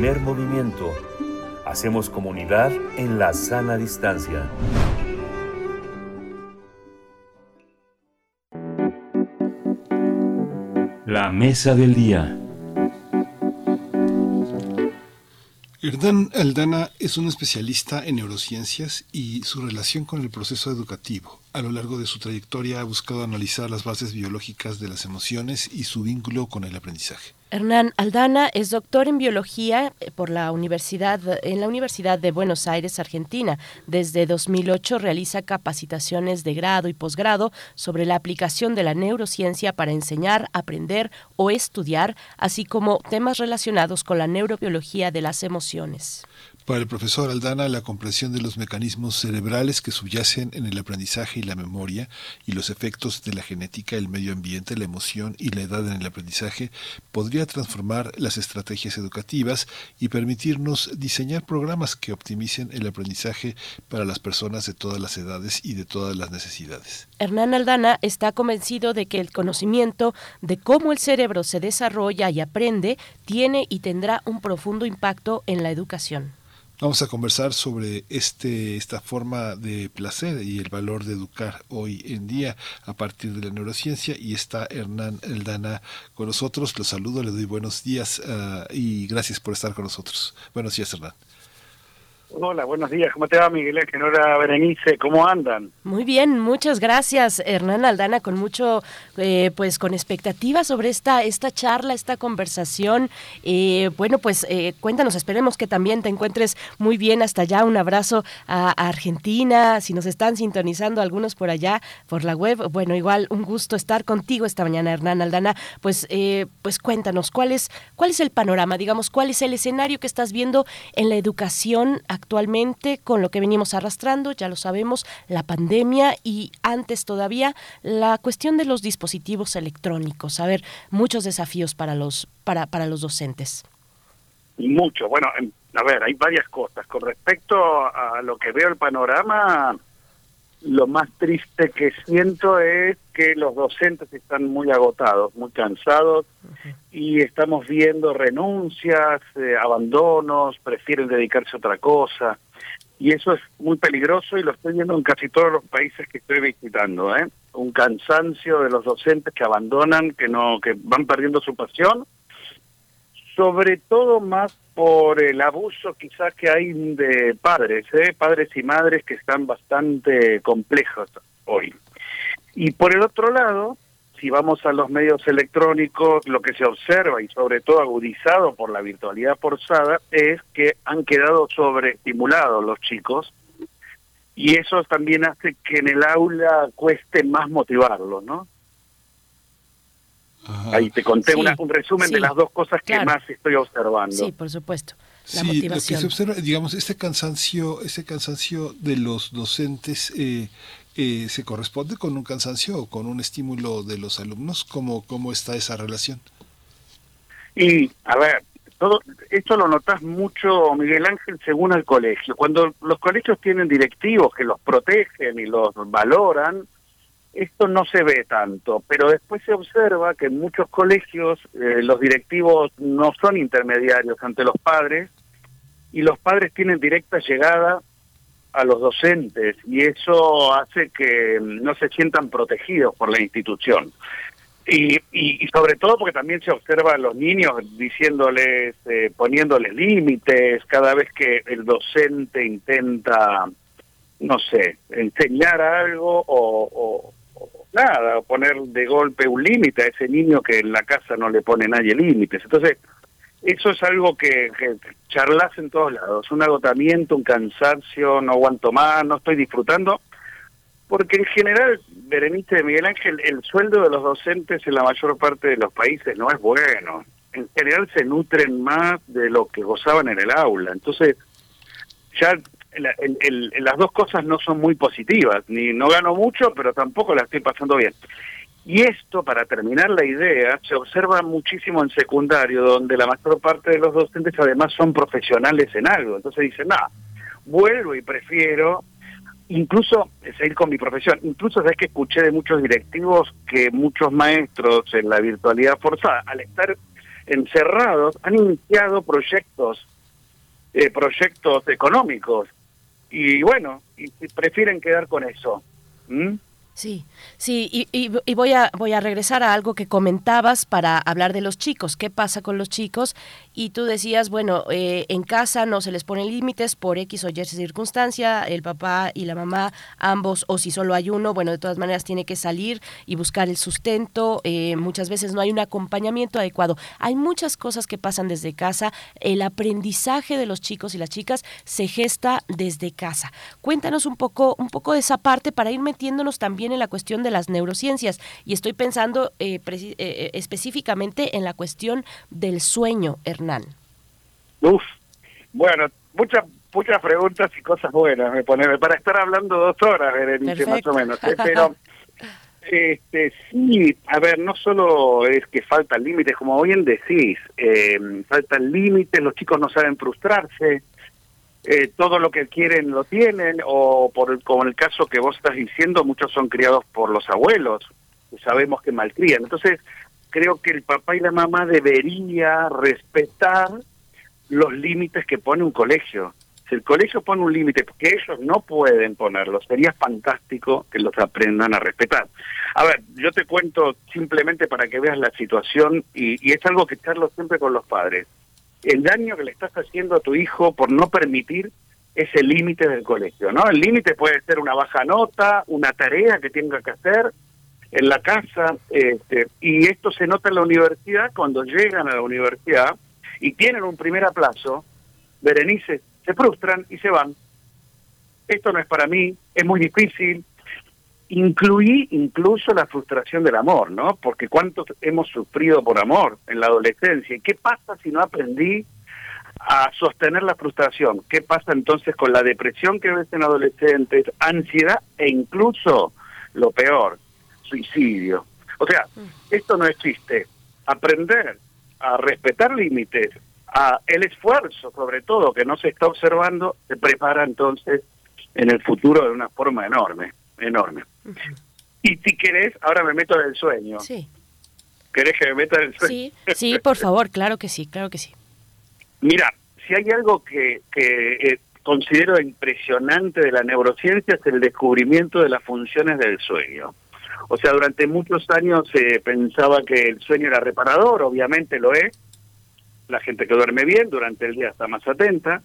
Primer movimiento. Hacemos comunidad en la sana distancia. La mesa del día. Hernán Aldana es un especialista en neurociencias y su relación con el proceso educativo. A lo largo de su trayectoria ha buscado analizar las bases biológicas de las emociones y su vínculo con el aprendizaje. Hernán Aldana es doctor en biología eh, por la Universidad en la Universidad de Buenos Aires, Argentina. Desde 2008 realiza capacitaciones de grado y posgrado sobre la aplicación de la neurociencia para enseñar, aprender o estudiar, así como temas relacionados con la neurobiología de las emociones. Para el profesor Aldana, la comprensión de los mecanismos cerebrales que subyacen en el aprendizaje y la memoria y los efectos de la genética, el medio ambiente, la emoción y la edad en el aprendizaje podría transformar las estrategias educativas y permitirnos diseñar programas que optimicen el aprendizaje para las personas de todas las edades y de todas las necesidades. Hernán Aldana está convencido de que el conocimiento de cómo el cerebro se desarrolla y aprende tiene y tendrá un profundo impacto en la educación. Vamos a conversar sobre este, esta forma de placer y el valor de educar hoy en día a partir de la neurociencia y está Hernán Eldana con nosotros. Lo saludo, le doy buenos días uh, y gracias por estar con nosotros. Buenos días, Hernán. Hola, buenos días. ¿Cómo te va, Miguel Ángel? Hola, Berenice. ¿Cómo andan? Muy bien, muchas gracias, Hernán Aldana, con mucho, eh, pues con expectativa sobre esta, esta charla, esta conversación. Eh, bueno, pues eh, cuéntanos, esperemos que también te encuentres muy bien hasta allá. Un abrazo a, Argentina, si nos están sintonizando algunos por allá, por la web. Bueno, igual un gusto estar contigo esta mañana, Hernán Aldana. Pues, pues cuéntanos, ¿cuál es, ¿cuál es el panorama, digamos, cuál es el escenario que estás viendo en la educación actualmente con lo que venimos arrastrando, ya lo sabemos, la pandemia y antes todavía la cuestión de los dispositivos electrónicos. A ver, muchos desafíos para los para para los docentes. Mucho. Bueno, a ver, hay varias cosas. Con respecto a lo que veo el panorama, lo más triste que siento es que los docentes están muy agotados, muy cansados y estamos viendo renuncias, eh, abandonos, prefieren dedicarse a otra cosa y eso es muy peligroso y lo estoy viendo en casi todos los países que estoy visitando, ¿eh? Un cansancio de los docentes que abandonan, que no que van perdiendo su pasión, sobre todo más por el abuso quizás que hay de padres, ¿eh? padres y madres que están bastante complejos hoy. Y por el otro lado, si vamos a los medios electrónicos, lo que se observa y sobre todo agudizado por la virtualidad forzada es que han quedado sobreestimulados los chicos y eso también hace que en el aula cueste más motivarlos, ¿no? Ajá. Ahí te conté Sí, una, un resumen sí, de las dos cosas que claro. más estoy observando. Sí, por supuesto. La sí, lo que motivación. se observa, digamos, este cansancio, ese cansancio de los docentes eh, eh, se corresponde con un cansancio o con un estímulo de los alumnos. ¿Cómo, cómo está esa relación? Y, a ver, todo esto lo notas mucho, Miguel Ángel, según el colegio. Cuando los colegios tienen directivos que los protegen y los valoran, esto no se ve tanto, pero después se observa que en muchos colegios eh, los directivos no son intermediarios ante los padres y los padres tienen directa llegada a los docentes y eso hace que mm, no se sientan protegidos por la institución. Y, y, y sobre todo porque también se observa a los niños diciéndoles, eh, poniéndoles límites cada vez que el docente intenta, no sé, enseñar algo o, nada, o poner de golpe un límite a ese niño que en la casa no le pone nadie límites. Entonces, eso es algo que, que charlas en todos lados, un agotamiento, un cansancio, no aguanto más, no estoy disfrutando, porque en general, Berenice de Miguel Ángel, el sueldo de los docentes en la mayor parte de los países no es bueno. En general se nutren más de lo que gozaban en el aula. Entonces, ya el- el- las dos cosas no son muy positivas. Ni no gano mucho, pero tampoco la estoy pasando bien. Y esto, para terminar la idea, se observa muchísimo en secundario, donde la mayor parte de los docentes además son profesionales en algo. Entonces dicen, nada, vuelvo y prefiero incluso, seguir con mi profesión, incluso es que escuché de muchos directivos que muchos maestros en la virtualidad forzada, al estar encerrados, han iniciado proyectos, eh, proyectos económicos, y bueno, y, prefieren quedar con eso. Sí, sí, y, y, voy, a, voy a regresar a algo que comentabas para hablar de los chicos. ¿Qué pasa con los chicos? Y tú decías, bueno, eh, en casa no se les ponen límites por X o Y circunstancia, el papá y la mamá, ambos, o si solo hay uno, bueno, de todas maneras tiene que salir y buscar el sustento. Eh, muchas veces no hay un acompañamiento adecuado. Hay muchas cosas que pasan desde casa. El aprendizaje de los chicos y las chicas se gesta desde casa. Cuéntanos un poco, un poco de esa parte para ir metiéndonos también en la cuestión de las neurociencias y estoy pensando eh, eh, eh, específicamente en la cuestión del sueño. Uf, bueno, muchas muchas preguntas y cosas buenas me pone para estar hablando dos horas, Berenice, más o menos. <laughs> Pero este sí, a ver, no solo es que faltan límites, como bien decís, eh, faltan límites, los chicos no saben frustrarse, eh, todo lo que quieren lo tienen, o por como el caso que vos estás diciendo, muchos son criados por los abuelos, y sabemos que malcrían. Entonces, creo que el papá y la mamá debería respetar los límites que pone un colegio. Si el colegio pone un límite que ellos no pueden ponerlo, sería fantástico que los aprendan a respetar. A ver, yo te cuento simplemente para que veas la situación y, y es algo que charlo siempre con los padres el daño que le estás haciendo a tu hijo por no permitir ese límite del colegio, ¿no? El límite puede ser una baja nota, una tarea que tenga que hacer en la casa, este, y esto se nota en la universidad cuando llegan a la universidad y tienen un primer aplazo, Berenice, se frustran y se van. Esto no es para mí, es muy difícil, incluí incluso la frustración del amor, ¿no? Porque cuántos hemos sufrido por amor en la adolescencia. ¿Y qué pasa si no aprendí a sostener la frustración? ¿Qué pasa entonces con la depresión que ves en adolescentes, ansiedad e incluso, lo peor, suicidio? O sea, esto no existe. Aprender a respetar límites, a el esfuerzo sobre todo que no se está observando, se prepara entonces en el futuro de una forma enorme enorme. Y si querés, ahora me meto en el sueño. Sí. ¿Querés que me meta en el sueño? Sí, sí, por favor, claro que sí, claro que sí. Mira, si hay algo que, que eh, considero impresionante de la neurociencia es el descubrimiento de las funciones del sueño. O sea, durante muchos años se pensaba que el sueño era reparador, obviamente lo es. La gente que duerme bien durante el día está más atenta,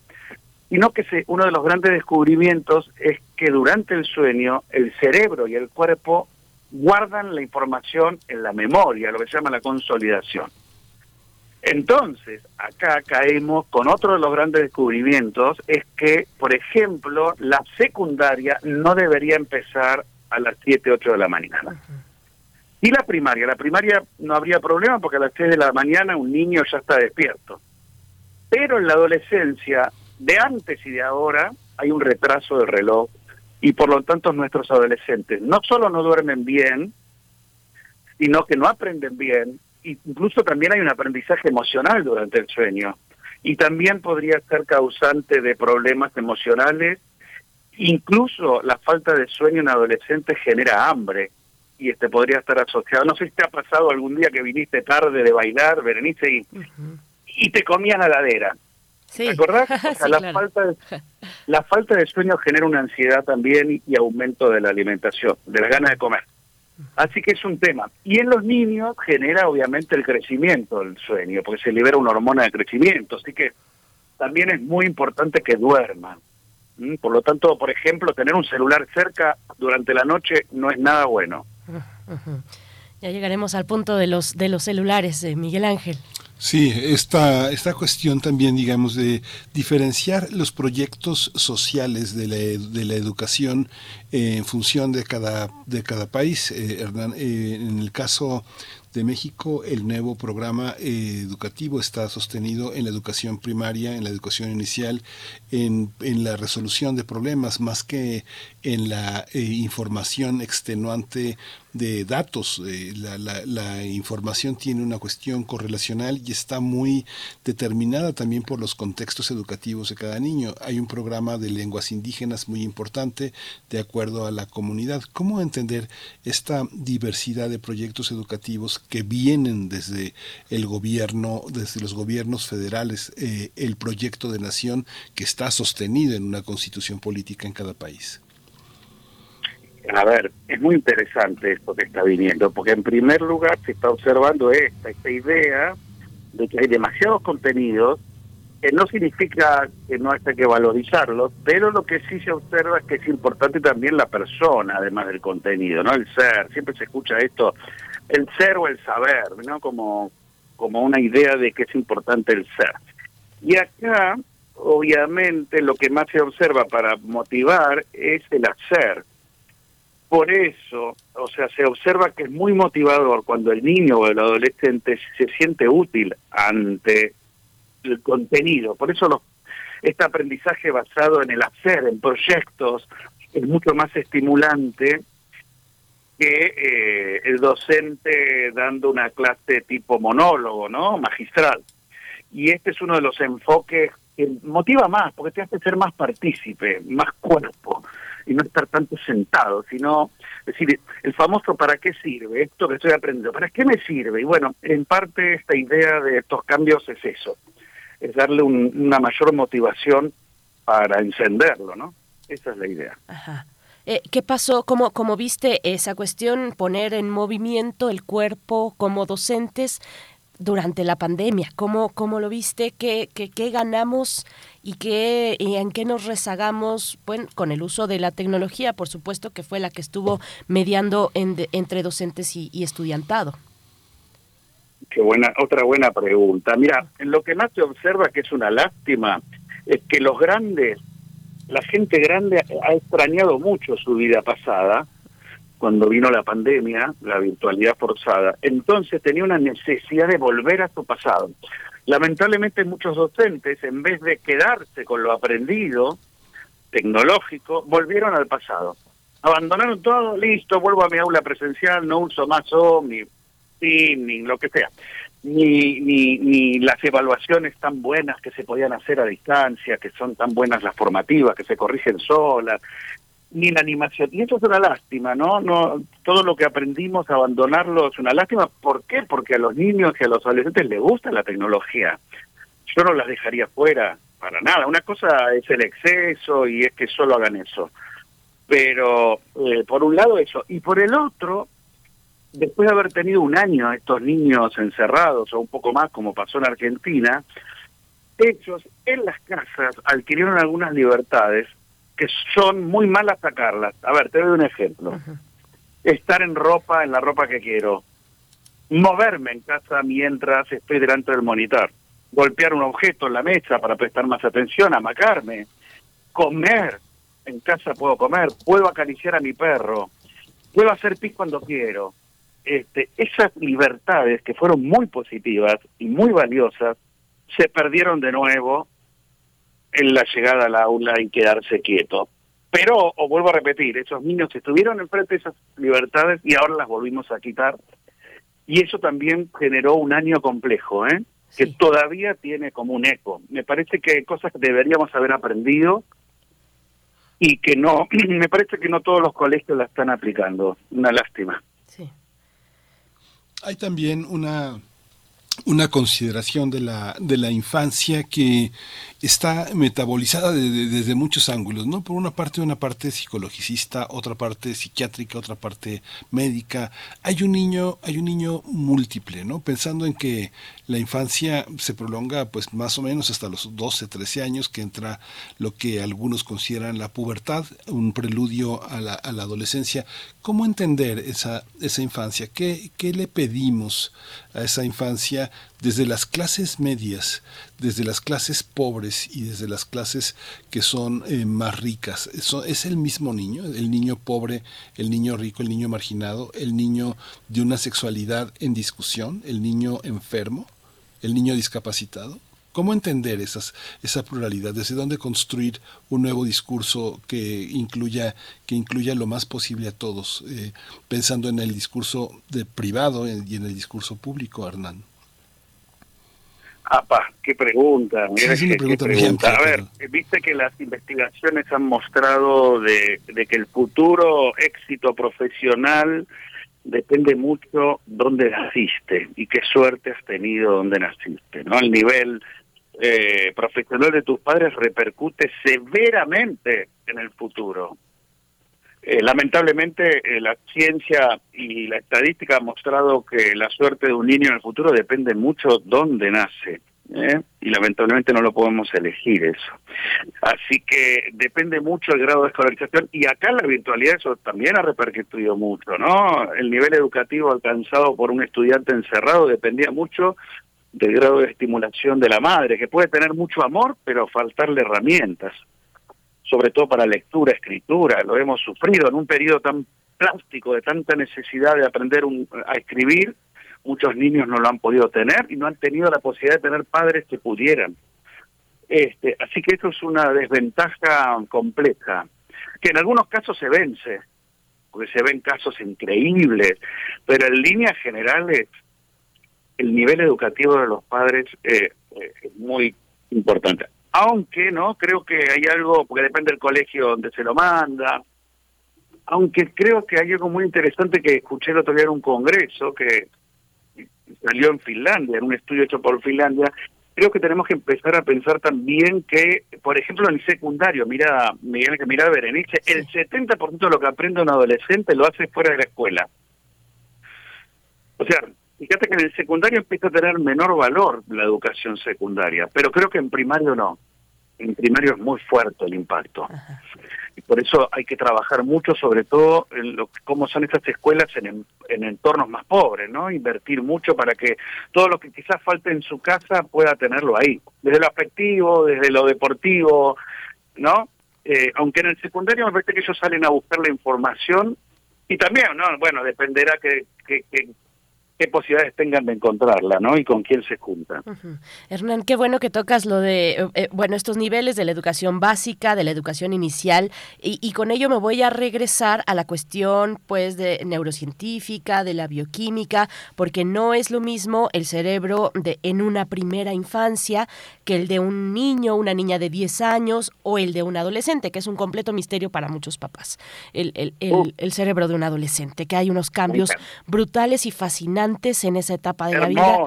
sino que se, uno de los grandes descubrimientos es que durante el sueño el cerebro y el cuerpo guardan la información en la memoria, lo que se llama la consolidación. Entonces, acá caemos con otro de los grandes descubrimientos, es que, por ejemplo, la secundaria no debería empezar a las 7, 8 de la mañana. Y la primaria, la primaria no habría problema porque a las 6 de la mañana un niño ya está despierto. Pero en la adolescencia de antes y de ahora hay un retraso del reloj y por lo tanto nuestros adolescentes no solo no duermen bien, sino que no aprenden bien, incluso también hay un aprendizaje emocional durante el sueño y también podría ser causante de problemas emocionales, incluso la falta de sueño en adolescentes genera hambre y este podría estar asociado. No sé si te ha pasado algún día que viniste tarde de bailar, Berenice, y, y te comías la ladera Sí. ¿Recordás? <laughs> la, falta de, la falta de sueño genera una ansiedad también y aumento de la alimentación, de las ganas de comer. Así que es un tema. Y en los niños genera obviamente el crecimiento del sueño, porque se libera una hormona de crecimiento. Así que también es muy importante que duerman. ¿Mm? Por lo tanto, por ejemplo, tener un celular cerca durante la noche no es nada bueno. <laughs> Ya llegaremos al punto de los de los celulares, eh, Miguel Ángel. Sí, esta, esta cuestión también, digamos, de diferenciar los proyectos sociales de la, de la educación en función de cada, de cada país. Eh, Hernán, eh, en el caso de México, el nuevo programa eh, educativo está sostenido en la educación primaria, en la educación inicial, en, en la resolución de problemas, más que en la información extenuante de datos. Eh, la, la, información tiene una cuestión correlacional y está muy determinada también por los contextos educativos de cada niño. Hay un programa de lenguas indígenas muy importante de acuerdo a la comunidad. ¿Cómo entender esta diversidad de proyectos educativos que vienen desde el gobierno, desde los gobiernos federales, eh, el proyecto de nación que está sostenido en una constitución política en cada país? A ver, es muy interesante esto que está viniendo, porque en primer lugar se está observando esta, esta idea de que hay demasiados contenidos, que no significa que no haya que valorizarlos, pero lo que sí se observa es que es importante también la persona, además del contenido, ¿no? El ser, siempre se escucha esto, el ser o el saber, ¿no? Como, como una idea de que es importante el ser. Y acá, obviamente, lo que más se observa para motivar es el hacer por eso, o sea, se observa que es muy motivador cuando el niño o el adolescente se siente útil ante el contenido. Por eso este aprendizaje basado en el hacer, en proyectos, es mucho más estimulante que eh, el docente dando una clase tipo monólogo, ¿no? Magistral. Y este es uno de los enfoques que motiva más, porque te hace ser más partícipe, más cuerpo y no estar tanto sentado, sino decir, el famoso ¿para qué sirve? Esto que estoy aprendiendo, ¿para qué me sirve? Y bueno, en parte esta idea de estos cambios es eso, es darle una mayor motivación para encenderlo, ¿no? Esa es la idea. Ajá. Eh, ¿Qué pasó? ¿Cómo, ¿Cómo viste esa cuestión, poner en movimiento el cuerpo como docentes? Durante la pandemia? ¿Cómo, cómo lo viste? ¿Qué, qué, qué ganamos y, qué, y en qué nos rezagamos? Bueno, con el uso de la tecnología, por supuesto, que fue la que estuvo mediando entre docentes y, estudiantado. Qué buena, otra buena pregunta. Mira, en lo que más se observa que es una lástima es que los grandes, la gente grande ha extrañado mucho su vida pasada cuando vino la pandemia, la virtualidad forzada. Entonces tenía una necesidad de volver a su pasado. Lamentablemente muchos docentes, en vez de quedarse con lo aprendido, tecnológico, volvieron al pasado. Abandonaron todo, listo, vuelvo a mi aula presencial, no uso más Zoom, ni ni lo que sea. Ni, ni, ni las evaluaciones tan buenas que se podían hacer a distancia, que son tan buenas las formativas, que se corrigen solas, ni la animación. Y eso es una lástima, ¿no? no Todo lo que aprendimos, abandonarlo es una lástima. ¿Por qué? Porque a los niños y a los adolescentes les gusta la tecnología. Yo no las dejaría fuera para nada. Una cosa es el exceso y es que solo hagan eso. Pero eh, por un lado eso. Y por el otro, después de haber tenido un año estos niños encerrados o un poco más, como pasó en Argentina, ellos en las casas adquirieron algunas libertades que son muy malas sacarlas. A ver, te doy un ejemplo. Estar en ropa, en la ropa que quiero. Moverme en casa mientras estoy delante del monitor. Golpear un objeto en la mesa para prestar más atención, amacarme. Comer. En casa puedo comer. Puedo acariciar a mi perro. Puedo hacer pis cuando quiero. Este, esas libertades que fueron muy positivas y muy valiosas se perdieron de nuevo en la llegada al aula y quedarse quieto. Pero, o vuelvo a repetir, esos niños estuvieron enfrente de esas libertades y ahora las volvimos a quitar. Y eso también generó un año complejo, ¿eh? que todavía tiene como un eco. Me parece que hay cosas que deberíamos haber aprendido y que no, <clears throat> me parece que no todos los colegios la están aplicando. Una lástima. Sí. Hay también una una consideración de la, de la infancia que está metabolizada desde muchos ángulos, ¿no? Por una parte, una parte psicologicista, otra parte psiquiátrica, otra parte médica. Hay un niño, hay un niño múltiple, ¿no? Pensando en que la infancia se prolonga, pues más o menos hasta los 12, 13 años, que entra lo que algunos consideran la pubertad, un preludio a la, a la adolescencia. ¿Cómo entender esa, esa infancia? ¿Qué, ¿Qué le pedimos a esa infancia desde las clases medias, desde las clases pobres y desde las clases que son eh, más ricas. ¿Es el mismo niño? ¿El niño pobre, el niño rico, el niño marginado, el niño de una sexualidad en discusión, el niño enfermo, el niño discapacitado? ¿Cómo entender esas, esa pluralidad? ¿Desde dónde construir un nuevo discurso que incluya, que incluya lo más posible a todos, eh, pensando en el discurso de privado y en el discurso público, Hernán? Apa, qué pregunta, mira qué, pregunta. A ver, viste que las investigaciones han mostrado de, de, que el futuro éxito profesional depende mucho dónde naciste y qué suerte has tenido donde naciste, ¿no? El nivel eh, profesional de tus padres repercute severamente en el futuro. Eh, lamentablemente eh, la ciencia y la estadística han mostrado que la suerte de un niño en el futuro depende mucho dónde nace. ¿eh? Y lamentablemente no lo podemos elegir eso. Así que depende mucho el grado de escolarización y acá la virtualidad eso también ha repercutido mucho, ¿no? El nivel educativo alcanzado por un estudiante encerrado dependía mucho del grado de estimulación de la madre, que puede tener mucho amor, pero faltarle herramientas sobre todo para lectura, escritura, lo hemos sufrido en un periodo tan plástico, de tanta necesidad de aprender a escribir, muchos niños no lo han podido tener y no han tenido la posibilidad de tener padres que pudieran. Este, así que eso es una desventaja compleja, que en algunos casos se vence, porque se ven casos increíbles, pero en líneas generales el nivel educativo de los padres eh, eh, es muy importante aunque no creo que hay algo porque depende del colegio donde se lo manda. Aunque creo que hay algo muy interesante que escuché el otro día en un congreso que salió en Finlandia, en un estudio hecho por Finlandia, creo que tenemos que empezar a pensar también que, por ejemplo, en el secundario, mira, Miguel, que mira Berenice, el 70% de lo que aprende un adolescente lo hace fuera de la escuela. O sea, Fíjate que en el secundario empieza a tener menor valor la educación secundaria, pero creo que en primario no. En primario es muy fuerte el impacto. Y por eso hay que trabajar mucho, sobre todo en lo, cómo son estas escuelas en, en entornos más pobres, ¿no? Invertir mucho para que todo lo que quizás falte en su casa pueda tenerlo ahí. Desde lo afectivo, desde lo deportivo, ¿no? Eh, aunque en el secundario me parece que ellos salen a buscar la información y también, ¿no? Bueno, dependerá que, que, que qué posibilidades tengan de encontrarla, ¿no? Y con quién se juntan. Hernán, qué bueno que tocas lo de, eh, eh, bueno, estos niveles de la educación básica, de la educación inicial, y, con ello me voy a regresar a la cuestión, pues, de neurocientífica, de la bioquímica, porque no es lo mismo el cerebro de en una primera infancia que el de un niño, una niña de 10 años, o el de un adolescente, que es un completo misterio para muchos papás. El, el, el cerebro de un adolescente, que hay unos cambios brutales y fascinantes en esa etapa de la vida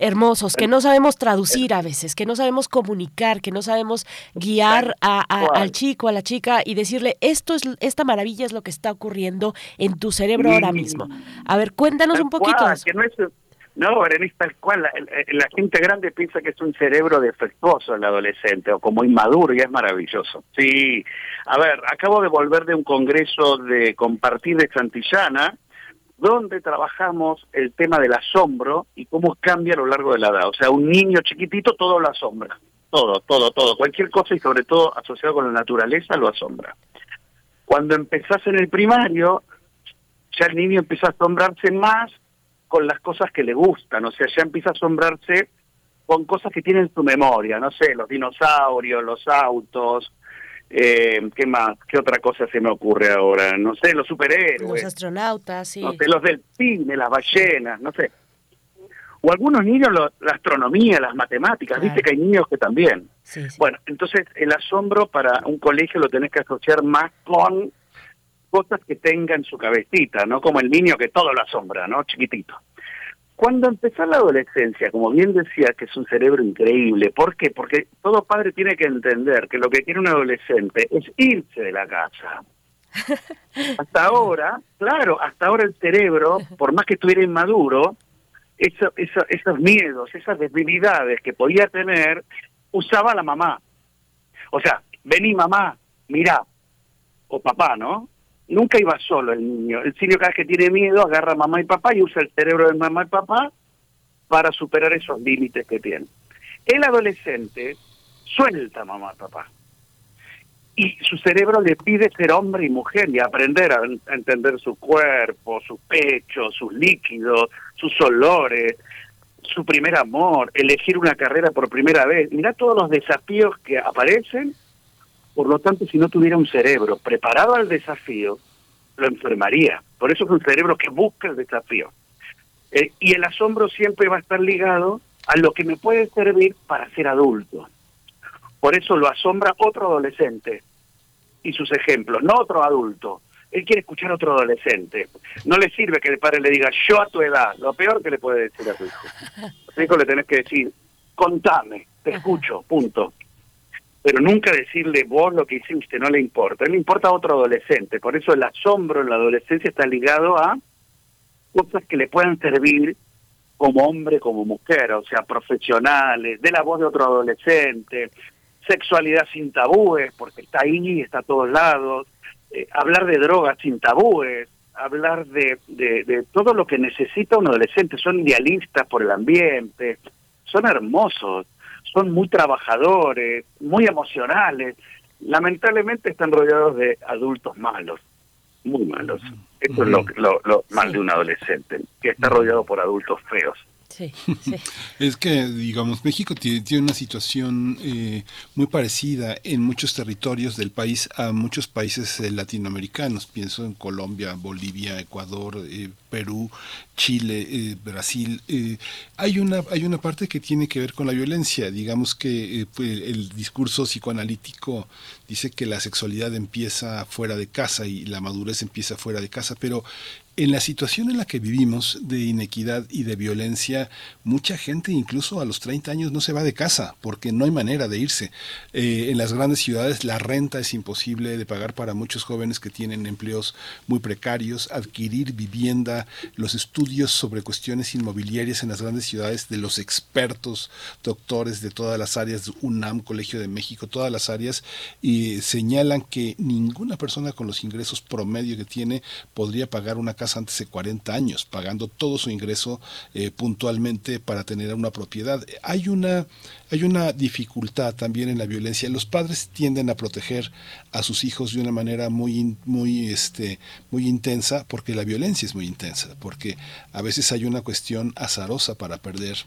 hermosos, que no sabemos traducir a veces, que no sabemos comunicar, que no sabemos guiar a, al chico, a la chica y decirle, esto es, esta maravilla es lo que está ocurriendo en tu cerebro ahora mismo. A ver, cuéntanos un poquito. no, Berenice, tal cual, la, la, gente grande piensa que es un cerebro defectuoso el adolescente o como inmaduro y es maravilloso. Sí, a ver, acabo de volver de un congreso de compartir de Santillana, donde trabajamos el tema del asombro y cómo cambia a lo largo de la edad. O sea, un niño chiquitito todo lo asombra, todo, todo, todo. Cualquier cosa y sobre todo asociado con la naturaleza lo asombra. Cuando empezás en el primario, ya el niño empieza a asombrarse más con las cosas que le gustan, o sea, ya empieza a asombrarse con cosas que tiene en su memoria, no sé, los dinosaurios, los autos, eh, ¿Qué más? ¿Qué otra cosa se me ocurre ahora? No sé, los superhéroes. Los astronautas, sí. No sé, los delfines, las ballenas, no sé. O algunos niños, la astronomía, las matemáticas, viste que hay niños que también. Bueno, entonces el asombro para un colegio lo tenés que asociar más con cosas que tenga en su cabecita, ¿no? Como el niño que todo lo asombra, ¿no? Chiquitito. Cuando empezó la adolescencia, como bien decía, que es un cerebro increíble, ¿por qué? Porque todo padre tiene que entender que lo que quiere un adolescente es irse de la casa. <laughs> hasta ahora, claro, hasta ahora el cerebro, por más que estuviera inmaduro, eso, esos miedos, esas debilidades que podía tener, usaba la mamá. O sea, vení mamá, mirá, o papá, ¿no? Nunca iba solo el niño. El niño cada vez que tiene miedo agarra a mamá y papá y usa el cerebro de mamá y papá para superar esos límites que tiene. El adolescente suelta a mamá y papá. Y su cerebro le pide ser hombre y mujer y aprender a, entender su cuerpo, su pecho, sus líquidos, sus olores. su primer amor, elegir una carrera por primera vez. Mirá todos los desafíos que aparecen. Por lo tanto, si no tuviera un cerebro preparado al desafío, lo enfermaría. Por eso es un cerebro que busca el desafío. Eh, y el asombro siempre va a estar ligado a lo que me puede servir para ser adulto. Por eso lo asombra otro adolescente y sus ejemplos, no otro adulto. Él quiere escuchar a otro adolescente. No le sirve que el padre le diga, yo a tu edad, lo peor que le puede decir a tu hijo. A tu hijo le tenés que decir, contame, te <laughs> escucho, punto. Pero nunca decirle vos lo que hiciste, no le importa. le importa a otro adolescente. Por eso el asombro en la adolescencia está ligado a cosas que le puedan servir como hombre, como mujer, o sea, profesionales, de la voz de otro adolescente, sexualidad sin tabúes, porque está ahí, está a todos lados, eh, hablar de drogas sin tabúes, hablar de, de, todo lo que necesita un adolescente, son idealistas por el ambiente, son hermosos, son muy trabajadores, muy emocionales, lamentablemente están rodeados de adultos malos, muy malos. Esto es lo, lo, lo mal de un adolescente, que está rodeado por adultos feos. <laughs> Sí, es que, digamos, México tiene, una situación eh, muy parecida en muchos territorios del país a muchos países eh, latinoamericanos. Pienso en Colombia, Bolivia, Ecuador, eh, Perú, Chile, Brasil. hay, una, hay una parte que tiene que ver con la violencia. Digamos que el discurso psicoanalítico dice que la sexualidad empieza fuera de casa y la madurez empieza fuera de casa, pero en la situación en la que vivimos de inequidad y de violencia, mucha gente incluso a los 30 años no se va de casa porque no hay manera de irse. Eh, en las grandes ciudades la renta es imposible de pagar para muchos jóvenes que tienen empleos muy precarios, adquirir vivienda, los estudios sobre cuestiones inmobiliarias en las grandes ciudades de los expertos, doctores de todas las áreas, UNAM, Colegio de México, todas las áreas, y señalan que ninguna persona con los ingresos promedio que tiene podría pagar una casa antes de 40 años, pagando todo su ingreso eh, puntualmente para tener una propiedad. Hay una, hay una dificultad también en la violencia. Los padres tienden a proteger a sus hijos de una manera muy, muy, este, muy intensa, porque la violencia es muy intensa, porque a veces hay una cuestión azarosa para perder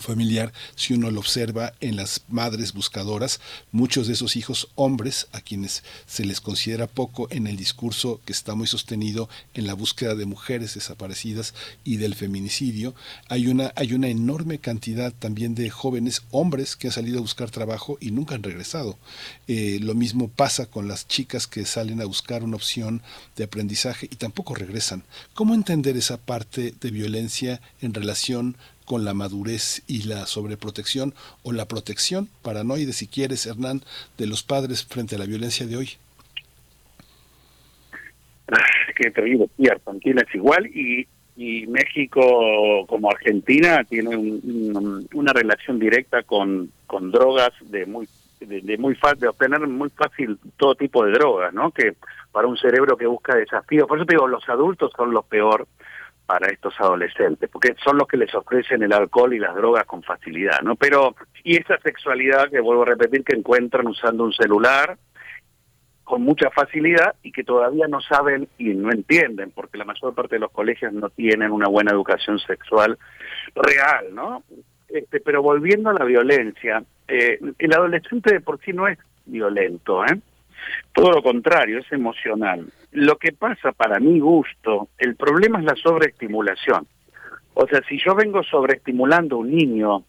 familiar, si uno lo observa en las madres buscadoras, muchos de esos hijos hombres a quienes se les considera poco en el discurso que está muy sostenido en la búsqueda de mujeres desaparecidas y del feminicidio, hay una, hay una enorme cantidad también de jóvenes hombres que han salido a buscar trabajo y nunca han regresado. Eh, lo mismo pasa con las chicas que salen a buscar una opción de aprendizaje y tampoco regresan. ¿Cómo entender esa parte de violencia en relación con la madurez y la sobreprotección o la protección paranoide, si quieres, Hernán, de los padres frente a la violencia de hoy? Qué terrible, y Argentina es igual y, y México como Argentina tiene una relación directa con, con drogas de muy de, muy fácil de obtener muy fácil todo tipo de drogas, ¿no? Que para un cerebro que busca desafíos, por eso te digo, los adultos son los peor para estos adolescentes, porque son los que les ofrecen el alcohol y las drogas con facilidad, ¿no? Pero, y esa sexualidad que vuelvo a repetir que encuentran usando un celular con mucha facilidad y que todavía no saben y no entienden, porque la mayor parte de los colegios no tienen una buena educación sexual real, ¿no? Este, pero volviendo a la violencia, eh, el adolescente de por sí no es violento, ¿eh? Todo lo contrario, es emocional. Lo que pasa para mi gusto, el problema es la sobreestimulación. O sea, si yo vengo sobreestimulando a un niño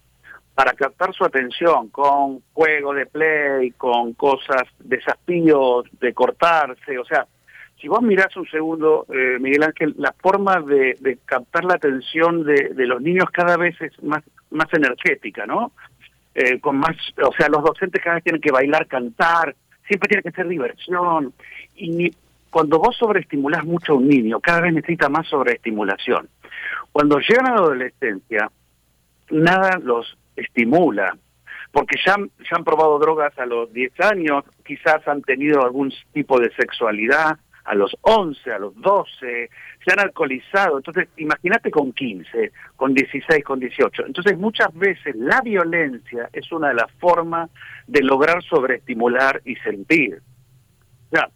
para captar su atención con juego de play, con cosas, desafíos de cortarse, o sea, si vos mirás un segundo, eh, Miguel Ángel, la forma de, captar la atención de, los niños cada vez es más, más energética, ¿no? Eh, con más, o sea, los docentes cada vez tienen que bailar, cantar, siempre tiene que ser diversión. Y cuando vos sobreestimulás mucho a un niño, cada vez necesita más sobreestimulación. Cuando llegan a la adolescencia, nada los estimula, porque ya, ya han probado drogas a los 10 años, quizás han tenido algún tipo de sexualidad, a los 11, a los 12, se han alcoholizado. Entonces, imagínate con 15, con 16, con 18. Entonces, muchas veces la violencia es una de las formas de lograr sobreestimular y sentir. O sea,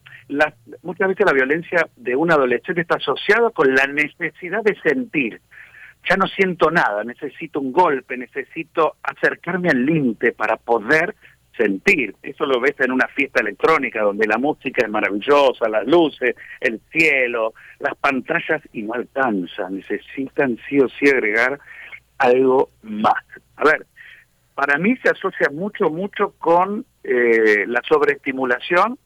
muchas veces la violencia de un adolescente está asociada con la necesidad de sentir. ya no siento nada, necesito un golpe, necesito acercarme al límite para poder sentir. Eso lo ves en una fiesta electrónica donde la música es maravillosa, las luces, el cielo, las pantallas y no alcanza. Necesitan sí o sí agregar algo más. A ver, para mí se asocia mucho, mucho con eh, la sobreestimulación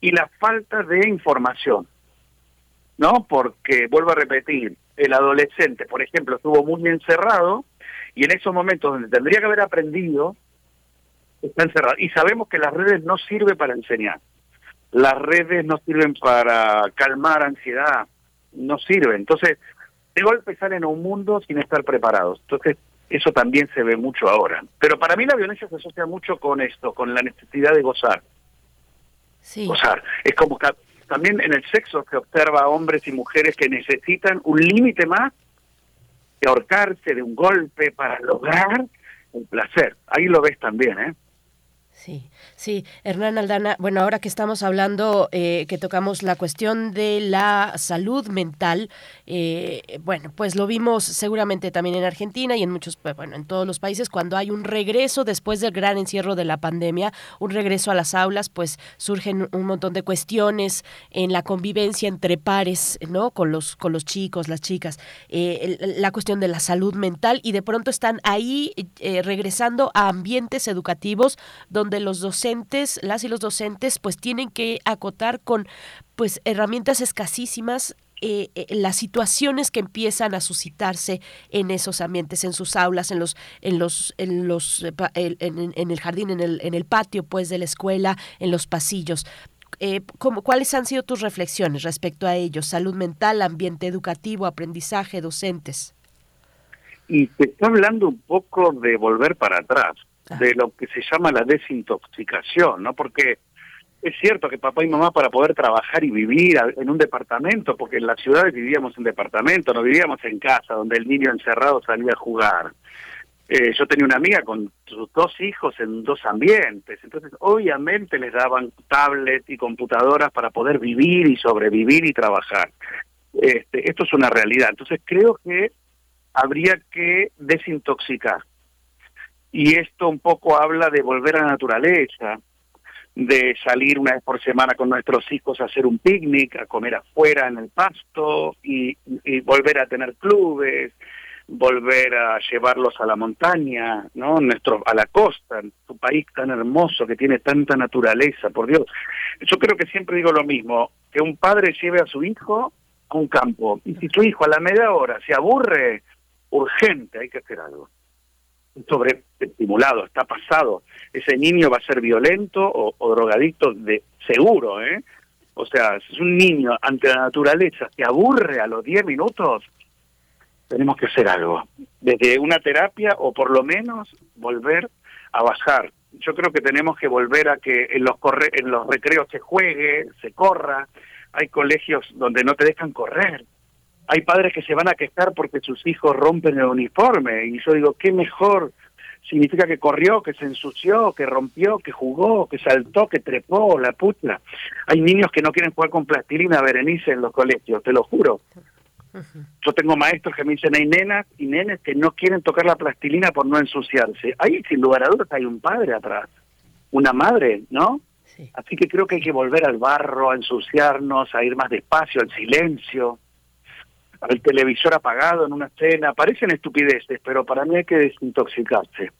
y la falta de información. ¿No? Porque, vuelvo a repetir, el adolescente, por ejemplo, estuvo muy encerrado y en esos momentos donde tendría que haber aprendido, está encerrado. Y sabemos que las redes no sirven para enseñar. Las redes no sirven para calmar ansiedad, no sirven. Entonces, de golpe salen a un mundo sin estar preparados. Entonces, eso también se ve mucho ahora. Pero para mí la violencia se asocia mucho con esto, con la necesidad de gozar. Sí. Gozar. Es como que también en el sexo se observa a hombres y mujeres que necesitan un límite más de ahorcarse de un golpe para lograr un placer. Ahí lo ves también, ¿eh? Sí, sí, Hernán Aldana, bueno, ahora que estamos hablando, eh, que tocamos la cuestión de la salud mental, eh, bueno, pues lo vimos seguramente también en Argentina y en muchos, pues, bueno, en todos los países, cuando hay un regreso después del gran encierro de la pandemia, un regreso a las aulas, pues surgen un montón de cuestiones en la convivencia entre pares, ¿no? Con los, con los chicos, las chicas, eh, la cuestión de la salud mental y de pronto están ahí regresando a ambientes educativos donde los docentes, las y los docentes, pues tienen que acotar con pues herramientas escasísimas eh, eh, las situaciones que empiezan a suscitarse en esos ambientes, en sus aulas, en los, en los, en los, eh, en, el jardín, en el, en el patio, pues, de la escuela, en los pasillos. Eh, ¿Cuáles han sido tus reflexiones respecto a ello? Salud mental, ambiente educativo, aprendizaje, docentes. Y te está hablando un poco de volver para atrás de lo que se llama la desintoxicación, ¿no? Porque es cierto que papá y mamá para poder trabajar y vivir en un departamento, porque en las ciudades vivíamos en departamento, no vivíamos en casa, donde el niño encerrado salía a jugar. Eh, yo tenía una amiga con sus dos hijos en dos ambientes, entonces obviamente les daban tablets y computadoras para poder vivir y sobrevivir y trabajar. Este, esto es una realidad, entonces creo que habría que desintoxicar y esto un poco habla de volver a la naturaleza, de salir una vez por semana con nuestros hijos a hacer un picnic, a comer afuera en el pasto y, volver a tener clubes, volver a llevarlos a la montaña, ¿no? Nuestro, a la costa, tu país tan hermoso que tiene tanta naturaleza, por Dios. Yo creo que siempre digo lo mismo, que un padre lleve a su hijo a un campo y si tu hijo a la media hora se aburre, urgente, hay que hacer algo sobreestimulado, está pasado. Ese niño va a ser violento o, drogadicto de seguro, ¿eh? O sea, si es un niño ante la naturaleza que aburre a los 10 minutos, tenemos que hacer algo. Desde una terapia o por lo menos volver a bajar. Yo creo que tenemos que volver a que en los, corre en los recreos se juegue, se corra. Hay colegios donde no te dejan correr hay padres que se van a quejar porque sus hijos rompen el uniforme y yo digo, ¿qué mejor? Significa que corrió, que se ensució, que rompió, que jugó, que saltó, que trepó, la puta. Hay niños que no quieren jugar con plastilina Berenice en los colegios, te lo juro. Yo tengo maestros que me dicen, hay nenas y nenes que no quieren tocar la plastilina por no ensuciarse. Ahí, sin lugar a dudas, hay un padre atrás, una madre, ¿no? Así que creo que hay que volver al barro, a ensuciarnos, a ir más despacio, al silencio el televisor apagado en una cena, parecen estupideces, pero para mí hay que desintoxicarse.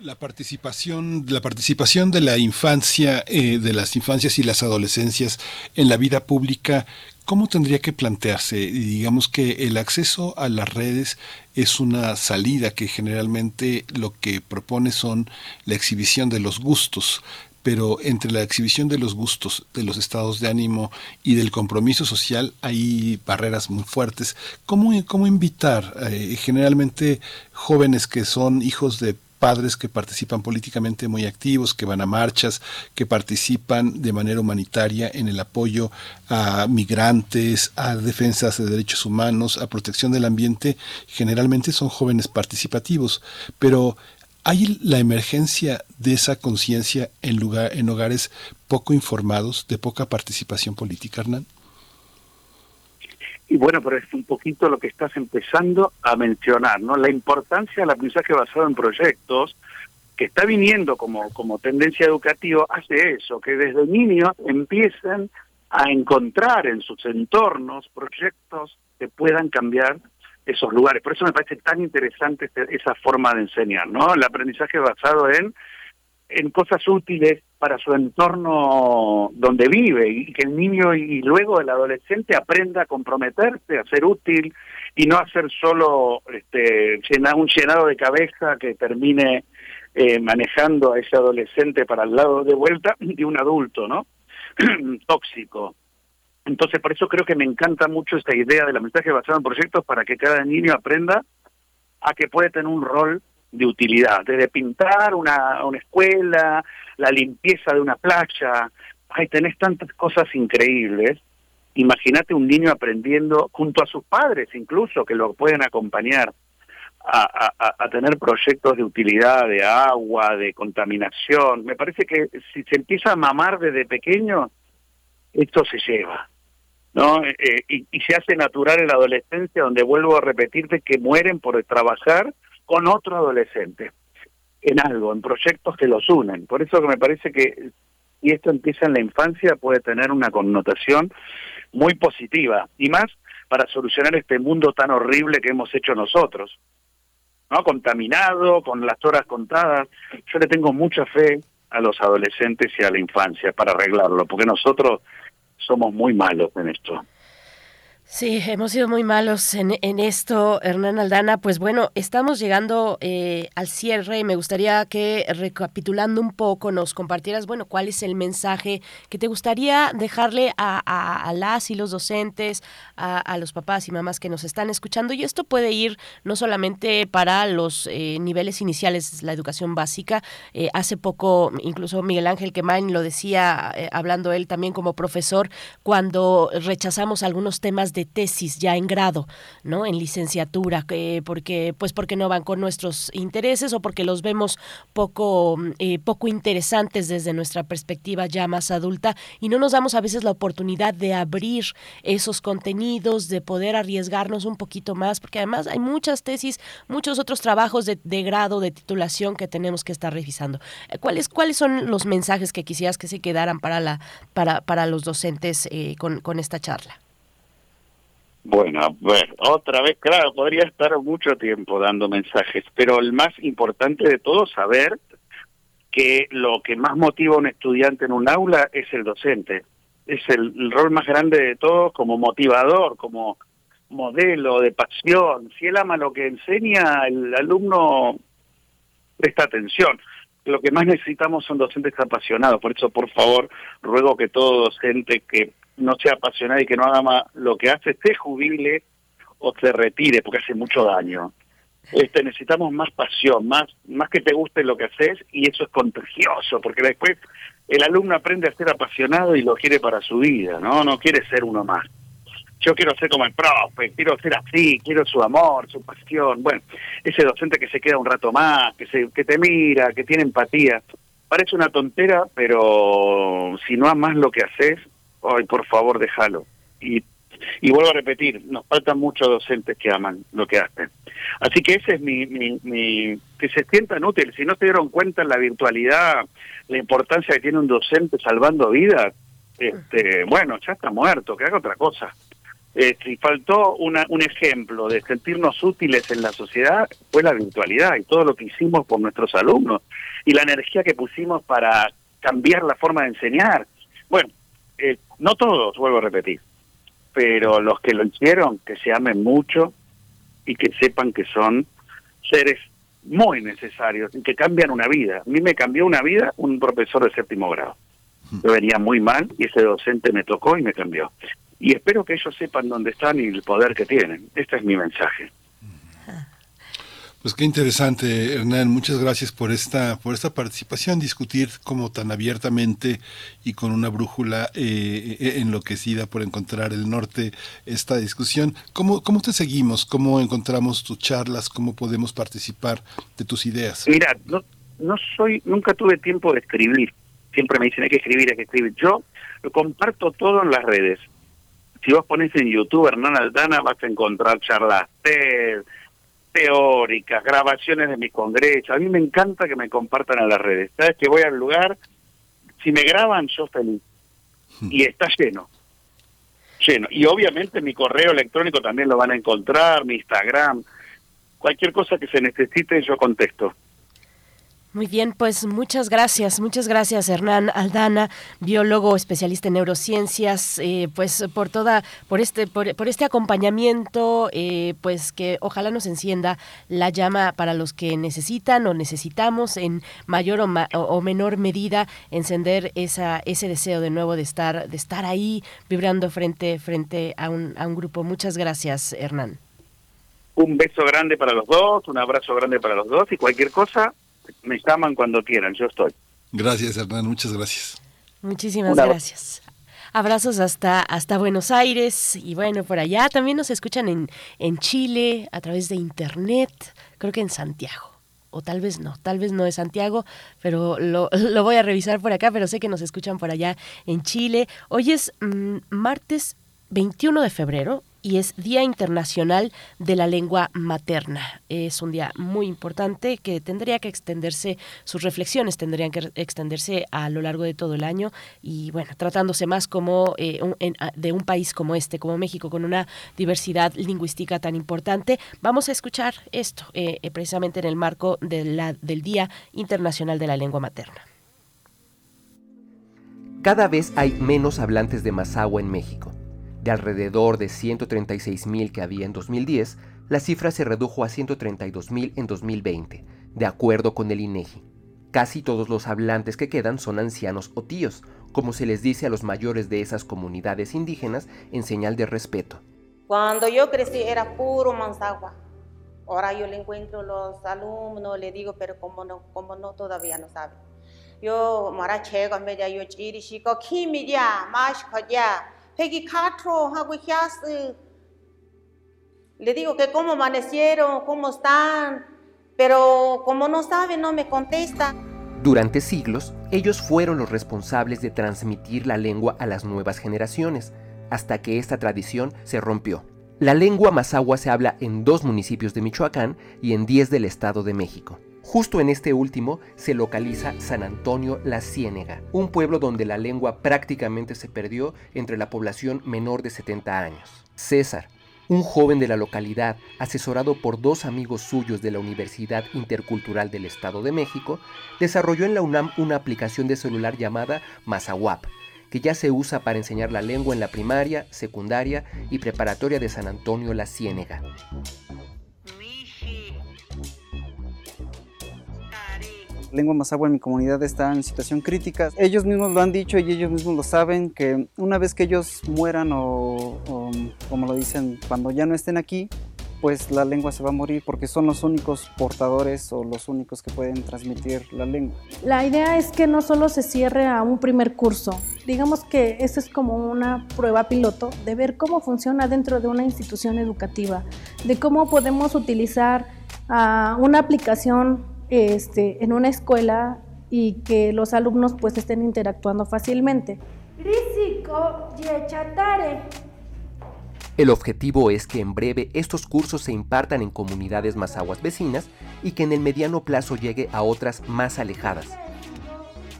La participación, la participación de la infancia, eh, de las infancias y las adolescencias en la vida pública, ¿cómo tendría que plantearse? Digamos que el acceso a las redes es una salida que generalmente lo que propone son la exhibición de los gustos, pero entre la exhibición de los gustos, de los estados de ánimo y del compromiso social hay barreras muy fuertes. ¿Cómo, cómo invitar eh, generalmente jóvenes que son hijos de padres que participan políticamente muy activos, que van a marchas, que participan de manera humanitaria en el apoyo a migrantes, a defensas de derechos humanos, a protección del ambiente, generalmente son jóvenes participativos, pero ¿Hay la emergencia de esa conciencia en, lugar, en hogares poco informados, de poca participación política, Hernán? Y bueno, pero es un poquito lo que estás empezando a mencionar, ¿no? La importancia del aprendizaje basado en proyectos, que está viniendo como, como tendencia educativa, hace eso, que desde niños empiecen a encontrar en sus entornos proyectos que puedan cambiar esos lugares. Por eso me parece tan interesante este, esa forma de enseñar, ¿no? El aprendizaje basado en en cosas útiles para su entorno donde vive y que el niño y luego el adolescente aprenda a comprometerse, a ser útil y no a ser solo este, un llenado de cabeza que termine eh, manejando a ese adolescente para el lado de vuelta de un adulto, ¿no? <clears throat> Tóxico. Entonces, por eso creo que me encanta mucho esta idea del mensaje basado en proyectos para que cada niño aprenda a que puede tener un rol de utilidad, desde pintar una, una escuela, la limpieza de una playa. Ay, tenés tantas cosas increíbles. Imagínate un niño aprendiendo junto a sus padres incluso, que lo pueden acompañar a, a, tener proyectos de utilidad, de agua, de contaminación. Me parece que si se empieza a mamar desde pequeño, esto se lleva. ¿No? Eh, y, y, se hace natural en la adolescencia, donde vuelvo a repetirte que mueren por trabajar con otro adolescente en algo, en proyectos que los unen. Por eso que me parece que si esto empieza en la infancia puede tener una connotación muy positiva y más para solucionar este mundo tan horrible que hemos hecho nosotros. ¿No? Contaminado, con las horas contadas. Yo le tengo mucha fe a los adolescentes y a la infancia para arreglarlo, porque nosotros somos muy malos en esto. Sí, hemos sido muy malos en, en esto, Hernán Aldana. Pues bueno, estamos llegando eh, al cierre. Me gustaría que, recapitulando un poco, nos compartieras, bueno, cuál es el mensaje que te gustaría dejarle a, las y los docentes, a, los papás y mamás que nos están escuchando. Y esto puede ir no solamente para los eh, niveles iniciales, la educación básica. Eh, hace poco, incluso Miguel Ángel Quemain lo decía, hablando él también como profesor, cuando rechazamos algunos temas de tesis ya en grado, ¿no? En licenciatura, porque pues porque no van con nuestros intereses o porque los vemos poco eh, poco interesantes desde nuestra perspectiva ya más adulta y no nos damos a veces la oportunidad de abrir esos contenidos, de poder arriesgarnos un poquito más, porque además hay muchas tesis, muchos otros trabajos de, grado, de titulación que tenemos que estar revisando. Eh, ¿Cuáles cuáles son los mensajes que quisieras que se quedaran para la para para los docentes eh, con, con esta charla? Bueno, bueno, otra vez, claro, podría estar mucho tiempo dando mensajes, pero el más importante de todo, saber que lo que más motiva a un estudiante en un aula es el docente. Es el, rol más grande de todos como motivador, como modelo de pasión. Si él ama lo que enseña, el alumno presta atención. Lo que más necesitamos son docentes apasionados. Por eso, por favor, ruego que todo docente que no sea apasionado y que no haga más lo que hace, se jubile o se retire, porque hace mucho daño. Este, necesitamos más pasión, más, más que te guste lo que haces, y eso es contagioso, porque después el alumno aprende a ser apasionado y lo quiere para su vida, ¿no? No quiere ser uno más. Yo quiero ser como el profe, quiero ser así, quiero su amor, su pasión. Bueno, ese docente que se queda un rato más, que, se, que te mira, que tiene empatía. Parece una tontera, pero si no amas lo que haces, ay, por favor, déjalo. Y, y vuelvo a repetir, nos faltan muchos docentes que aman lo que hacen. Así que ese es mi, mi, que se sientan útiles. Si no se dieron cuenta en la virtualidad, la importancia que tiene un docente salvando vidas, este, bueno, ya está muerto, que haga otra cosa. Eh, si faltó una, un ejemplo de sentirnos útiles en la sociedad, fue la virtualidad y todo lo que hicimos por nuestros alumnos y la energía que pusimos para cambiar la forma de enseñar. Bueno, eh, no todos, vuelvo a repetir, pero los que lo hicieron, que se amen mucho y que sepan que son seres muy necesarios y que cambian una vida. A mí me cambió una vida un profesor de séptimo grado. Yo venía muy mal y ese docente me tocó y me cambió. Y espero que ellos sepan dónde están y el poder que tienen. Este es mi mensaje. Pues qué interesante, Hernán. Muchas gracias por esta, por esta participación, discutir como tan abiertamente y con una brújula eh, eh, enloquecida por encontrar el norte esta discusión. ¿Cómo, ¿Cómo te seguimos? ¿Cómo encontramos tus charlas? ¿Cómo podemos participar de tus ideas? Mira, no, no soy, nunca tuve tiempo de escribir. Siempre me dicen hay que escribir, hay que escribir. Yo lo comparto todo en las redes. Si vos pones en YouTube Hernán Aldana vas a encontrar charlas TED, teóricas, grabaciones de mis congresos. A mí me encanta que me compartan a las redes. Sabes que voy al lugar, si me graban yo feliz. Y está lleno. Lleno. Y obviamente mi correo electrónico también lo van a encontrar, mi Instagram. Cualquier cosa que se necesite yo contesto. Muy bien, pues muchas gracias, muchas gracias Hernán Aldana, biólogo especialista en neurociencias, eh, pues por toda, por este, por, este acompañamiento, eh, pues que ojalá nos encienda la llama para los que necesitan o necesitamos en mayor o, o, menor medida encender esa, ese deseo de nuevo de estar, de estar ahí vibrando frente, frente a un, a un grupo. Muchas gracias, Hernán. Un beso grande para los dos, un abrazo grande para los dos y cualquier cosa me llaman cuando quieran, yo estoy. Gracias, Hernán, muchas gracias. Muchísimas gracias. Abrazos hasta, hasta Buenos Aires y bueno, por allá también nos escuchan en, en Chile a través de internet, creo que en Santiago. O tal vez no, tal vez no es Santiago, pero lo, lo voy a revisar por acá, pero sé que nos escuchan por allá en Chile. Hoy es mm, martes 21 de febrero y es Día Internacional de la Lengua Materna. Es un día muy importante que tendría que extenderse, sus reflexiones tendrían que extenderse a lo largo de todo el año y bueno, tratándose más como eh, de un país como este, como México, con una diversidad lingüística tan importante. Vamos a escuchar esto eh, eh, precisamente en el marco de la, del Día Internacional de la Lengua Materna. Cada vez hay menos hablantes de Mazahua en México de alrededor de 136.000 que había en 2010, la cifra se redujo a 132.000 en 2020, de acuerdo con el INEGI. E Casi todos los hablantes que quedan son ancianos o tíos, como se les dice a los mayores de esas comunidades indígenas en señal de respeto. Cuando yo crecí era puro manzagua. Ahora yo le encuentro los alumnos, le digo, pero como no, como no todavía no saben. Yo, mara chega media yo chiri shiko kimi ya, mash ya. Le digo que cómo amanecieron, cómo están, pero como no saben, no me contesta. Durante siglos, ellos fueron los responsables de transmitir la lengua a las nuevas generaciones, hasta que esta tradición se rompió. La lengua mazahua se habla en dos municipios de Michoacán y en diez del Estado de México. Justo en este último se localiza San Antonio La Ciénega, un pueblo donde la lengua prácticamente se perdió entre la población menor de 70 años. César, un joven de la localidad, asesorado por dos amigos suyos de la Universidad Intercultural del Estado de México, desarrolló en la UNAM una aplicación de celular llamada Mazawap, que ya se usa para enseñar la lengua en la primaria, secundaria y preparatoria de San Antonio La Ciénega. Lengua mazahua en mi comunidad está en situación crítica. Ellos mismos lo han dicho y ellos mismos lo saben, que una vez que ellos mueran o, como lo dicen, cuando ya no estén aquí, pues la lengua se va a morir porque son los únicos portadores o los únicos que pueden transmitir la lengua. La idea es que no solo se cierre a un primer curso, digamos que esto es como una prueba piloto de ver cómo funciona dentro de una institución educativa, de cómo podemos utilizar uh, una aplicación este, en una escuela y que los alumnos pues estén interactuando fácilmente. El objetivo es que en breve estos cursos se impartan en comunidades más aguas vecinas y que en el mediano plazo llegue a otras más alejadas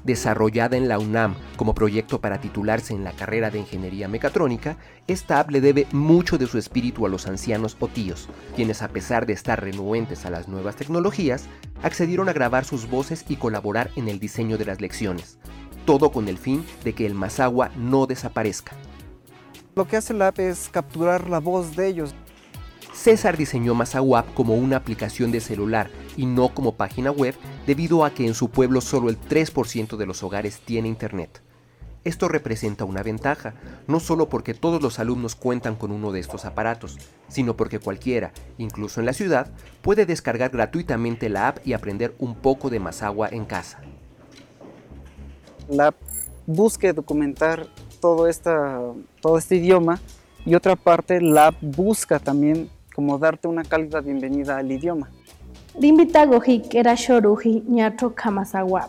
desarrollada en la UNAM como proyecto para titularse en la carrera de Ingeniería Mecatrónica, esta app le debe mucho de su espíritu a los ancianos o tíos, quienes a pesar de estar renuentes a las nuevas tecnologías, accedieron a grabar sus voces y colaborar en el diseño de las lecciones, todo con el fin de que el Mazagua no desaparezca. Lo que hace la app es capturar la voz de ellos, César diseñó Mazawap como una aplicación de celular y no como página web debido a que en su pueblo solo el 3% de los hogares tiene internet. Esto representa una ventaja, no solo porque todos los alumnos cuentan con uno de estos aparatos, sino porque cualquiera, incluso en la ciudad, puede descargar gratuitamente la app y aprender un poco de Mazahua en casa. La app busca documentar todo, esta, todo este idioma y otra parte la busca también como darte una cálida bienvenida al idioma. Era shoruji ñato kamasawa.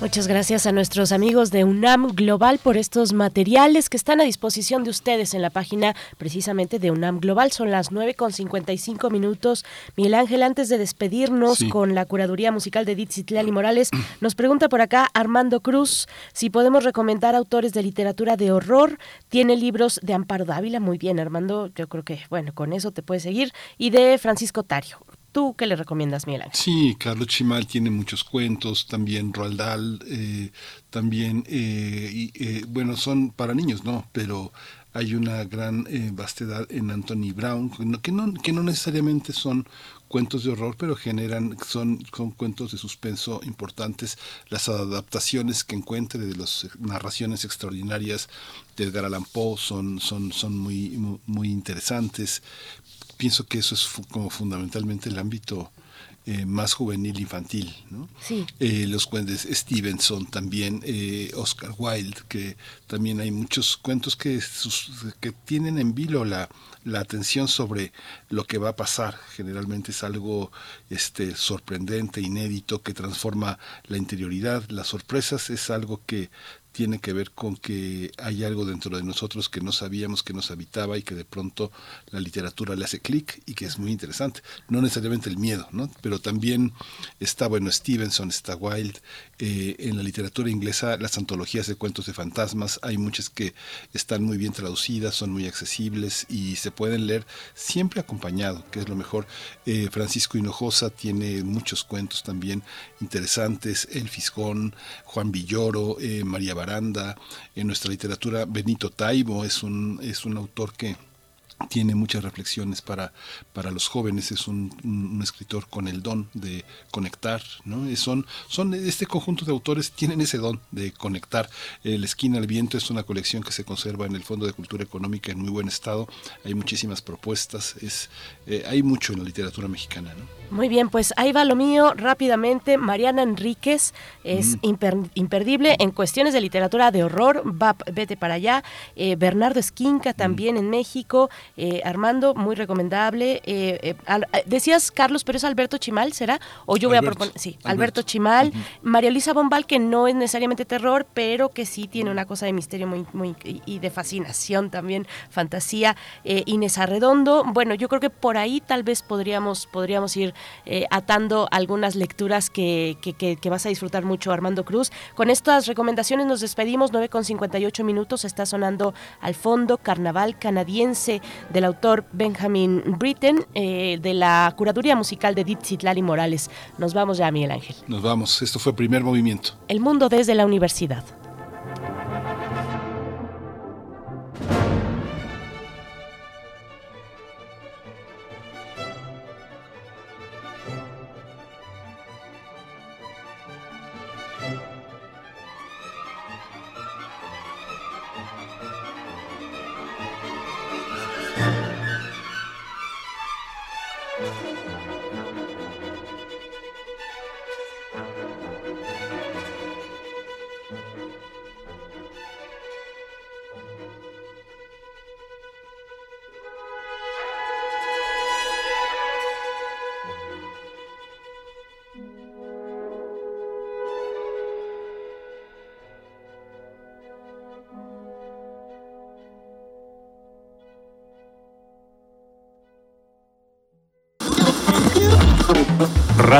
Muchas gracias a nuestros amigos de UNAM Global por estos materiales que están a disposición de ustedes en la página precisamente de UNAM Global. Son las 9 con 55 minutos. Miguel Ángel, antes de despedirnos con la curaduría musical de Ditsitlali Morales, <clears throat> nos pregunta por acá Armando Cruz si podemos recomendar autores de literatura de horror. Tiene libros de Amparo Dávila. Muy bien, Armando. Yo creo que, bueno, con eso te puedes seguir. Y de Francisco Tario. ¿Tú qué le recomiendas, Miguel? Sí, Carlos Chimal tiene muchos cuentos, también Roald eh, también, eh, eh, bueno, son para niños, ¿no? Pero hay una gran vastedad en Anthony Brown, que no, que no necesariamente son cuentos de horror, pero generan, son, son cuentos de suspenso importantes, las adaptaciones que encuentre de las narraciones extraordinarias de Edgar Allan Poe son, son, son muy, muy interesantes pienso que eso es como fundamentalmente el ámbito eh, más juvenil infantil. ¿no? Sí. Eh, los cuentos Stevenson también, eh, Oscar Wilde, que también hay muchos cuentos que, que tienen en vilo la, la atención sobre lo que va a pasar. Generalmente es algo este, sorprendente, inédito, que transforma la interioridad. Las sorpresas es algo que tiene que ver con que hay algo dentro de nosotros que no sabíamos que nos habitaba y que de pronto la literatura le hace clic y que es muy interesante. No necesariamente el miedo, ¿no? pero también está, bueno, Stevenson, está Wilde. Eh, en la literatura inglesa, las antologías de cuentos de fantasmas, hay muchas que están muy bien traducidas, son muy accesibles y se pueden leer siempre acompañado, que es lo mejor. Eh, Francisco Hinojosa tiene muchos cuentos también interesantes, El Fisgón, Juan Villoro, eh, María Baranda, en nuestra literatura Benito Taibo es un, es un autor que tiene muchas reflexiones para, para los jóvenes, es un, un, escritor con el don de conectar, ¿no? Son, son, este conjunto de autores tienen ese don de conectar. El Esquina al Viento es una colección que se conserva en el Fondo de Cultura Económica en muy buen estado, hay muchísimas propuestas, es, eh, hay mucho en la literatura mexicana, ¿no? Muy bien, pues ahí va lo mío rápidamente. Mariana Enríquez es mm. imperdible en cuestiones de literatura de horror. Va, vete para allá. Eh, Bernardo Esquinca también en México. Eh, Armando, muy recomendable. Eh, decías, Carlos, pero es Alberto Chimal, ¿será? O yo voy a proponer. Sí, Alberto, Chimal. María Luisa Bombal, que no es necesariamente terror, pero que sí tiene una cosa de misterio muy, muy y de fascinación también, fantasía. Inés Arredondo. Bueno, yo creo que por ahí tal vez podríamos, podríamos ir eh, atando algunas lecturas que, que, vas a disfrutar mucho, Armando Cruz. Con estas recomendaciones nos despedimos, 9 con 58 minutos, está sonando al fondo Carnaval canadiense del autor Benjamin Britten, eh, de la curaduría musical de Dixit Lali Morales. Nos vamos ya, Miguel Ángel. Nos vamos, esto fue primer movimiento. El mundo desde la universidad.